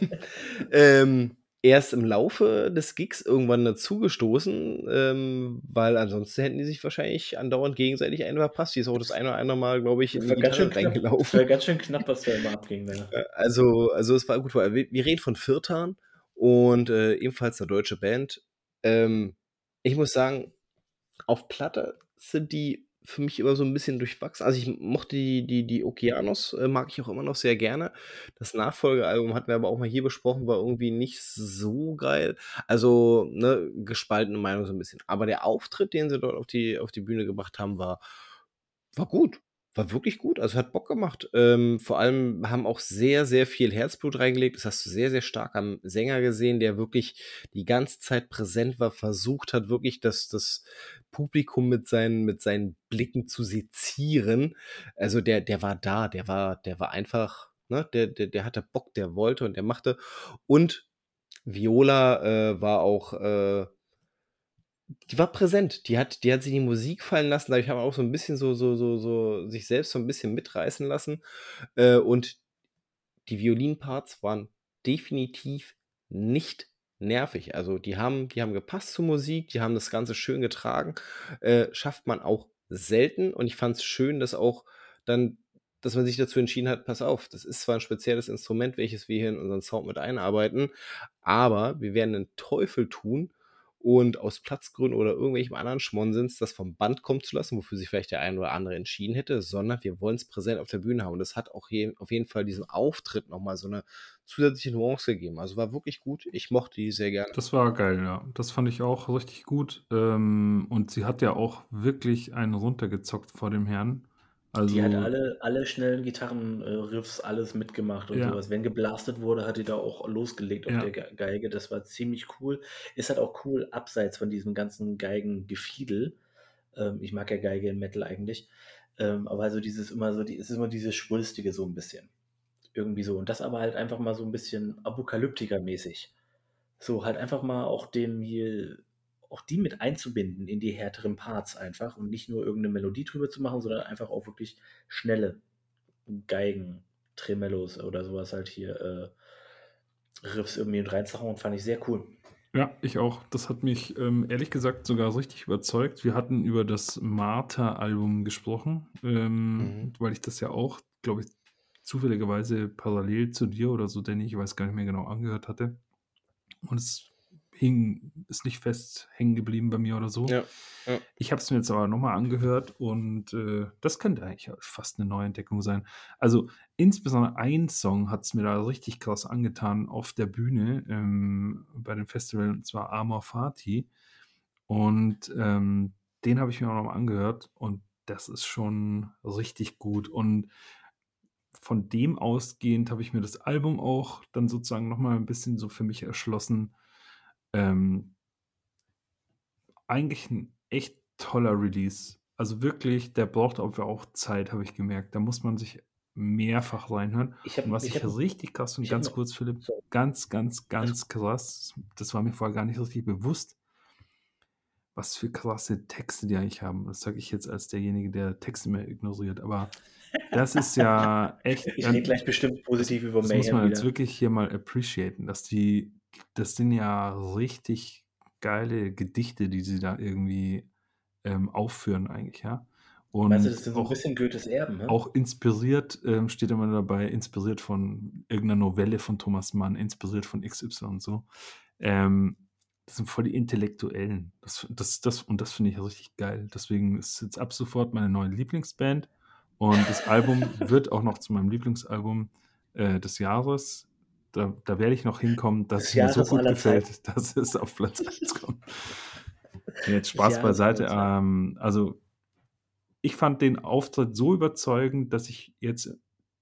<laughs> ähm, erst im Laufe des Gigs irgendwann dazugestoßen, ähm, weil ansonsten hätten die sich wahrscheinlich andauernd gegenseitig einen verpasst. Die ist auch das eine oder andere Mal, glaube ich, in die Gitarre reingelaufen. Das war ganz schön knapp, was da immer abging. Ne? Also, also es war gut. Wir, wir reden von Viertan und äh, ebenfalls eine deutsche Band. Ähm, ich muss sagen, auf Platte sind die für mich immer so ein bisschen durchwachsen. Also, ich mochte die die die Okeanos, äh, mag ich auch immer noch sehr gerne. Das Nachfolgealbum hatten wir aber auch mal hier besprochen, war irgendwie nicht so geil. Also, ne, gespaltene Meinung so ein bisschen. Aber der Auftritt, den sie dort auf die auf die Bühne gebracht haben, war war gut. War wirklich gut. Also, hat Bock gemacht. Ähm, vor allem haben auch sehr, sehr viel Herzblut reingelegt. Das hast du sehr, sehr stark am Sänger gesehen, der wirklich die ganze Zeit präsent war, versucht hat, wirklich das das Publikum mit seinen mit seinen Blicken zu sezieren. Also, der der war da, der war der war einfach, ne, der der der hatte Bock, der wollte und der machte. Und Viola äh, war auch, äh, die war präsent. Die hat, die hat sich die Musik fallen lassen. Dadurch haben auch so ein bisschen so, so, so, so sich selbst so ein bisschen mitreißen lassen. Äh, und die Violinparts waren definitiv nicht nervig. Also die haben, die haben gepasst zur Musik, die haben das Ganze schön getragen. Äh, schafft man auch selten. Und ich fand es schön, dass auch dann dass man sich dazu entschieden hat, pass auf, das ist zwar ein spezielles Instrument, welches wir hier in unseren Sound mit einarbeiten, aber wir werden den Teufel tun und aus Platzgründen oder irgendwelchem anderen Schmonsens das vom Band kommen zu lassen, wofür sich vielleicht der ein oder andere entschieden hätte, sondern wir wollen es präsent auf der Bühne haben. Und das hat auch je, auf jeden Fall diesem Auftritt nochmal so eine zusätzliche Nuance gegeben. Also war wirklich gut. Ich mochte die sehr gerne. Das war geil, ja. Das fand ich auch richtig gut. Ähm, und sie hat ja auch wirklich einen runtergezockt vor dem Herrn. Also, die hat also alle, alle schnellen Gitarrenriffs, alles mitgemacht und ja. sowas. Wenn geblastet wurde, hat die da auch losgelegt auf ja. der Geige. Das war ziemlich cool. Ist halt auch cool, abseits von diesem ganzen Geigengefiedel. Ähm, ich mag ja Geige im Metal eigentlich. Ähm, aber also dieses immer so, die, es ist immer dieses Schwulstige so ein bisschen. Irgendwie so. Und das aber halt einfach mal so ein bisschen Apokalyptiker-mäßig. So, halt einfach mal auch den hier auch die mit einzubinden in die härteren Parts einfach und nicht nur irgendeine Melodie drüber zu machen, sondern einfach auch wirklich schnelle Geigen, Tremellos oder sowas halt hier äh, Riffs irgendwie mit reinzuhauen, fand ich sehr cool. Ja, ich auch. Das hat mich ähm, ehrlich gesagt sogar richtig überzeugt. Wir hatten über das Martha-Album gesprochen, ähm, mhm. weil ich das ja auch, glaube ich, zufälligerweise parallel zu dir oder so, denn ich weiß gar nicht mehr genau angehört hatte. Und es hing, ist nicht fest hängen geblieben bei mir oder so. Ja, ja. Ich habe es mir jetzt aber nochmal angehört und äh, das könnte eigentlich fast eine Neuentdeckung sein. Also insbesondere ein Song hat es mir da richtig krass angetan auf der Bühne ähm, bei dem Festival, und zwar Amor Fati. Und ähm, den habe ich mir auch nochmal angehört und das ist schon richtig gut. Und von dem ausgehend habe ich mir das Album auch dann sozusagen nochmal ein bisschen so für mich erschlossen ähm, eigentlich ein echt toller Release. Also wirklich, der braucht aber auch Zeit, habe ich gemerkt. Da muss man sich mehrfach reinhören. Ich hab, und was ich, hab, richtig krass und ganz kurz, Philipp, so. ganz, ganz, ganz krass, das war mir vorher gar nicht richtig bewusst, was für krasse Texte die eigentlich haben. Das sage ich jetzt als derjenige, der Texte mehr ignoriert. Aber das ist ja <laughs> echt. Ich rede gleich bestimmt positiv über Mayhem. Das muss man jetzt wirklich hier mal appreciaten, dass die das sind ja richtig geile Gedichte, die sie da irgendwie ähm, aufführen eigentlich, ja. Und Meinst du, das ist so ein bisschen Goethes Erben, ne? Auch inspiriert, ähm, steht immer dabei, inspiriert von irgendeiner Novelle von Thomas Mann, inspiriert von XY und so. Ähm, das sind voll die Intellektuellen. Das, das, das, und das finde ich richtig geil. Deswegen ist jetzt ab sofort meine neue Lieblingsband. Und das Album <laughs> wird auch noch zu meinem Lieblingsalbum äh, des Jahres da, da werde ich noch hinkommen, dass es mir so gut gefällt, Zeit. dass es auf Platz <laughs> 1 kommt. Jetzt Spaß beiseite. Ähm, also, ich fand den Auftritt so überzeugend, dass ich jetzt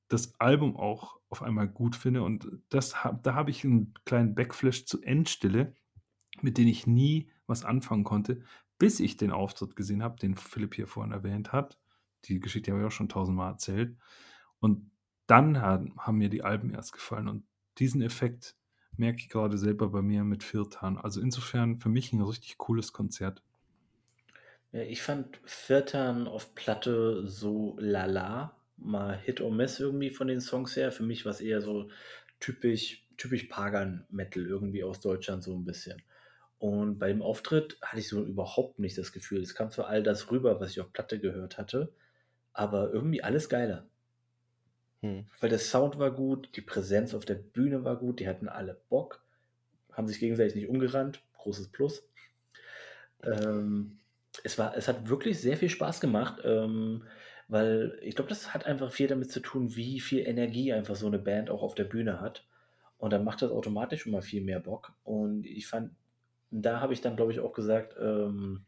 das Album auch auf einmal gut finde. Und das, da habe ich einen kleinen Backflash zu Endstille, mit dem ich nie was anfangen konnte, bis ich den Auftritt gesehen habe, den Philipp hier vorhin erwähnt hat. Die Geschichte habe ich auch schon tausendmal erzählt. Und dann haben, haben mir die Alben erst gefallen. Und diesen Effekt merke ich gerade selber bei mir mit Firtan. Also insofern für mich ein richtig cooles Konzert. Ja, ich fand Firtan auf Platte so lala, mal Hit or Miss irgendwie von den Songs her. Für mich war es eher so typisch, typisch Pagan-Metal irgendwie aus Deutschland so ein bisschen. Und bei dem Auftritt hatte ich so überhaupt nicht das Gefühl. Es kam zwar all das rüber, was ich auf Platte gehört hatte, aber irgendwie alles geiler. Hm. Weil der Sound war gut, die Präsenz auf der Bühne war gut, die hatten alle Bock, haben sich gegenseitig nicht umgerannt, großes Plus. Ähm, es, war, es hat wirklich sehr viel Spaß gemacht, ähm, weil ich glaube, das hat einfach viel damit zu tun, wie viel Energie einfach so eine Band auch auf der Bühne hat. Und dann macht das automatisch immer viel mehr Bock. Und ich fand, da habe ich dann, glaube ich, auch gesagt, ähm,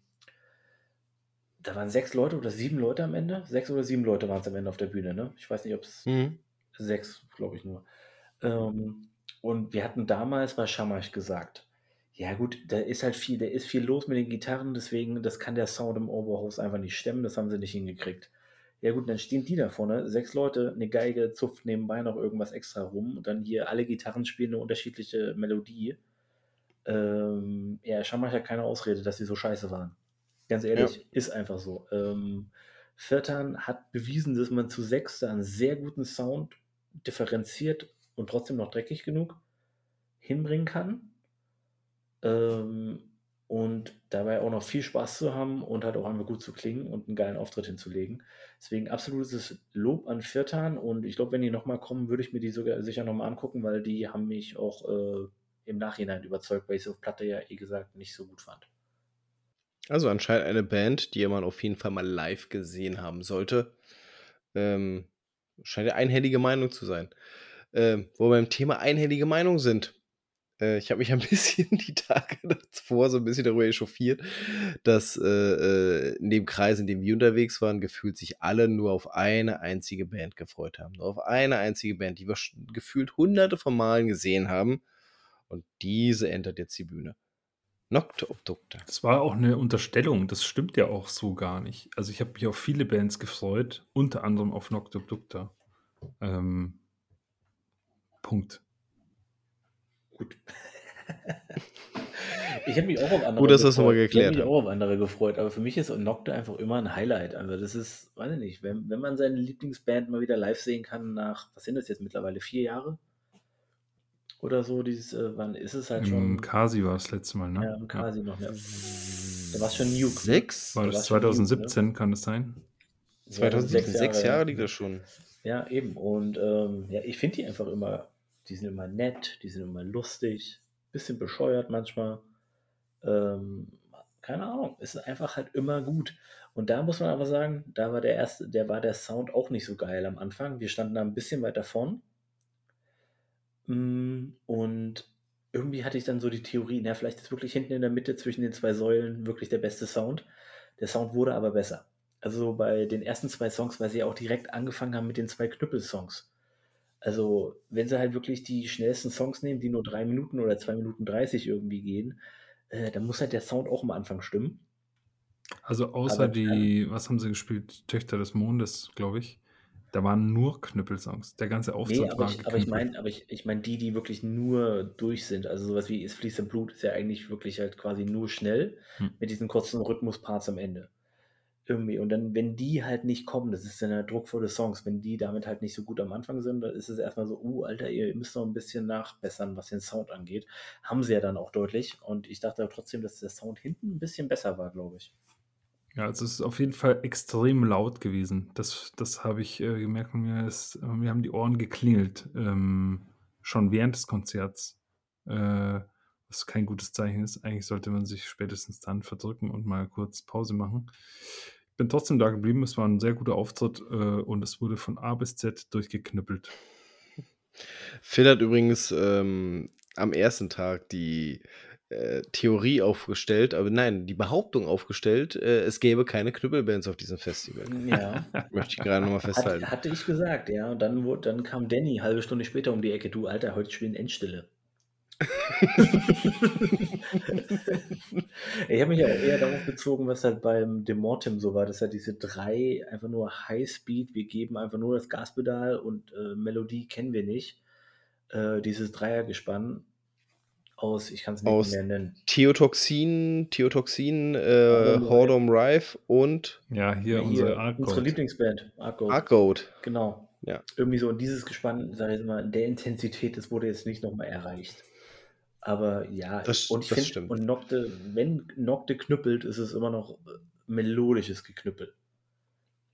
da waren sechs Leute oder sieben Leute am Ende. Sechs oder sieben Leute waren es am Ende auf der Bühne, ne? Ich weiß nicht, ob es mhm. sechs, glaube ich nur. Ähm, und wir hatten damals bei Schamasch gesagt, ja gut, da ist halt viel, da ist viel los mit den Gitarren, deswegen, das kann der Sound im Oberhaus einfach nicht stemmen, das haben sie nicht hingekriegt. Ja gut, dann stehen die da vorne, sechs Leute, eine Geige, zupft nebenbei noch irgendwas extra rum und dann hier alle Gitarren spielen eine unterschiedliche Melodie. Ähm, ja, Schamach hat keine Ausrede, dass sie so scheiße waren. Ganz Ja. ehrlich, ist einfach so. Ähm, Viertern hat bewiesen, dass man zu sechs da einen sehr guten Sound differenziert und trotzdem noch dreckig genug hinbringen kann. Ähm, und dabei auch noch viel Spaß zu haben und halt auch einmal gut zu klingen und einen geilen Auftritt hinzulegen. Deswegen absolutes Lob an Viertan und ich glaube, wenn die nochmal kommen, würde ich mir die sogar sicher nochmal angucken, weil die haben mich auch äh, im Nachhinein überzeugt, weil ich sie auf Platte ja, wie gesagt, nicht so gut fand. Also anscheinend eine Band, die man auf jeden Fall mal live gesehen haben sollte. Ähm, scheint ja einhellige Meinung zu sein. Ähm, wo wir beim Thema einhellige Meinung sind. Äh, ich habe mich ein <laughs> bisschen die Tage davor so ein bisschen darüber echauffiert, dass äh, äh, in dem Kreis, in dem wir unterwegs waren, gefühlt sich alle nur auf eine einzige Band gefreut haben. Nur auf eine einzige Band, die wir gefühlt hunderte von Malen gesehen haben. Und diese entert jetzt die Bühne. Nocte Obducta. Das war auch eine Unterstellung, das stimmt ja auch so gar nicht. Also ich habe mich auf viele Bands gefreut, unter anderem auf Nocte Obducta. Ähm, Punkt. Gut. <laughs> ich habe mich auch auf andere Gut, dass das nochmal gefreut. Ich geklärt habe mich auch auf andere gefreut, aber für mich ist Nocte einfach immer ein Highlight. Also das ist, weiß ich nicht, wenn, wenn man seine Lieblingsband mal wieder live sehen kann nach, was sind das jetzt mittlerweile, vier Jahre? Oder so, dieses, äh, wann ist es halt Im schon? Kasi war das letzte Mal, ne? Ja, im Kasi noch, ne? Da war es schon Nuke. Sechs? War Da das war's schon Nuke, ne? 2017, kann das sein? 2017, sechs Jahre, ja. liegt das schon. Ja, eben. Und ähm, ja, ich finde die einfach immer, die sind immer nett, die sind immer lustig, bisschen bescheuert manchmal. Ähm, keine Ahnung, ist einfach halt immer gut. Und da muss man aber sagen, da war der erste, der war der Sound auch nicht so geil am Anfang. Wir standen da ein bisschen weiter vorn. Mm, Und irgendwie hatte ich dann so die Theorie, na, vielleicht ist wirklich hinten in der Mitte zwischen den zwei Säulen wirklich der beste Sound. Der Sound wurde aber besser. Also so bei den ersten zwei Songs, weil sie ja auch direkt angefangen haben mit den zwei Knüppelsongs. Also, wenn sie halt wirklich die schnellsten Songs nehmen, die nur drei Minuten oder zwei Minuten 30 irgendwie gehen, äh, dann muss halt der Sound auch am Anfang stimmen. Also außer Aber, äh, die, was haben sie gespielt? Töchter des Mondes, glaube ich. Da waren nur Knüppelsongs. Der ganze Nee, Auftritt aber war ich, aber ich meine, aber ich, ich meine die, die wirklich nur durch sind. Also sowas wie Es fließt im Blut ist ja eigentlich wirklich halt quasi nur schnell Hm. mit diesen kurzen Rhythmusparts am Ende. Irgendwie. Und dann, wenn die halt nicht kommen, das ist dann ja druckvolle Songs, wenn die damit halt nicht so gut am Anfang sind, dann ist es erstmal so, uh, Alter, ihr müsst noch ein bisschen nachbessern, was den Sound angeht. Haben sie ja dann auch deutlich. Und ich dachte aber trotzdem, dass der Sound hinten ein bisschen besser war, glaube ich. Ja, also es ist auf jeden Fall extrem laut gewesen. Das, das habe ich äh, gemerkt mir, ist, äh, mir haben die Ohren geklingelt. Ähm, schon während des Konzerts. Äh, was kein gutes Zeichen ist. Eigentlich sollte man sich spätestens dann verdrücken und mal kurz Pause machen. Ich bin trotzdem da geblieben. Es war ein sehr guter Auftritt äh, und es wurde von A bis Z durchgeknüppelt. Phil hat übrigens ähm, am ersten Tag die äh, Theorie aufgestellt, aber nein, die Behauptung aufgestellt, äh, es gäbe keine Knüppelbands auf diesem Festival. Ja. <laughs> Möchte ich gerade nochmal festhalten. Hat, hatte ich gesagt, ja. Und dann, wurde, dann kam Danny halbe Stunde später um die Ecke. Du, Alter, heute spielen Endstille. <laughs> ich habe mich ja auch eher darauf bezogen, was halt beim Demortem so war, dass halt diese drei einfach nur Highspeed, wir geben einfach nur das Gaspedal und äh, Melodie kennen wir nicht. Äh, dieses Dreiergespann aus, ich kann es nicht Aus mehr nennen. Theotoxin, Theotoxin, äh, Hordom Rife und Ja, hier, Hier, unsere Art unsere Lieblingsband, Arcode. Arcode. Genau. Ja. Irgendwie so in dieses Gespann, sag ich mal, in der Intensität, das wurde jetzt nicht nochmal erreicht. Aber ja, Das- und ich das finde, stimmt. und Nocte, wenn Nocte knüppelt, ist es immer noch melodisches Geknüppel.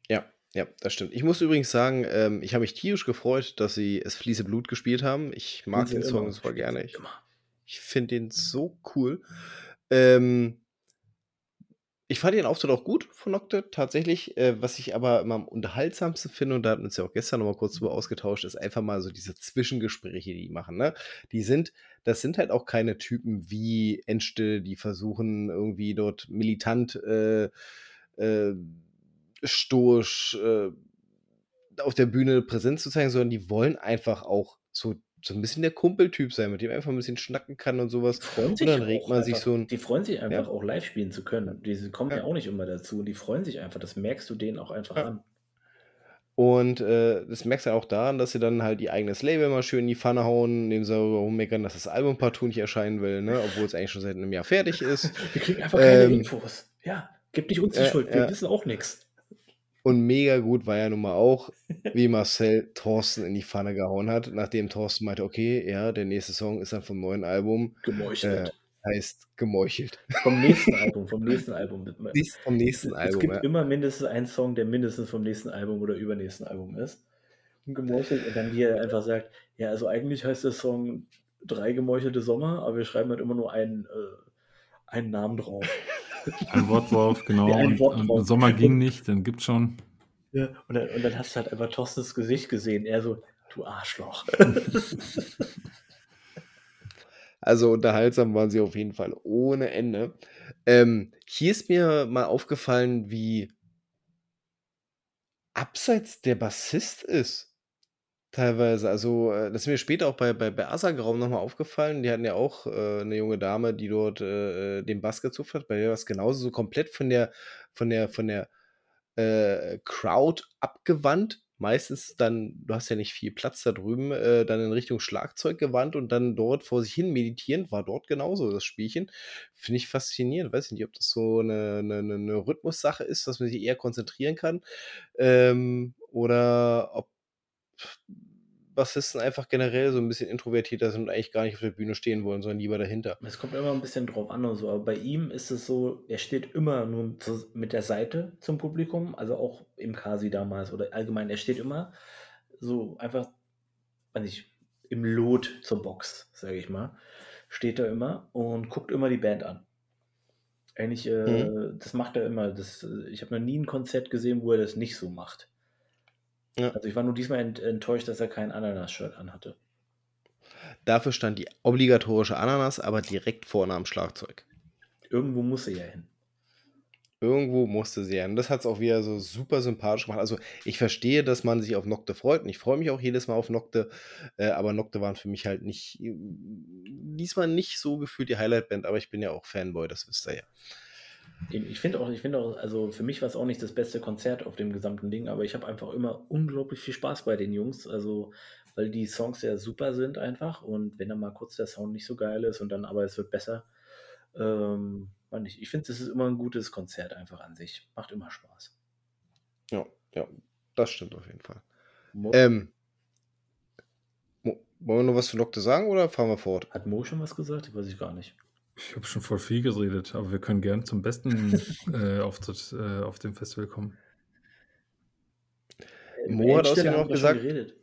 Ja, ja, das stimmt. Ich muss übrigens sagen, ähm, ich habe mich tierisch gefreut, dass sie Es fließe Blut gespielt haben. Ich mag den Song immer. super gerne. Ich, Immer. Ich finde den so cool. Ähm, ich fand den Auftritt auch gut von Nocte, tatsächlich. Äh, was ich aber immer am unterhaltsamsten finde, und da hatten wir uns ja auch gestern noch mal kurz drüber ausgetauscht, ist einfach mal so diese Zwischengespräche, die die machen. Ne? Die sind, das sind halt auch keine Typen wie Endstille, die versuchen irgendwie dort militant, äh, äh, stoisch äh, auf der Bühne präsent zu zeigen, sondern die wollen einfach auch so, so ein bisschen der Kumpeltyp sein, mit dem man einfach ein bisschen schnacken kann und sowas. Und sich dann regt man sich einfach, so ein. die freuen sich einfach Ja. auch live spielen zu können. Die kommen ja. Ja. auch nicht immer dazu und die freuen sich einfach. Das merkst du denen auch einfach Ja. an. Und äh, das merkst du auch daran, dass sie dann halt ihr eigenes Label mal schön in die Pfanne hauen, indem sie rummeckern, dass das Album partout nicht erscheinen will, ne? obwohl es eigentlich schon seit einem Jahr fertig ist. <laughs> Wir kriegen einfach keine Ähm, Infos. Ja, gib nicht uns die äh, Schuld. Wir wissen auch nichts. Und mega gut war ja nun mal auch, <laughs> wie Marcel Thorsten in die Pfanne gehauen hat, nachdem Thorsten meinte, okay, ja, der nächste Song ist dann vom neuen Album, Gemeuchelt. äh, heißt Gemeuchelt. Vom nächsten <laughs> Album, vom nächsten Album. Dies vom nächsten Es Album, gibt ja. immer mindestens einen Song, der mindestens vom nächsten Album oder übernächsten Album ist. Und gemeuchelt und dann wie er einfach sagt, ja, also eigentlich heißt der Song drei gemeuchelte Sommer, aber wir schreiben halt immer nur einen, äh, einen Namen drauf. Ein Wort drauf, <laughs> genau. Ja, ein und, Wort und. Sommer ging nicht, dann gibt's schon. Ja, und, dann, und dann hast du halt einfach Thorstens Gesicht gesehen. Er so, du Arschloch. <laughs> Also unterhaltsam waren sie auf jeden Fall ohne Ende. Ähm, hier ist mir mal aufgefallen, wie abseits der Bassist ist. Teilweise. Also, äh, das ist mir später auch bei, bei, bei Assergraum nochmal aufgefallen. Die hatten ja auch äh, eine junge Dame, die dort äh, den Bass gezupft hat. Bei der war es genauso so komplett von der, von der, von der äh, Crowd abgewandt. Meistens dann, du hast ja nicht viel Platz da drüben, äh, dann in Richtung Schlagzeug gewandt und dann dort vor sich hin meditierend, war dort genauso das Spielchen. Finde ich faszinierend. Weiß ich nicht, ob das so eine, eine, eine- eine Rhythmussache ist, dass man sich eher konzentrieren kann. Ähm, oder ob Bassisten einfach generell so ein bisschen introvertierter sind und eigentlich gar nicht auf der Bühne stehen wollen, sondern lieber dahinter. Es kommt immer ein bisschen drauf an und so, aber bei ihm ist es so, er steht immer nur mit der Seite zum Publikum, also auch im Kasi damals oder allgemein, er steht immer so einfach, weiß nicht, im Lot zur Box, sage ich mal, steht er immer und guckt immer die Band an. Eigentlich, äh, das macht er immer. Das, äh, ich habe noch nie ein Konzert gesehen, wo er das nicht so macht. Ja. Also ich war nur diesmal ent enttäuscht, dass er kein Ananas-Shirt anhatte. Dafür stand die obligatorische Ananas, aber direkt vorne am Schlagzeug. Irgendwo muss er ja hin. Irgendwo musste sie hin. Das hat es auch wieder so super sympathisch gemacht. Also ich verstehe, dass man sich auf Nocte freut und ich freue mich auch jedes Mal auf Nocte, äh, aber Nocte waren für mich halt nicht, diesmal nicht so gefühlt die Highlight-Band, aber ich bin ja auch Fanboy, das wisst ihr ja. Ich finde auch, ich finde auch, also für mich war es auch nicht das beste Konzert auf dem gesamten Ding, aber ich habe einfach immer unglaublich viel Spaß bei den Jungs, also weil die Songs ja super sind einfach und wenn dann mal kurz der Sound nicht so geil ist und dann aber es wird besser, ähm, nicht, ich finde, es ist immer ein gutes Konzert einfach an sich, macht immer Spaß. Ja, ja, das stimmt auf jeden Fall. Mo Ähm, Mo- wollen wir noch was zu Nocte sagen oder fahren wir fort? Hat Mo schon was gesagt? Weiß ich gar nicht. Ich habe schon voll viel geredet, aber wir können gern zum besten <laughs> äh, Auftritt äh, auf dem Festival kommen. Mo hat außerdem noch gesagt- geredet.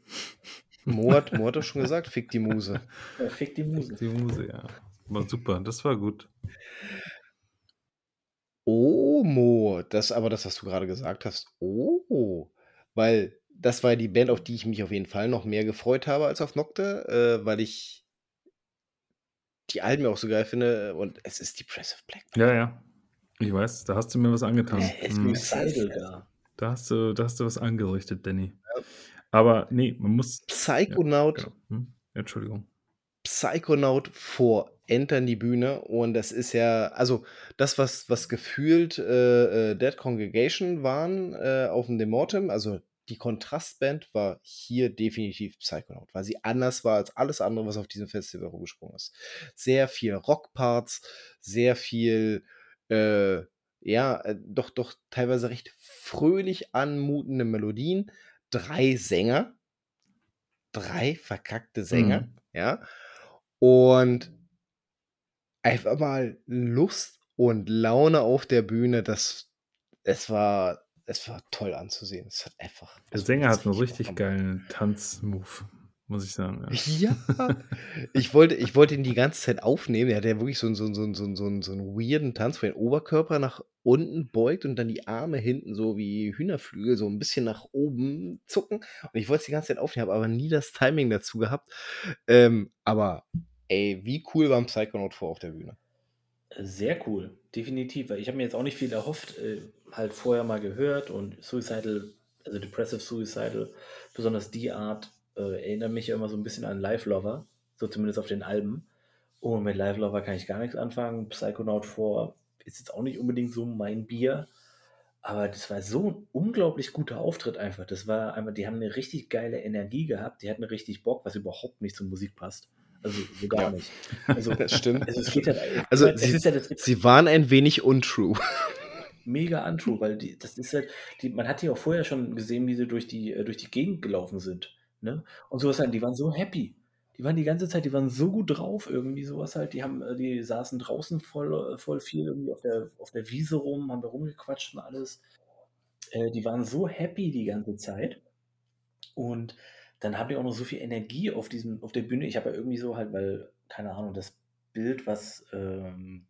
Mo hat, Mo hat doch schon gesagt, fick die Muse. <laughs> Ja, fick die Musen. Die Muse, ja. War super, das war gut. Oh, Mo, das aber das, was du gerade gesagt hast. Oh, weil das war ja die Band, auf die ich mich auf jeden Fall noch mehr gefreut habe als auf Nocte, äh, weil ich die Alben ja auch so geil finde und es ist Depressive Black. Ja, ja. Ich weiß, da hast du mir was angetan. Es Hm. da. Da hast du, da hast du was angerichtet, Danny. Ja. Aber nee, man muss. Psychonaut, Genau. Hm? Entschuldigung. Psychonaut vor Entern die Bühne und das ist ja, also das, was, was gefühlt äh, äh, Dead Congregation waren äh, auf dem Demortem, also die Kontrastband war hier definitiv Psychonaut, weil sie anders war als alles andere, was auf diesem Festival rumgesprungen ist. Sehr viel Rockparts, sehr viel, äh, ja, äh, doch, doch teilweise recht fröhlich anmutende Melodien, drei Sänger, drei verkackte Sänger, Mhm. ja, und einfach mal Lust und Laune auf der Bühne, das, es war, es war toll anzusehen. Es hat einfach. Der Sänger hat einen richtig geilen Tanzmove, muss ich sagen. Ja. Ja, <laughs> ich wollte, ich wollte ihn die ganze Zeit aufnehmen. Er hat ja wirklich so einen, so einen, so einen, so einen, so einen, weirden Tanz, wo er den Oberkörper nach unten beugt und dann die Arme hinten so wie Hühnerflügel so ein bisschen nach oben zucken. Und ich wollte es die ganze Zeit aufnehmen, habe aber nie das Timing dazu gehabt. Ähm, aber ey, wie cool war ein Psychonaut vor auf der Bühne? Sehr cool, definitiv. Weil ich habe mir jetzt auch nicht viel erhofft, äh, halt vorher mal gehört und Suicidal, also Depressive Suicidal, besonders die Art, äh, erinnert mich ja immer so ein bisschen an Live Lover, so zumindest auf den Alben. Und mit Live Lover kann ich gar nichts anfangen. Psychonaut 4 ist jetzt auch nicht unbedingt so mein Bier, Aber das war so ein unglaublich guter Auftritt einfach. Das war einfach, die haben eine richtig geile Energie gehabt. Die hatten richtig Bock, was überhaupt nicht zur Musik passt. Also so gar Ja. nicht. Also, <laughs> Das stimmt. also es geht halt, Also es sie, ist ja das sie waren ein wenig untrue. Mega untrue, weil die, das ist halt, die, man hat die auch vorher schon gesehen, wie sie durch die, äh, durch die Gegend gelaufen sind. Ne? Und sowas halt, die waren so happy. Die waren die ganze Zeit, die waren so gut drauf, irgendwie sowas halt. Die haben, äh, die saßen draußen voll, äh, voll viel irgendwie auf der, auf der Wiese rum, haben da rumgequatscht und alles. Äh, die waren so happy die ganze Zeit. Und dann haben die auch noch so viel Energie auf diesem, auf der Bühne. Ich habe ja irgendwie so halt, weil, keine Ahnung, das Bild, was ähm,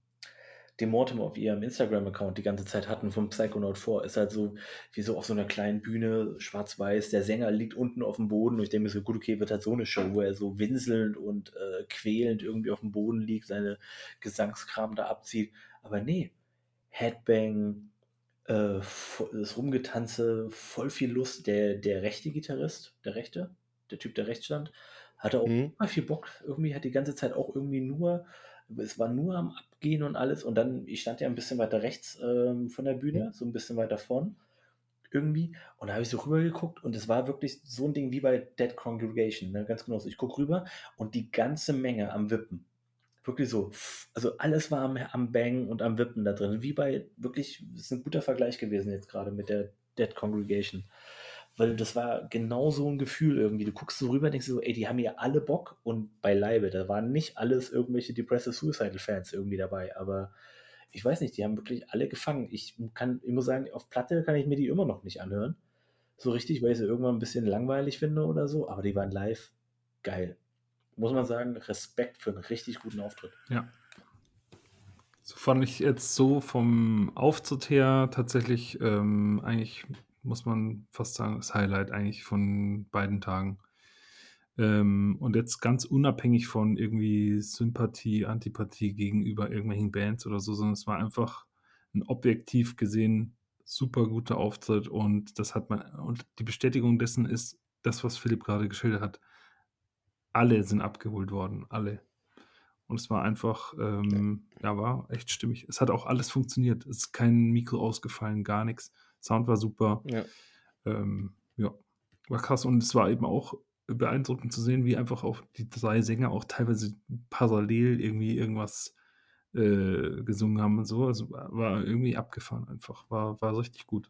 Demortem auf ihrem Instagram-Account die ganze Zeit hatten vom Psychonaut 4, ist halt so wie so auf so einer kleinen Bühne, schwarz-weiß, der Sänger liegt unten auf dem Boden und ich denke mir so, gut, okay, wird halt so eine Show, wo er so winselnd und äh, quälend irgendwie auf dem Boden liegt, seine Gesangskram da abzieht. Aber nee, Headbang, äh, das Rumgetanze, voll viel Lust. Der, der rechte Gitarrist, der rechte, der Typ, der rechts stand, hatte auch Mhm. immer viel Bock. Irgendwie hat die ganze Zeit auch irgendwie nur, es war nur am Abgehen und alles. Und dann, ich stand ja ein bisschen weiter rechts ähm, von der Bühne, so ein bisschen weiter vorn irgendwie. Und da habe ich so rüber geguckt und es war wirklich so ein Ding wie bei Dead Congregation, ne? ganz genau so. Ich gucke rüber und die ganze Menge am Wippen. Wirklich so. Also alles war am, am Bang und am Wippen da drin. Wie bei, wirklich, das ist ein guter Vergleich gewesen jetzt gerade mit der Dead Congregation. Weil das war genau so ein Gefühl irgendwie. Du guckst so rüber, denkst so, ey, die haben hier alle Bock und beileibe. Da waren nicht alles irgendwelche Depressive Suicidal Fans irgendwie dabei, aber ich weiß nicht, die haben wirklich alle gefangen. Ich kann, ich muss sagen, auf Platte kann ich mir die immer noch nicht anhören. So richtig, weil ich sie irgendwann ein bisschen langweilig finde oder so, aber die waren live geil. Muss man sagen, Respekt für einen richtig guten Auftritt. Ja. So fand ich jetzt so vom Auftritt her tatsächlich ähm, eigentlich, muss man fast sagen, das Highlight eigentlich von beiden Tagen. Ähm, und jetzt ganz unabhängig von irgendwie Sympathie, Antipathie gegenüber irgendwelchen Bands oder so, sondern es war einfach ein objektiv gesehen super guter Auftritt und das hat man, und die Bestätigung dessen ist das, was Philipp gerade geschildert hat. Alle sind abgeholt worden, alle. Und es war einfach, ähm, ja, war echt stimmig. Es hat auch alles funktioniert. Es ist kein Mikro ausgefallen, gar nichts. Sound war super. Ja. Ähm, ja, war krass. Und es war eben auch beeindruckend zu sehen, wie einfach auch die drei Sänger auch teilweise parallel irgendwie irgendwas äh, gesungen haben und so. Also war- irgendwie abgefahren einfach. War, war richtig gut.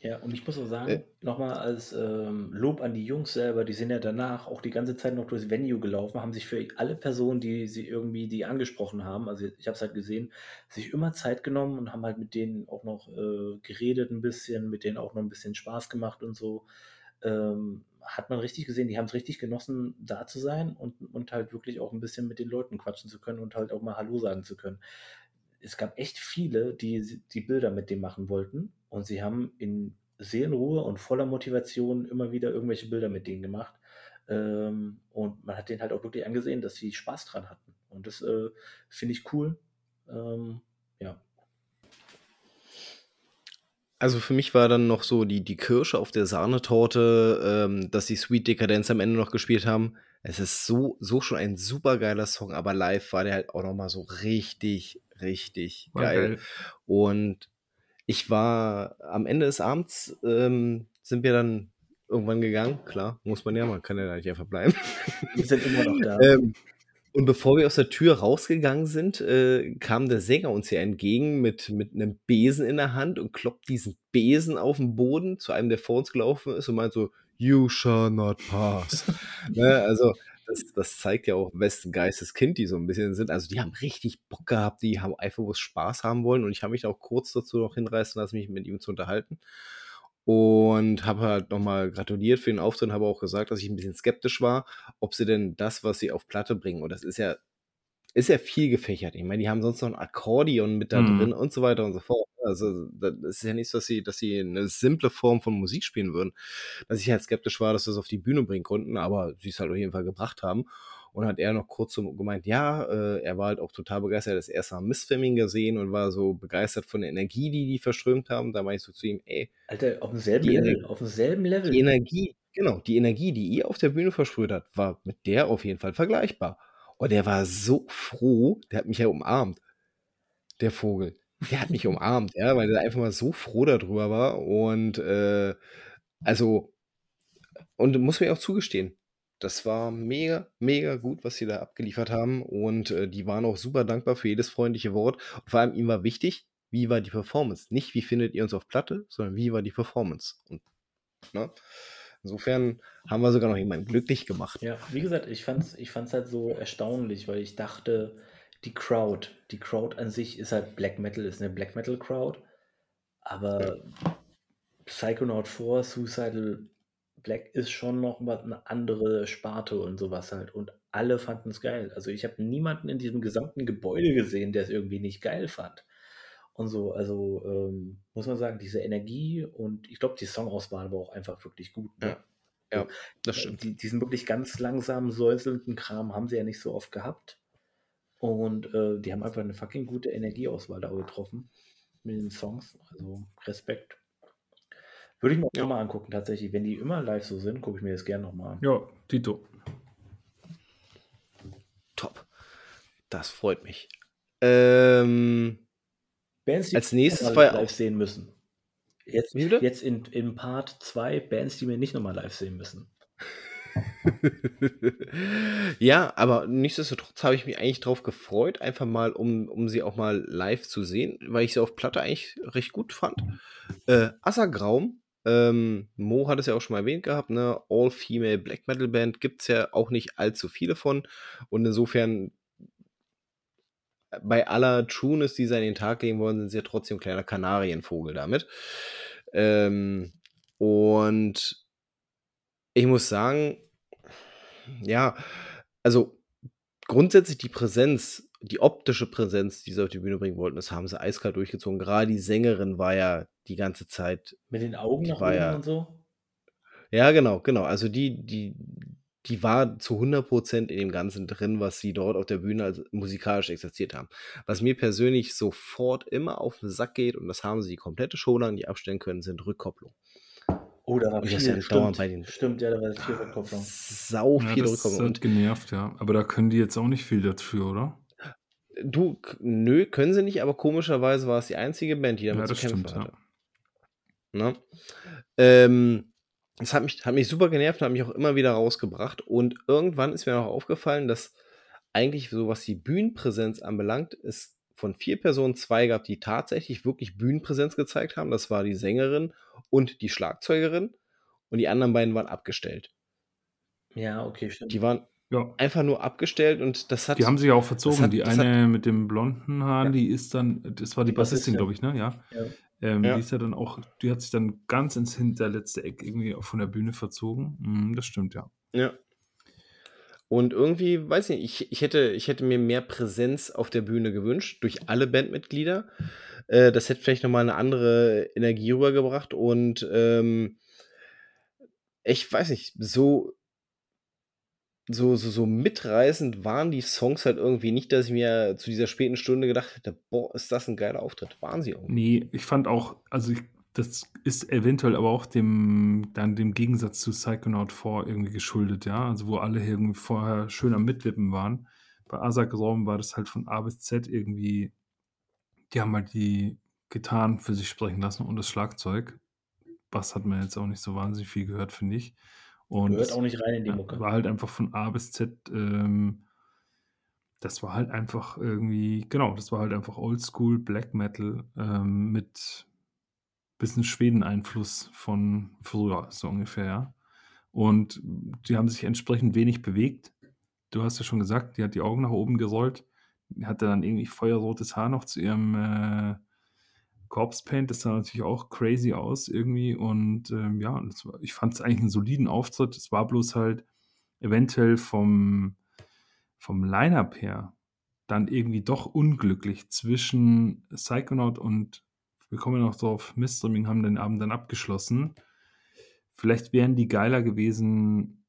Ja, und ich muss auch sagen, Äh. nochmal als ähm, Lob an die Jungs selber, die sind ja danach auch die ganze Zeit noch durchs Venue gelaufen, haben sich für alle Personen, die sie irgendwie, die angesprochen haben, also ich habe es halt gesehen, sich immer Zeit genommen und haben halt mit denen auch noch äh, geredet ein bisschen, mit denen auch noch ein bisschen Spaß gemacht und so. Ähm, hat man richtig gesehen, die haben es richtig genossen, da zu sein und, und halt wirklich auch ein bisschen mit den Leuten quatschen zu können und halt auch mal Hallo sagen zu können es gab echt viele, die die Bilder mit dem machen wollten und sie haben in Seelenruhe und voller Motivation immer wieder irgendwelche Bilder mit denen gemacht. Ähm, und man hat denen halt auch wirklich angesehen, dass sie Spaß dran hatten. Und das äh, finde ich cool. Ähm, ja. Also für mich war dann noch so die, die Kirsche auf der Sahnetorte, ähm, dass die Sweet Decadence am Ende noch gespielt haben. Es ist so, so schon ein super geiler Song, aber live war der halt auch nochmal so richtig, richtig War geil. geil. Und ich war am Ende des Abends, ähm, sind wir dann irgendwann gegangen. Klar, muss man ja, man kann ja da nicht einfach bleiben. <laughs> Wir sind immer noch da. Ähm, und bevor wir aus der Tür rausgegangen sind, äh, kam der Sänger uns hier entgegen mit, mit einem Besen in der Hand und kloppt diesen Besen auf den Boden zu einem, der vor uns gelaufen ist und meint so, You shall not pass. <laughs> ne, also, das, das zeigt ja auch, wessen Geistes Kind die so ein bisschen sind. Also, die haben richtig Bock gehabt, die haben einfach bloß Spaß haben wollen und ich habe mich auch kurz dazu noch hinreißen lassen, mich mit ihm zu unterhalten. Und habe halt nochmal gratuliert für den Auftritt habe auch gesagt, dass ich ein bisschen skeptisch war, ob sie denn das, was sie auf Platte bringen, und das ist ja, ist ja viel gefächert. Ich meine, die haben sonst noch ein Akkordeon mit da Mhm. drin und so weiter und so fort. Also, das ist ja nicht so, dass sie, dass sie eine simple Form von Musik spielen würden. Dass ich halt skeptisch war, dass sie es auf die Bühne bringen konnten, aber sie es halt auf jeden Fall gebracht haben. Und hat er noch kurz so gemeint, ja, äh, er war halt auch total begeistert, er hat das erste Mal Missfilming gesehen und war so begeistert von der Energie, die die verströmt haben. Da meinte ich so zu ihm, ey, Alter, auf demselben Level. Ener- Auf demselben Level. die Energie, genau, die Energie, die ihr auf der Bühne versprüht habt, war mit der auf jeden Fall vergleichbar. Und der war so froh, der hat mich ja umarmt, der Vogel. der hat mich <laughs> umarmt, ja, weil er einfach mal so froh darüber war und, äh, also und muss mir auch zugestehen, das war mega, mega gut, was sie da abgeliefert haben und, äh, die waren auch super dankbar für jedes freundliche Wort und vor allem ihm war wichtig, wie war die Performance? Nicht, wie findet ihr uns auf Platte, sondern wie war die Performance? Und, ne? Insofern haben wir sogar noch jemanden glücklich gemacht. Ja, wie gesagt, ich fand's ich fand's halt so erstaunlich, weil ich dachte, die Crowd die Crowd an sich ist halt Black Metal, ist 'ne Black Metal Crowd, aber Psychonaut 4, Suicidal Black ist schon noch mal 'ne andere Sparte und sowas halt und alle fanden es geil. Also, ich habe niemanden in diesem gesamten Gebäude gesehen, der es irgendwie nicht geil fand und so. Also, ähm, muss man sagen, diese Energie und ich glaube, die Songauswahl war auch einfach wirklich gut, ne? Ja. Ja, das Äh, stimmt. die diesen wirklich ganz langsam säuselnden Kram haben sie ja nicht so oft gehabt. Und, äh, die haben einfach 'ne fucking gute Energieauswahl da getroffen mit den Songs. Also, Respekt. Würde ich mir auch Ja. noch mal angucken tatsächlich. Wenn die immer live so sind, gucke ich mir das gern noch mal an. Ja, Dito. Top. Das freut mich. Ähm, Bands, die als wir nächstes ja live sehen müssen. Jetzt jetzt in in Part 2 Bands, die wir nicht noch mal live sehen müssen. <laughs> Ja, aber nichtsdestotrotz habe ich mich eigentlich drauf gefreut, einfach mal, um um sie auch mal live zu sehen, weil ich sie auf Platte eigentlich recht gut fand. Äh, Assergraum, ähm, Mo hat es ja auch schon mal erwähnt gehabt, ne? All-Female Black Metal Band gibt's ja auch nicht allzu viele von und insofern bei aller Trueness, die sie an den Tag legen wollen, sind sie ja trotzdem kleiner Kanarienvogel damit. Ähm, und ich muss sagen ja, also, grundsätzlich die Präsenz, die optische Präsenz, die sie auf die Bühne bringen wollten, das haben sie eiskalt durchgezogen. Grade die Sängerin war ja die ganze Zeit Mit den Augen nach oben ja und so? Ja, genau, genau. Also, die die die war zu 100% in dem Ganzen drin, was sie dort auf der Bühne als musikalisch exerziert haben. Was mir persönlich sofort immer auf 'n Sack geht, und das haben sie die komplette Show lang nicht abstellen können, sind Rückkopplung. Oh, da war Und das viel, ja stimmt. bei den Stimmt, ja, da war viel Rückkopplung. sau Ja, viele das Rückkopplung und genervt, ja. Aber da können die jetzt auch nicht viel dafür, oder? Du, nö, können sie nicht, aber komischerweise war es die einzige Band, die Ja, damit zu das kämpfen stimmt, hatte. ja. Ne? Ähm, das hat mich hat mich super genervt und hat mich auch immer wieder rausgebracht. Und irgendwann ist mir auch aufgefallen, dass eigentlich so, was die Bühnenpräsenz anbelangt, es von 4 Personen 2 gab, die tatsächlich wirklich Bühnenpräsenz gezeigt haben. Das war die Sängerin und die Schlagzeugerin und die anderen beiden waren abgestellt. Ja, okay, stimmt. Die waren Ja. einfach nur abgestellt und das Die hat haben sich auch verzogen. hat Die das hat eine mit den blonden Haaren, Ja. die ist dann das war die Die Bassistin, Bassistin. glaube ich, ne? Ja. Ja. Ähm, die Ja. ist ja dann auch die hat sich dann ganz ins hinterletzte Eck irgendwie von der Bühne verzogen. Mhm, das stimmt, ja. Ja. Und irgendwie, weiß nicht, ich ich hätte ich hätte mir mehr Präsenz auf der Bühne gewünscht durch alle Bandmitglieder. Äh, das hätte vielleicht noch mal 'ne andere Energie rübergebracht und, ähm ich weiß nicht, so so so so mitreißend waren die Songs halt irgendwie nicht, dass ich mir zu dieser späten Stunde gedacht hätte: „Boah, ist das 'n geiler Auftritt.“ Waren sie auch nicht. Ne, ich fand auch also, ich das ist eventuell aber auch dem dann dem Gegensatz zu Psychonaut 4 irgendwie geschuldet, ja, also, wo alle irgendwie vorher schön am Mitwippen waren. Bei Assergraum war das halt von A bis Z irgendwie die haben halt die Gitarren für sich sprechen lassen und das Schlagzeug. Bass hat man jetzt auch nicht so wahnsinnig viel gehört, finde ich. Und Gehört auch nicht rein in die Mucke. war halt einfach von A bis Z, ähm das war halt einfach irgendwie genau, das war halt einfach Oldschool Black Metal, ähm, mit bisschen Schweden-Einfluss von früher, so ungefähr, ja. Und die haben sich entsprechend wenig bewegt. Du hast ja schon gesagt, die hat die Augen nach oben gerollt. Hatte dann irgendwie feuerrotes Haar noch zu ihrem, äh, Corpse Paint. Das sah natürlich auch crazy aus irgendwie und, ähm, ja, war ich fand's eigentlich 'n soliden Auftritt. Es war bloß halt eventuell vom vom Line-up her dann irgendwie doch unglücklich zwischen Psychonaut und wir kommen ja noch drauf, Mistreaming haben den Abend dann abgeschlossen. Vielleicht wären die geiler gewesen,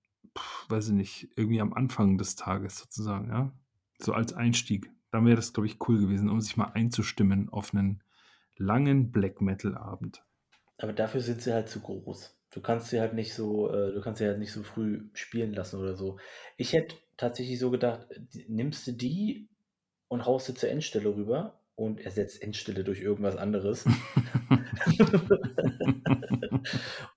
weiß ich nicht, irgendwie am Anfang des Tages sozusagen, ja, so als Einstieg. Dann wäre das, glaube ich, cool gewesen, um sich mal einzustimmen auf 'nen langen Black-Metal-Abend. Aber dafür sind sie halt zu groß. Du kannst sie halt nicht so äh, du kannst sie halt nicht so früh spielen lassen oder so. Ich hätte tatsächlich so gedacht, nimmst du die und haust sie zur Endstelle rüber und ersetzt Endstille durch irgendwas anderes. <laughs>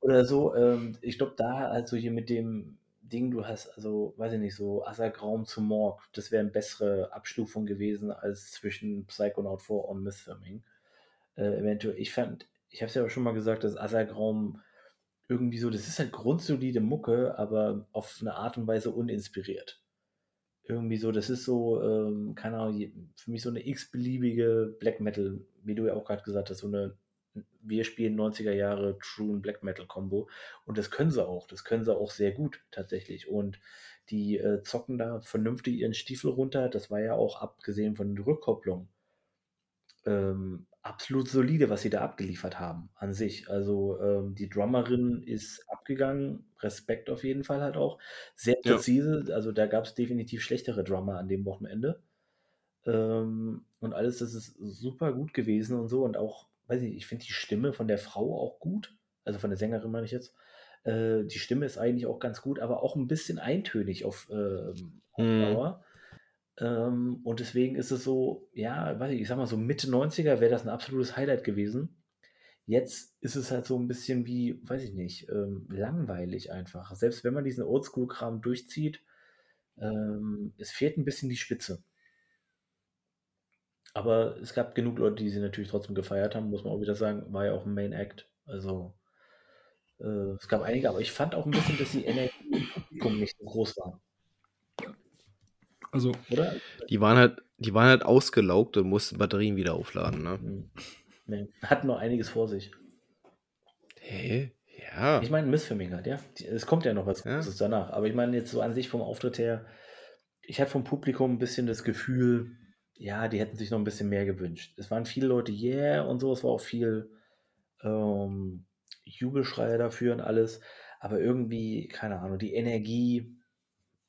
Oder so, ähm, ich glaube, da also hier mit dem Ding, du hast also, weiß ich nicht, so Asagraum zu Morg, das wäre eine bessere Abstufung gewesen als zwischen Psychonaut 4 und Mythfirming. Äh, eventuell, ich fand, ich habe es ja auch schon mal gesagt, dass Asagraum irgendwie so, das ist halt grundsolide Mucke, aber auf eine Art und Weise uninspiriert. Irgendwie so, das ist so, ähm, keine Ahnung, für mich so eine x-beliebige Black Metal, wie du ja auch gerade gesagt hast, so eine wir spielen 90er Jahre True Black Metal Combo und das können sie auch. Das können sie auch sehr gut tatsächlich. Und die äh, zocken da vernünftig ihren Stiefel runter. Das war ja auch abgesehen von den Rückkopplungen ähm, absolut solide, was sie da abgeliefert haben an sich. Also ähm, die Drummerin ist abgegangen, Respekt auf jeden Fall halt auch. Sehr Ja. präzise, also da gab es definitiv schlechtere Drummer an dem Wochenende. Ähm, und alles, das ist super gut gewesen und so. Und auch, weiß ich, ich finde die Stimme von der Frau auch gut. Also von der Sängerin meine ich jetzt. Äh, die Stimme ist eigentlich auch ganz gut, aber auch ein bisschen eintönig auf, ähm, auf Hm. Dauer. Ähm, und deswegen ist es so, ja, weiß ich, ich sag mal so Mitte 90er wäre das ein absolutes Highlight gewesen. Jetzt ist es halt so ein bisschen wie, weiß ich nicht, ähm, langweilig einfach. Selbst wenn man diesen Oldschool-Kram durchzieht, ähm, es fehlt ein bisschen die Spitze. Aber es gab genug Leute, die sie natürlich trotzdem gefeiert haben, muss man auch wieder sagen, war ja auch ein Main Act. Also äh, es gab einige, aber ich fand auch ein bisschen, dass die Energie im Publikum nicht so groß war, Also, oder? Die waren halt, die waren halt ausgelaugt und mussten Batterien wieder aufladen, ne? Hm. Nee, hatten noch einiges vor sich. Hä? Ja. Ich meine, Missfilming halt, ja. Es kommt ja noch was Ja. Großes danach. Aber ich meine jetzt so an sich vom Auftritt her, ich hatte vom Publikum ein bisschen das Gefühl, ja, die hätten sich noch ein bisschen mehr gewünscht. Es waren viele Leute, yeah, und so, es war auch viel ähm, Jubelschreie dafür und alles. Aber irgendwie, keine Ahnung, die Energie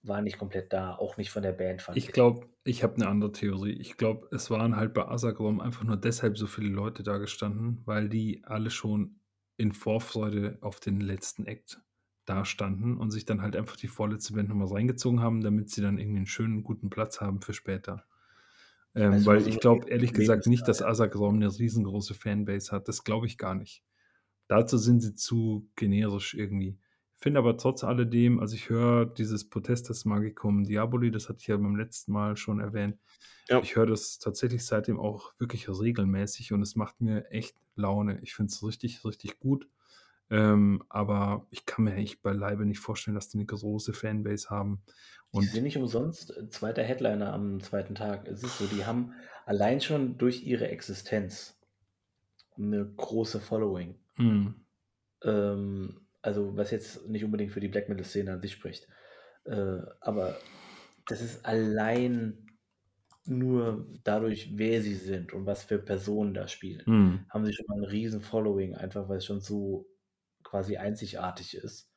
war nicht komplett da, auch nicht von der Band, fand ich glaube, ich habe eine andere Theorie. Ich glaube, es waren halt bei Asagrom einfach nur deshalb so viele Leute da gestanden, weil die alle schon in Vorfreude auf den letzten Act da standen und sich dann halt einfach die vorletzte Band nochmal reingezogen haben, damit sie dann irgendwie einen schönen, guten Platz haben für später. Ähm, Also weil ich glaube ehrlich gesagt nicht, dass. Asagrom eine riesengroße Fanbase hat. Das glaube ich gar nicht. Dazu sind sie zu generisch irgendwie. Ich finde aber trotz alledem, also ich höre dieses Protestes Magicum Diaboli, das hatte ich ja beim letzten Mal schon erwähnt. Ja. Ich höre das tatsächlich seitdem auch wirklich regelmäßig und es macht mir echt Laune. Ich finde es richtig, richtig gut. Ähm, aber ich kann mir echt beileibe nicht vorstellen, dass die eine große Fanbase haben. Die Und sind nicht umsonst äh, zweiter Headliner am zweiten Tag. Es ist so, die haben allein schon durch ihre Existenz eine große Following. mh, Ähm, also was jetzt nicht unbedingt für die Black Metal-Szene an sich spricht. Äh, aber das ist allein nur dadurch, wer sie sind und was für Personen da spielen, mh, haben sie schon mal ein riesen Following, einfach weil es schon so quasi einzigartig ist.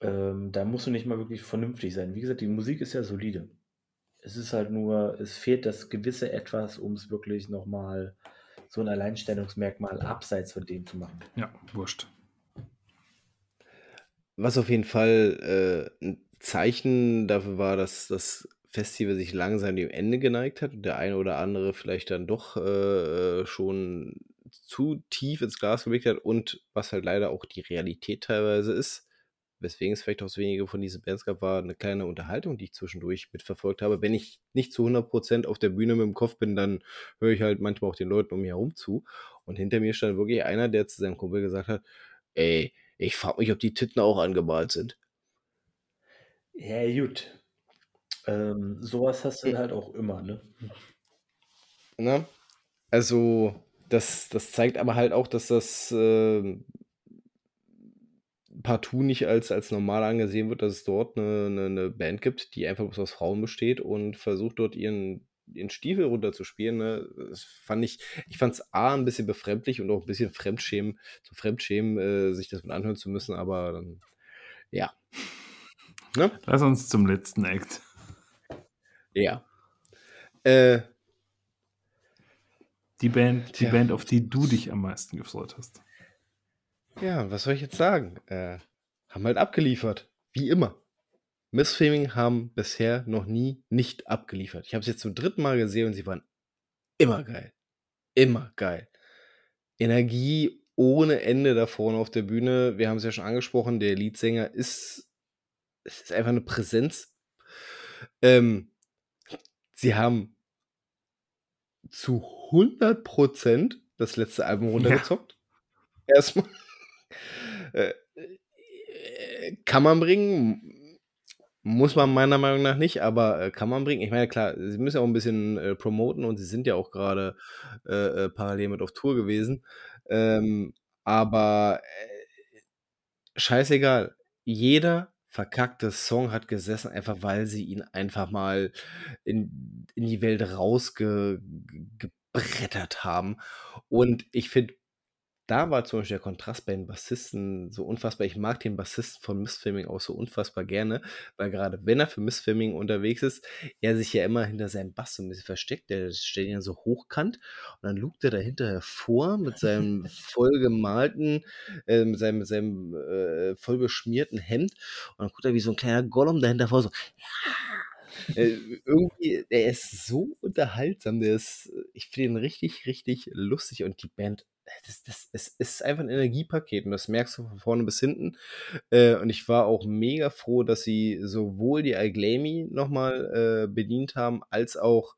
Ähm, da musst du nicht mal wirklich vernünftig sein. Wie gesagt, die Musik ist ja solide. Es ist halt nur, es fehlt das gewisse Etwas, um es wirklich nochmal so ein Alleinstellungsmerkmal abseits von dem zu machen. ja, wurscht. Was auf jeden Fall äh, ein Zeichen dafür war, dass das Festival sich langsam dem Ende geneigt hat und der eine oder andere vielleicht dann doch äh, schon zu tief ins Glas geblickt hat und was halt leider auch die Realität teilweise ist, weswegen es vielleicht auch so wenige von diesen Bands gab, war eine kleine Unterhaltung, die ich zwischendurch mitverfolgt habe. Wenn ich nicht zu 100% auf der Bühne mit dem Kopf bin, dann höre ich halt manchmal auch den Leuten um mich herum zu. Und hinter mir stand wirklich einer, der zu seinem Kumpel gesagt hat, ey, ich frage mich, ob die Titten auch angemalt sind. Ja, gut. Ähm, sowas hast du halt auch immer, ne? Ne? Also, das, das zeigt aber halt auch, dass das äh, partout nicht als, als normal angesehen wird, dass es dort eine, eine, eine Band gibt, die einfach bloß aus Frauen besteht und versucht dort ihren, ihren Stiefel runterzuspielen. Ne? Das fand ich, ich fand es A, ein bisschen befremdlich und auch ein bisschen Fremdschämen, zu Fremdschämen, äh, sich das mit anhören zu müssen, aber dann, ja. <laughs> Ne? Lass uns zum letzten Act. Ja. Äh, Die Band, die Tja. Band, auf die du dich am meisten gefreut hast. Ja, was soll ich jetzt sagen? Äh, haben halt abgeliefert. Wie immer. Missfilming haben bisher noch nie nicht abgeliefert. Ich habe es jetzt zum dritten Mal gesehen und sie waren immer geil. Immer geil. Energie ohne Ende da vorne auf der Bühne. Wir haben es ja schon angesprochen, der Leadsänger ist, es ist einfach eine Präsenz. Ähm, sie haben zu 100% das letzte Album runtergezockt. Ja. Erstmal. <laughs> Äh, äh, kann man bringen, muss man meiner Meinung nach nicht, aber äh, kann man bringen. Ich meine, klar, sie müssen ja auch ein bisschen äh, promoten und sie sind ja auch gerade äh, äh, parallel mit auf Tour gewesen. Ähm, aber scheißegal. Jeder verkackte Song hat gesessen, einfach weil sie ihn einfach mal in, in die Welt rausgebrettert haben. Und ich finde da war zum Beispiel der Kontrast bei den Bassisten so unfassbar. Ich mag den Bassisten von Missfilming auch so unfassbar gerne, weil gerade wenn er für Missfilming unterwegs ist, er sich ja immer hinter seinem Bass so ein bisschen versteckt. Der stellt ihn so hochkant und dann lugt er dahinter hervor mit seinem <laughs> vollgemalten, äh, mit seinem, mit seinem äh, voll beschmierten Hemd und dann guckt er wie so ein kleiner Gollum dahinter vor, so, ja, äh, irgendwie, der ist so unterhaltsam, der ist, ich finde ihn richtig, richtig lustig und die Band das, das, es ist einfach ein Energiepaket und das merkst du von vorne bis hinten. Äh, und ich war auch mega froh, dass sie sowohl die Alglamy nochmal äh, bedient haben, als auch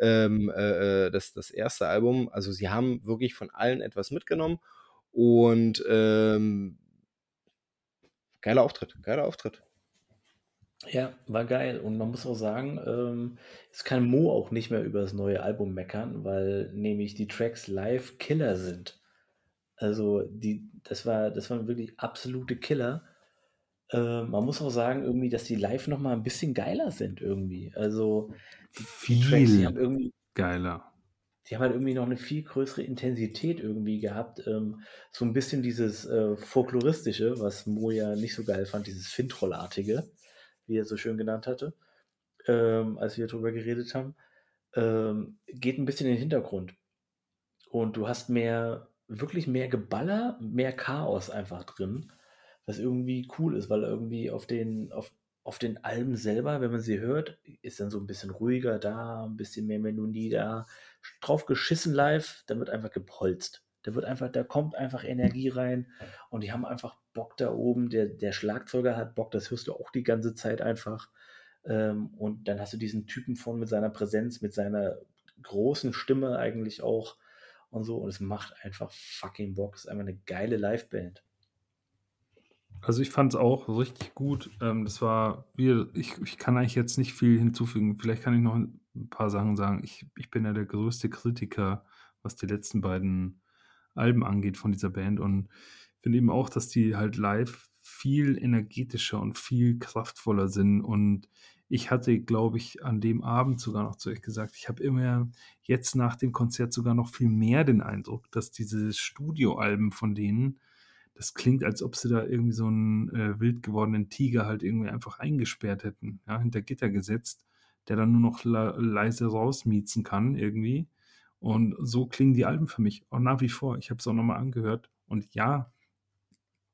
ähm, äh, äh, das, das erste Album. Also sie haben wirklich von allen etwas mitgenommen und ähm, geiler Auftritt, geiler Auftritt. Ja, war geil. Und man muss auch sagen, ähm, es kann Mo auch nicht mehr über das neue Album meckern, weil nämlich die Tracks live Killer sind. Also die, das war, das waren wirklich absolute Killer. Äh, man muss auch sagen, irgendwie, dass die live noch mal ein bisschen geiler sind irgendwie. Also die, die Tracks, die haben Viel irgendwie, geiler. die haben halt irgendwie noch eine viel größere Intensität irgendwie gehabt. Ähm, so ein bisschen dieses äh, folkloristische, was Mo ja nicht so geil fand, dieses Fintrollartige wie er so schön genannt hatte, ähm, als wir darüber geredet haben, ähm, geht ein bisschen in den Hintergrund. Und du hast mehr, wirklich mehr Geballer, mehr Chaos einfach drin, was irgendwie cool ist, weil irgendwie auf den, auf, auf den Alben selber, wenn man sie hört, ist dann so ein bisschen ruhiger da, ein bisschen mehr Melodie da, drauf geschissen live, dann wird einfach gepolzt. Da wird einfach, da kommt einfach Energie rein und die haben einfach Bock da oben. Der, der Schlagzeuger hat Bock, das hörst du auch die ganze Zeit einfach. Ähm, und dann hast du diesen Typen von mit seiner Präsenz, mit seiner großen Stimme eigentlich auch und so. Und es macht einfach fucking Bock. Es ist einfach eine geile Liveband. Also ich fand es auch richtig gut. Ähm, das war, ich, ich kann eigentlich jetzt nicht viel hinzufügen. Vielleicht kann ich noch ein paar Sachen sagen. Ich, ich bin ja der größte Kritiker, was die letzten beiden Alben angeht von dieser Band und finde eben auch, dass die halt live viel energetischer und viel kraftvoller sind und ich hatte, glaube ich, an dem Abend sogar noch zu euch gesagt, ich habe immer jetzt nach dem Konzert sogar noch viel mehr den Eindruck, dass diese Studioalben von denen, das klingt, als ob sie da irgendwie so einen äh, wild gewordenen Tiger halt irgendwie einfach eingesperrt hätten, ja, hinter Gitter gesetzt, der dann nur noch leise rausmiezen kann irgendwie. Und so klingen die Alben für mich auch nach wie vor. Ich habe es auch nochmal angehört. Und ja,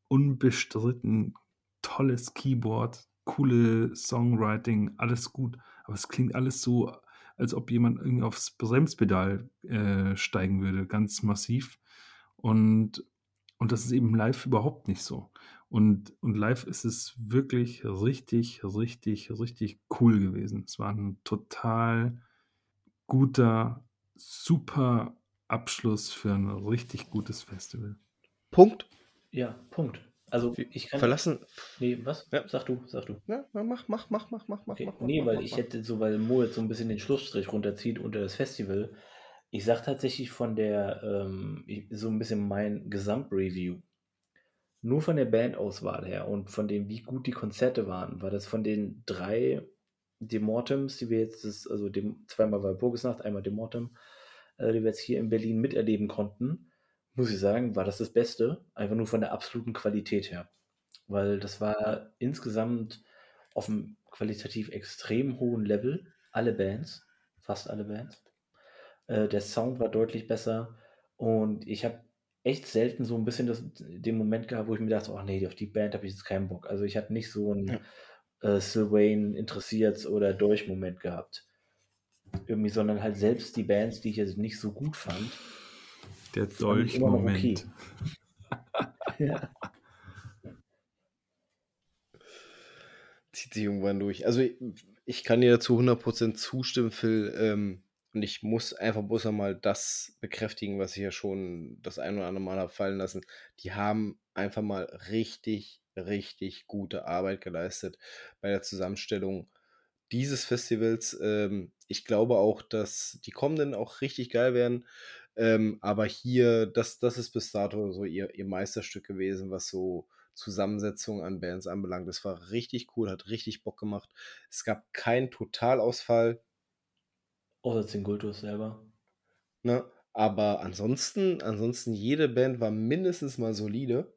unbestritten tolles Keyboard, coole Songwriting, alles gut. Aber es klingt alles so, als ob jemand irgendwie aufs Bremspedal äh, steigen würde, ganz massiv. Und, und das ist eben live überhaupt nicht so. Und, und live ist es wirklich richtig, richtig, richtig cool gewesen. Es war ein total guter super Abschluss für ein richtig gutes Festival. Punkt. Ja, Punkt. Also ich kann. Verlassen. Nee, was? Ja. Sag du, sag du. Ja, mach, mach, mach, mach, mach, okay. mach. Nee, mach, weil mach, ich mach. hätte so, weil Mo jetzt so ein bisschen den Schlussstrich runterzieht unter das Festival. Ich sag tatsächlich von der, ähm, so ein bisschen mein Gesamtreview. Nur von der Bandauswahl her und von dem, wie gut die Konzerte waren, war das von den drei Demortems, die wir jetzt, das, also dem, zweimal war Burgesnacht, einmal Demortem, äh, die wir jetzt hier in Berlin miterleben konnten, muss ich sagen, war das das Beste, einfach nur von der absoluten Qualität her. Weil das war insgesamt auf einem qualitativ extrem hohen Level, alle Bands, fast alle Bands. Äh, der Sound war deutlich besser und ich habe echt selten so ein bisschen das, den Moment gehabt, wo ich mir dachte, oh nee, auf die Band habe ich jetzt keinen Bock. Also ich hatte nicht so einen ja. Äh, Sylvain interessiert oder durch Moment gehabt. irgendwie, sondern halt selbst die Bands, die ich jetzt nicht so gut fand. Der Dolchmoment. Okay. <laughs> ja. Zieht sich irgendwann durch. Also ich, ich kann dir zu 100% zustimmen, Phil. Ähm, und ich muss einfach bloß einmal das bekräftigen, was ich ja schon das ein oder andere Mal habe fallen lassen. Die haben einfach mal richtig, richtig gute Arbeit geleistet bei der Zusammenstellung dieses Festivals. Ähm, ich glaube auch, dass die kommenden auch richtig geil werden. Ähm, aber hier, das, das ist bis dato so ihr, ihr Meisterstück gewesen, was so Zusammensetzung an Bands anbelangt. Das war richtig cool, hat richtig Bock gemacht. Es gab keinen Totalausfall. Außer Zingultus selber. Ne? Aber ansonsten, ansonsten, jede Band war mindestens mal solide.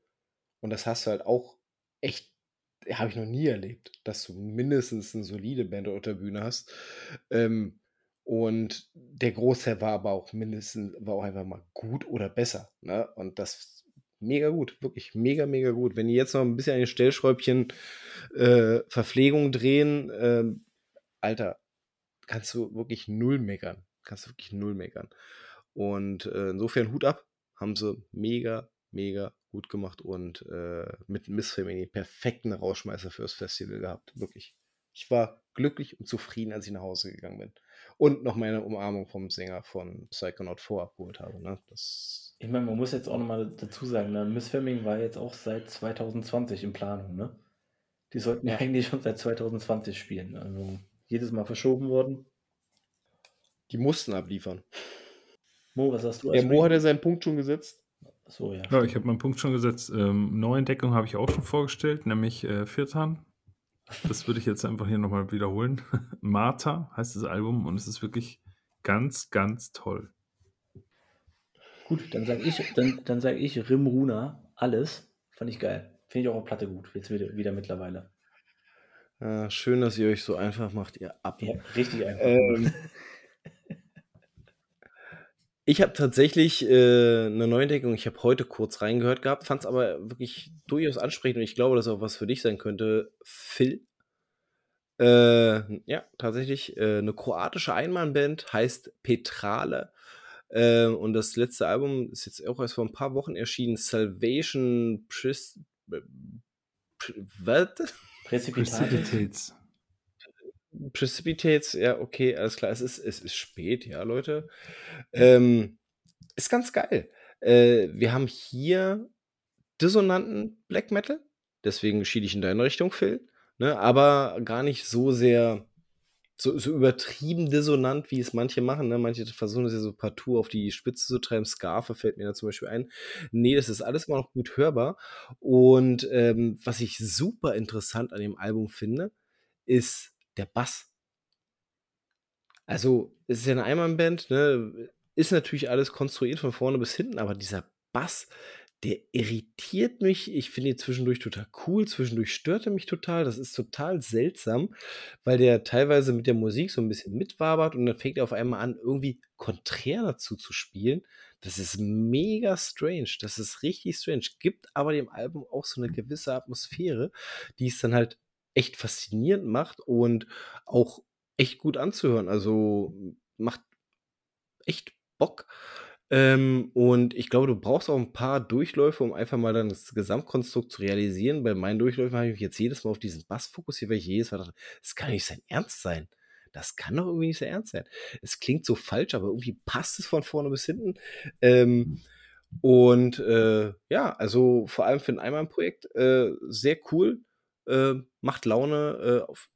Und das hast du halt auch echt, habe ich noch nie erlebt, dass du mindestens eine solide Band auf der Bühne hast. Ähm, und der Großteil war aber auch mindestens, war auch einfach mal gut oder besser. Ne? Und das mega gut, wirklich mega, mega gut. Wenn die jetzt noch ein bisschen an den Stellschräubchen äh, Verpflegung drehen, äh, Alter, kannst du wirklich null meckern. Kannst du wirklich null meckern. Und äh, insofern Hut ab, haben sie mega, mega gut gemacht und äh, mit Miss Femini perfekten Rausschmeißer fürs Festival gehabt. Wirklich. Ich war glücklich und zufrieden, als ich nach Hause gegangen bin. Und noch meine Umarmung vom Sänger von Psychonaut 4 abgeholt habe. Ne? Das ich meine, man muss jetzt auch nochmal dazu sagen, ne? Miss Femming war jetzt auch seit 2020 in Planung. Ne? Die sollten ja <laughs> eigentlich schon seit 2020 spielen. Also jedes Mal verschoben worden. Die mussten abliefern. Mo, was hast du? Der Mo hat ja seinen Punkt schon gesetzt. So, ja. Ja, ich habe meinen Punkt schon gesetzt. Ähm, Neuentdeckung habe ich auch schon vorgestellt, nämlich äh, Viertan. Das würde ich jetzt einfach hier nochmal wiederholen. <laughs> Martha heißt das Album und es ist wirklich ganz, ganz toll. Gut, dann sage ich, dann, dann sag ich Rimruna, alles. Fand ich geil. Finde ich auch auf Platte gut, jetzt wieder, wieder mittlerweile. Ja, schön, dass ihr euch so einfach macht, ihr ab. Ja, richtig einfach. Ähm, <laughs> ich habe tatsächlich äh, eine Neuentdeckung. Ich habe heute kurz reingehört gehabt, fand es aber wirklich durchaus ansprechend und ich glaube, dass auch was für dich sein könnte. Phil. Äh, ja, tatsächlich äh, eine kroatische Einmannband heißt Petrale. Äh, und das letzte Album ist jetzt auch erst vor ein paar Wochen erschienen. Salvation Pris äh, was? Precipitates. Precipitates, ja, okay, alles klar. Es ist, es ist spät, ja, Leute. Ähm, ist ganz geil. Äh, wir haben hier dissonanten Black Metal. Deswegen schiede ich in deine Richtung, Phil. Ne, aber gar nicht so sehr so, so übertrieben dissonant, wie es manche machen. Ne? Manche versuchen es ja so partout auf die Spitze zu treiben. Scarfe fällt mir da zum Beispiel ein. Nee, das ist alles immer noch gut hörbar. Und ähm, was ich super interessant an dem Album finde, ist der Bass. Also, es ist ja eine Einmannband, ne? Ist natürlich alles konstruiert von vorne bis hinten, aber dieser Bass, der irritiert mich. Ich finde ihn zwischendurch total cool, zwischendurch stört er mich total. Das ist total seltsam, weil der teilweise mit der Musik so ein bisschen mitwabert und dann fängt er auf einmal an, irgendwie konträr dazu zu spielen. Das ist mega strange. Das ist richtig strange. Gibt aber dem Album auch so eine gewisse Atmosphäre, die es dann halt echt faszinierend macht und auch echt gut anzuhören. Also macht echt Bock. Ähm, und ich glaube, du brauchst auch ein paar Durchläufe, um einfach mal dann das Gesamtkonstrukt zu realisieren. Bei meinen Durchläufen habe ich mich jetzt jedes Mal auf diesen Bass fokussiert, weil ich jedes Mal dachte, das kann nicht sein Ernst sein. Das kann doch irgendwie nicht sein Ernst sein. Es klingt so falsch, aber irgendwie passt es von vorne bis hinten. Ähm, und äh, ja, also vor allem für ein Einmalprojekt äh, sehr cool. Äh, macht Laune. Äh, auf,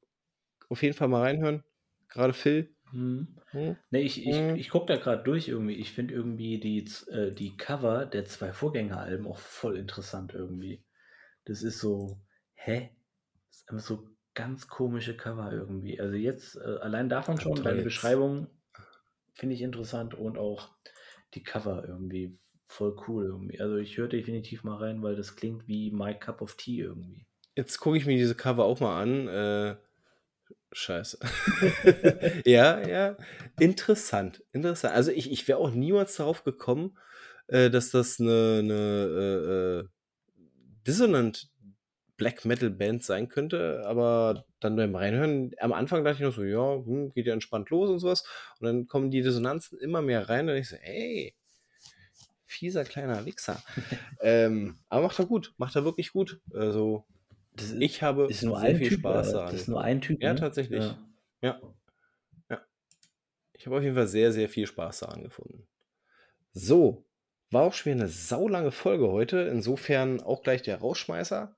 auf jeden Fall mal reinhören. Gerade Phil, Mhm. Hm? Ne, ich, ich, hm. ich gucke da gerade durch irgendwie. Ich finde irgendwie die, äh, die Cover der zwei Vorgängeralben auch voll interessant irgendwie. Das ist so, hä? Das ist einfach so ganz komische Cover irgendwie. Also jetzt, äh, allein davon schon, deine Beschreibung finde ich interessant und auch die Cover irgendwie voll cool irgendwie. Also ich höre definitiv mal rein, weil das klingt wie My Cup of Tea irgendwie. Jetzt gucke ich mir diese Cover auch mal an. Äh, Scheiße. <laughs> ja, ja. Interessant. Interessant. Also ich, ich wäre auch niemals darauf gekommen, äh, dass das eine, eine äh, äh, Dissonant Black Metal Band sein könnte, aber dann beim Reinhören, am Anfang dachte ich noch so, ja, hm, geht ja entspannt los und sowas. Und dann kommen die Dissonanzen immer mehr rein und ich so, ey, fieser kleiner Wichser. <laughs> ähm, aber macht er gut, macht er wirklich gut. Also, Das ist, ich habe ist nur sehr ein viel Typ, Spaß äh, daran. das ist nur ein Typ, Ja, ne? tatsächlich. Ja. Ja. Ja. Ich habe auf jeden Fall sehr, sehr viel Spaß daran gefunden. So, war auch schon wieder eine saulange Folge heute. Insofern auch gleich der Rausschmeißer.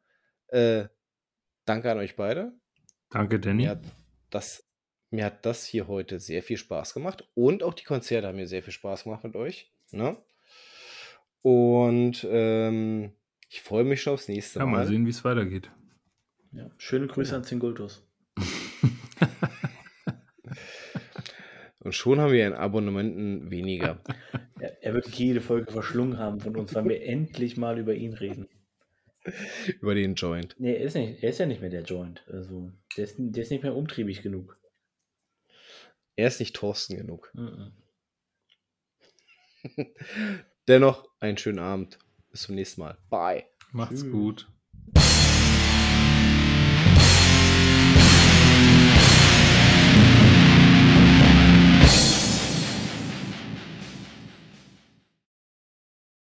Äh, danke an euch beide. Danke, Danny. Mir hat, das, mir hat das hier heute sehr viel Spaß gemacht. Und auch die Konzerte haben mir sehr viel Spaß gemacht mit euch. Ne? Und ähm, ich freue mich schon aufs nächste Ja, mal Mal. sehen, wie es weitergeht. Ja. Schöne Grüße Genau. an Zingultus. <laughs> Und schon haben wir einen Abonnenten weniger. Er, er wird jede Folge verschlungen haben von uns, weil wir endlich mal über ihn reden. über den Joint. Nee, er ist, nicht, er ist ja nicht mehr der Joint. Also, der ist, der ist nicht mehr umtriebig genug. Er ist nicht Thorsten genug. Mhm. <laughs> Dennoch einen schönen Abend. Bis zum nächsten Mal. Bye. Macht's Tschüss. gut.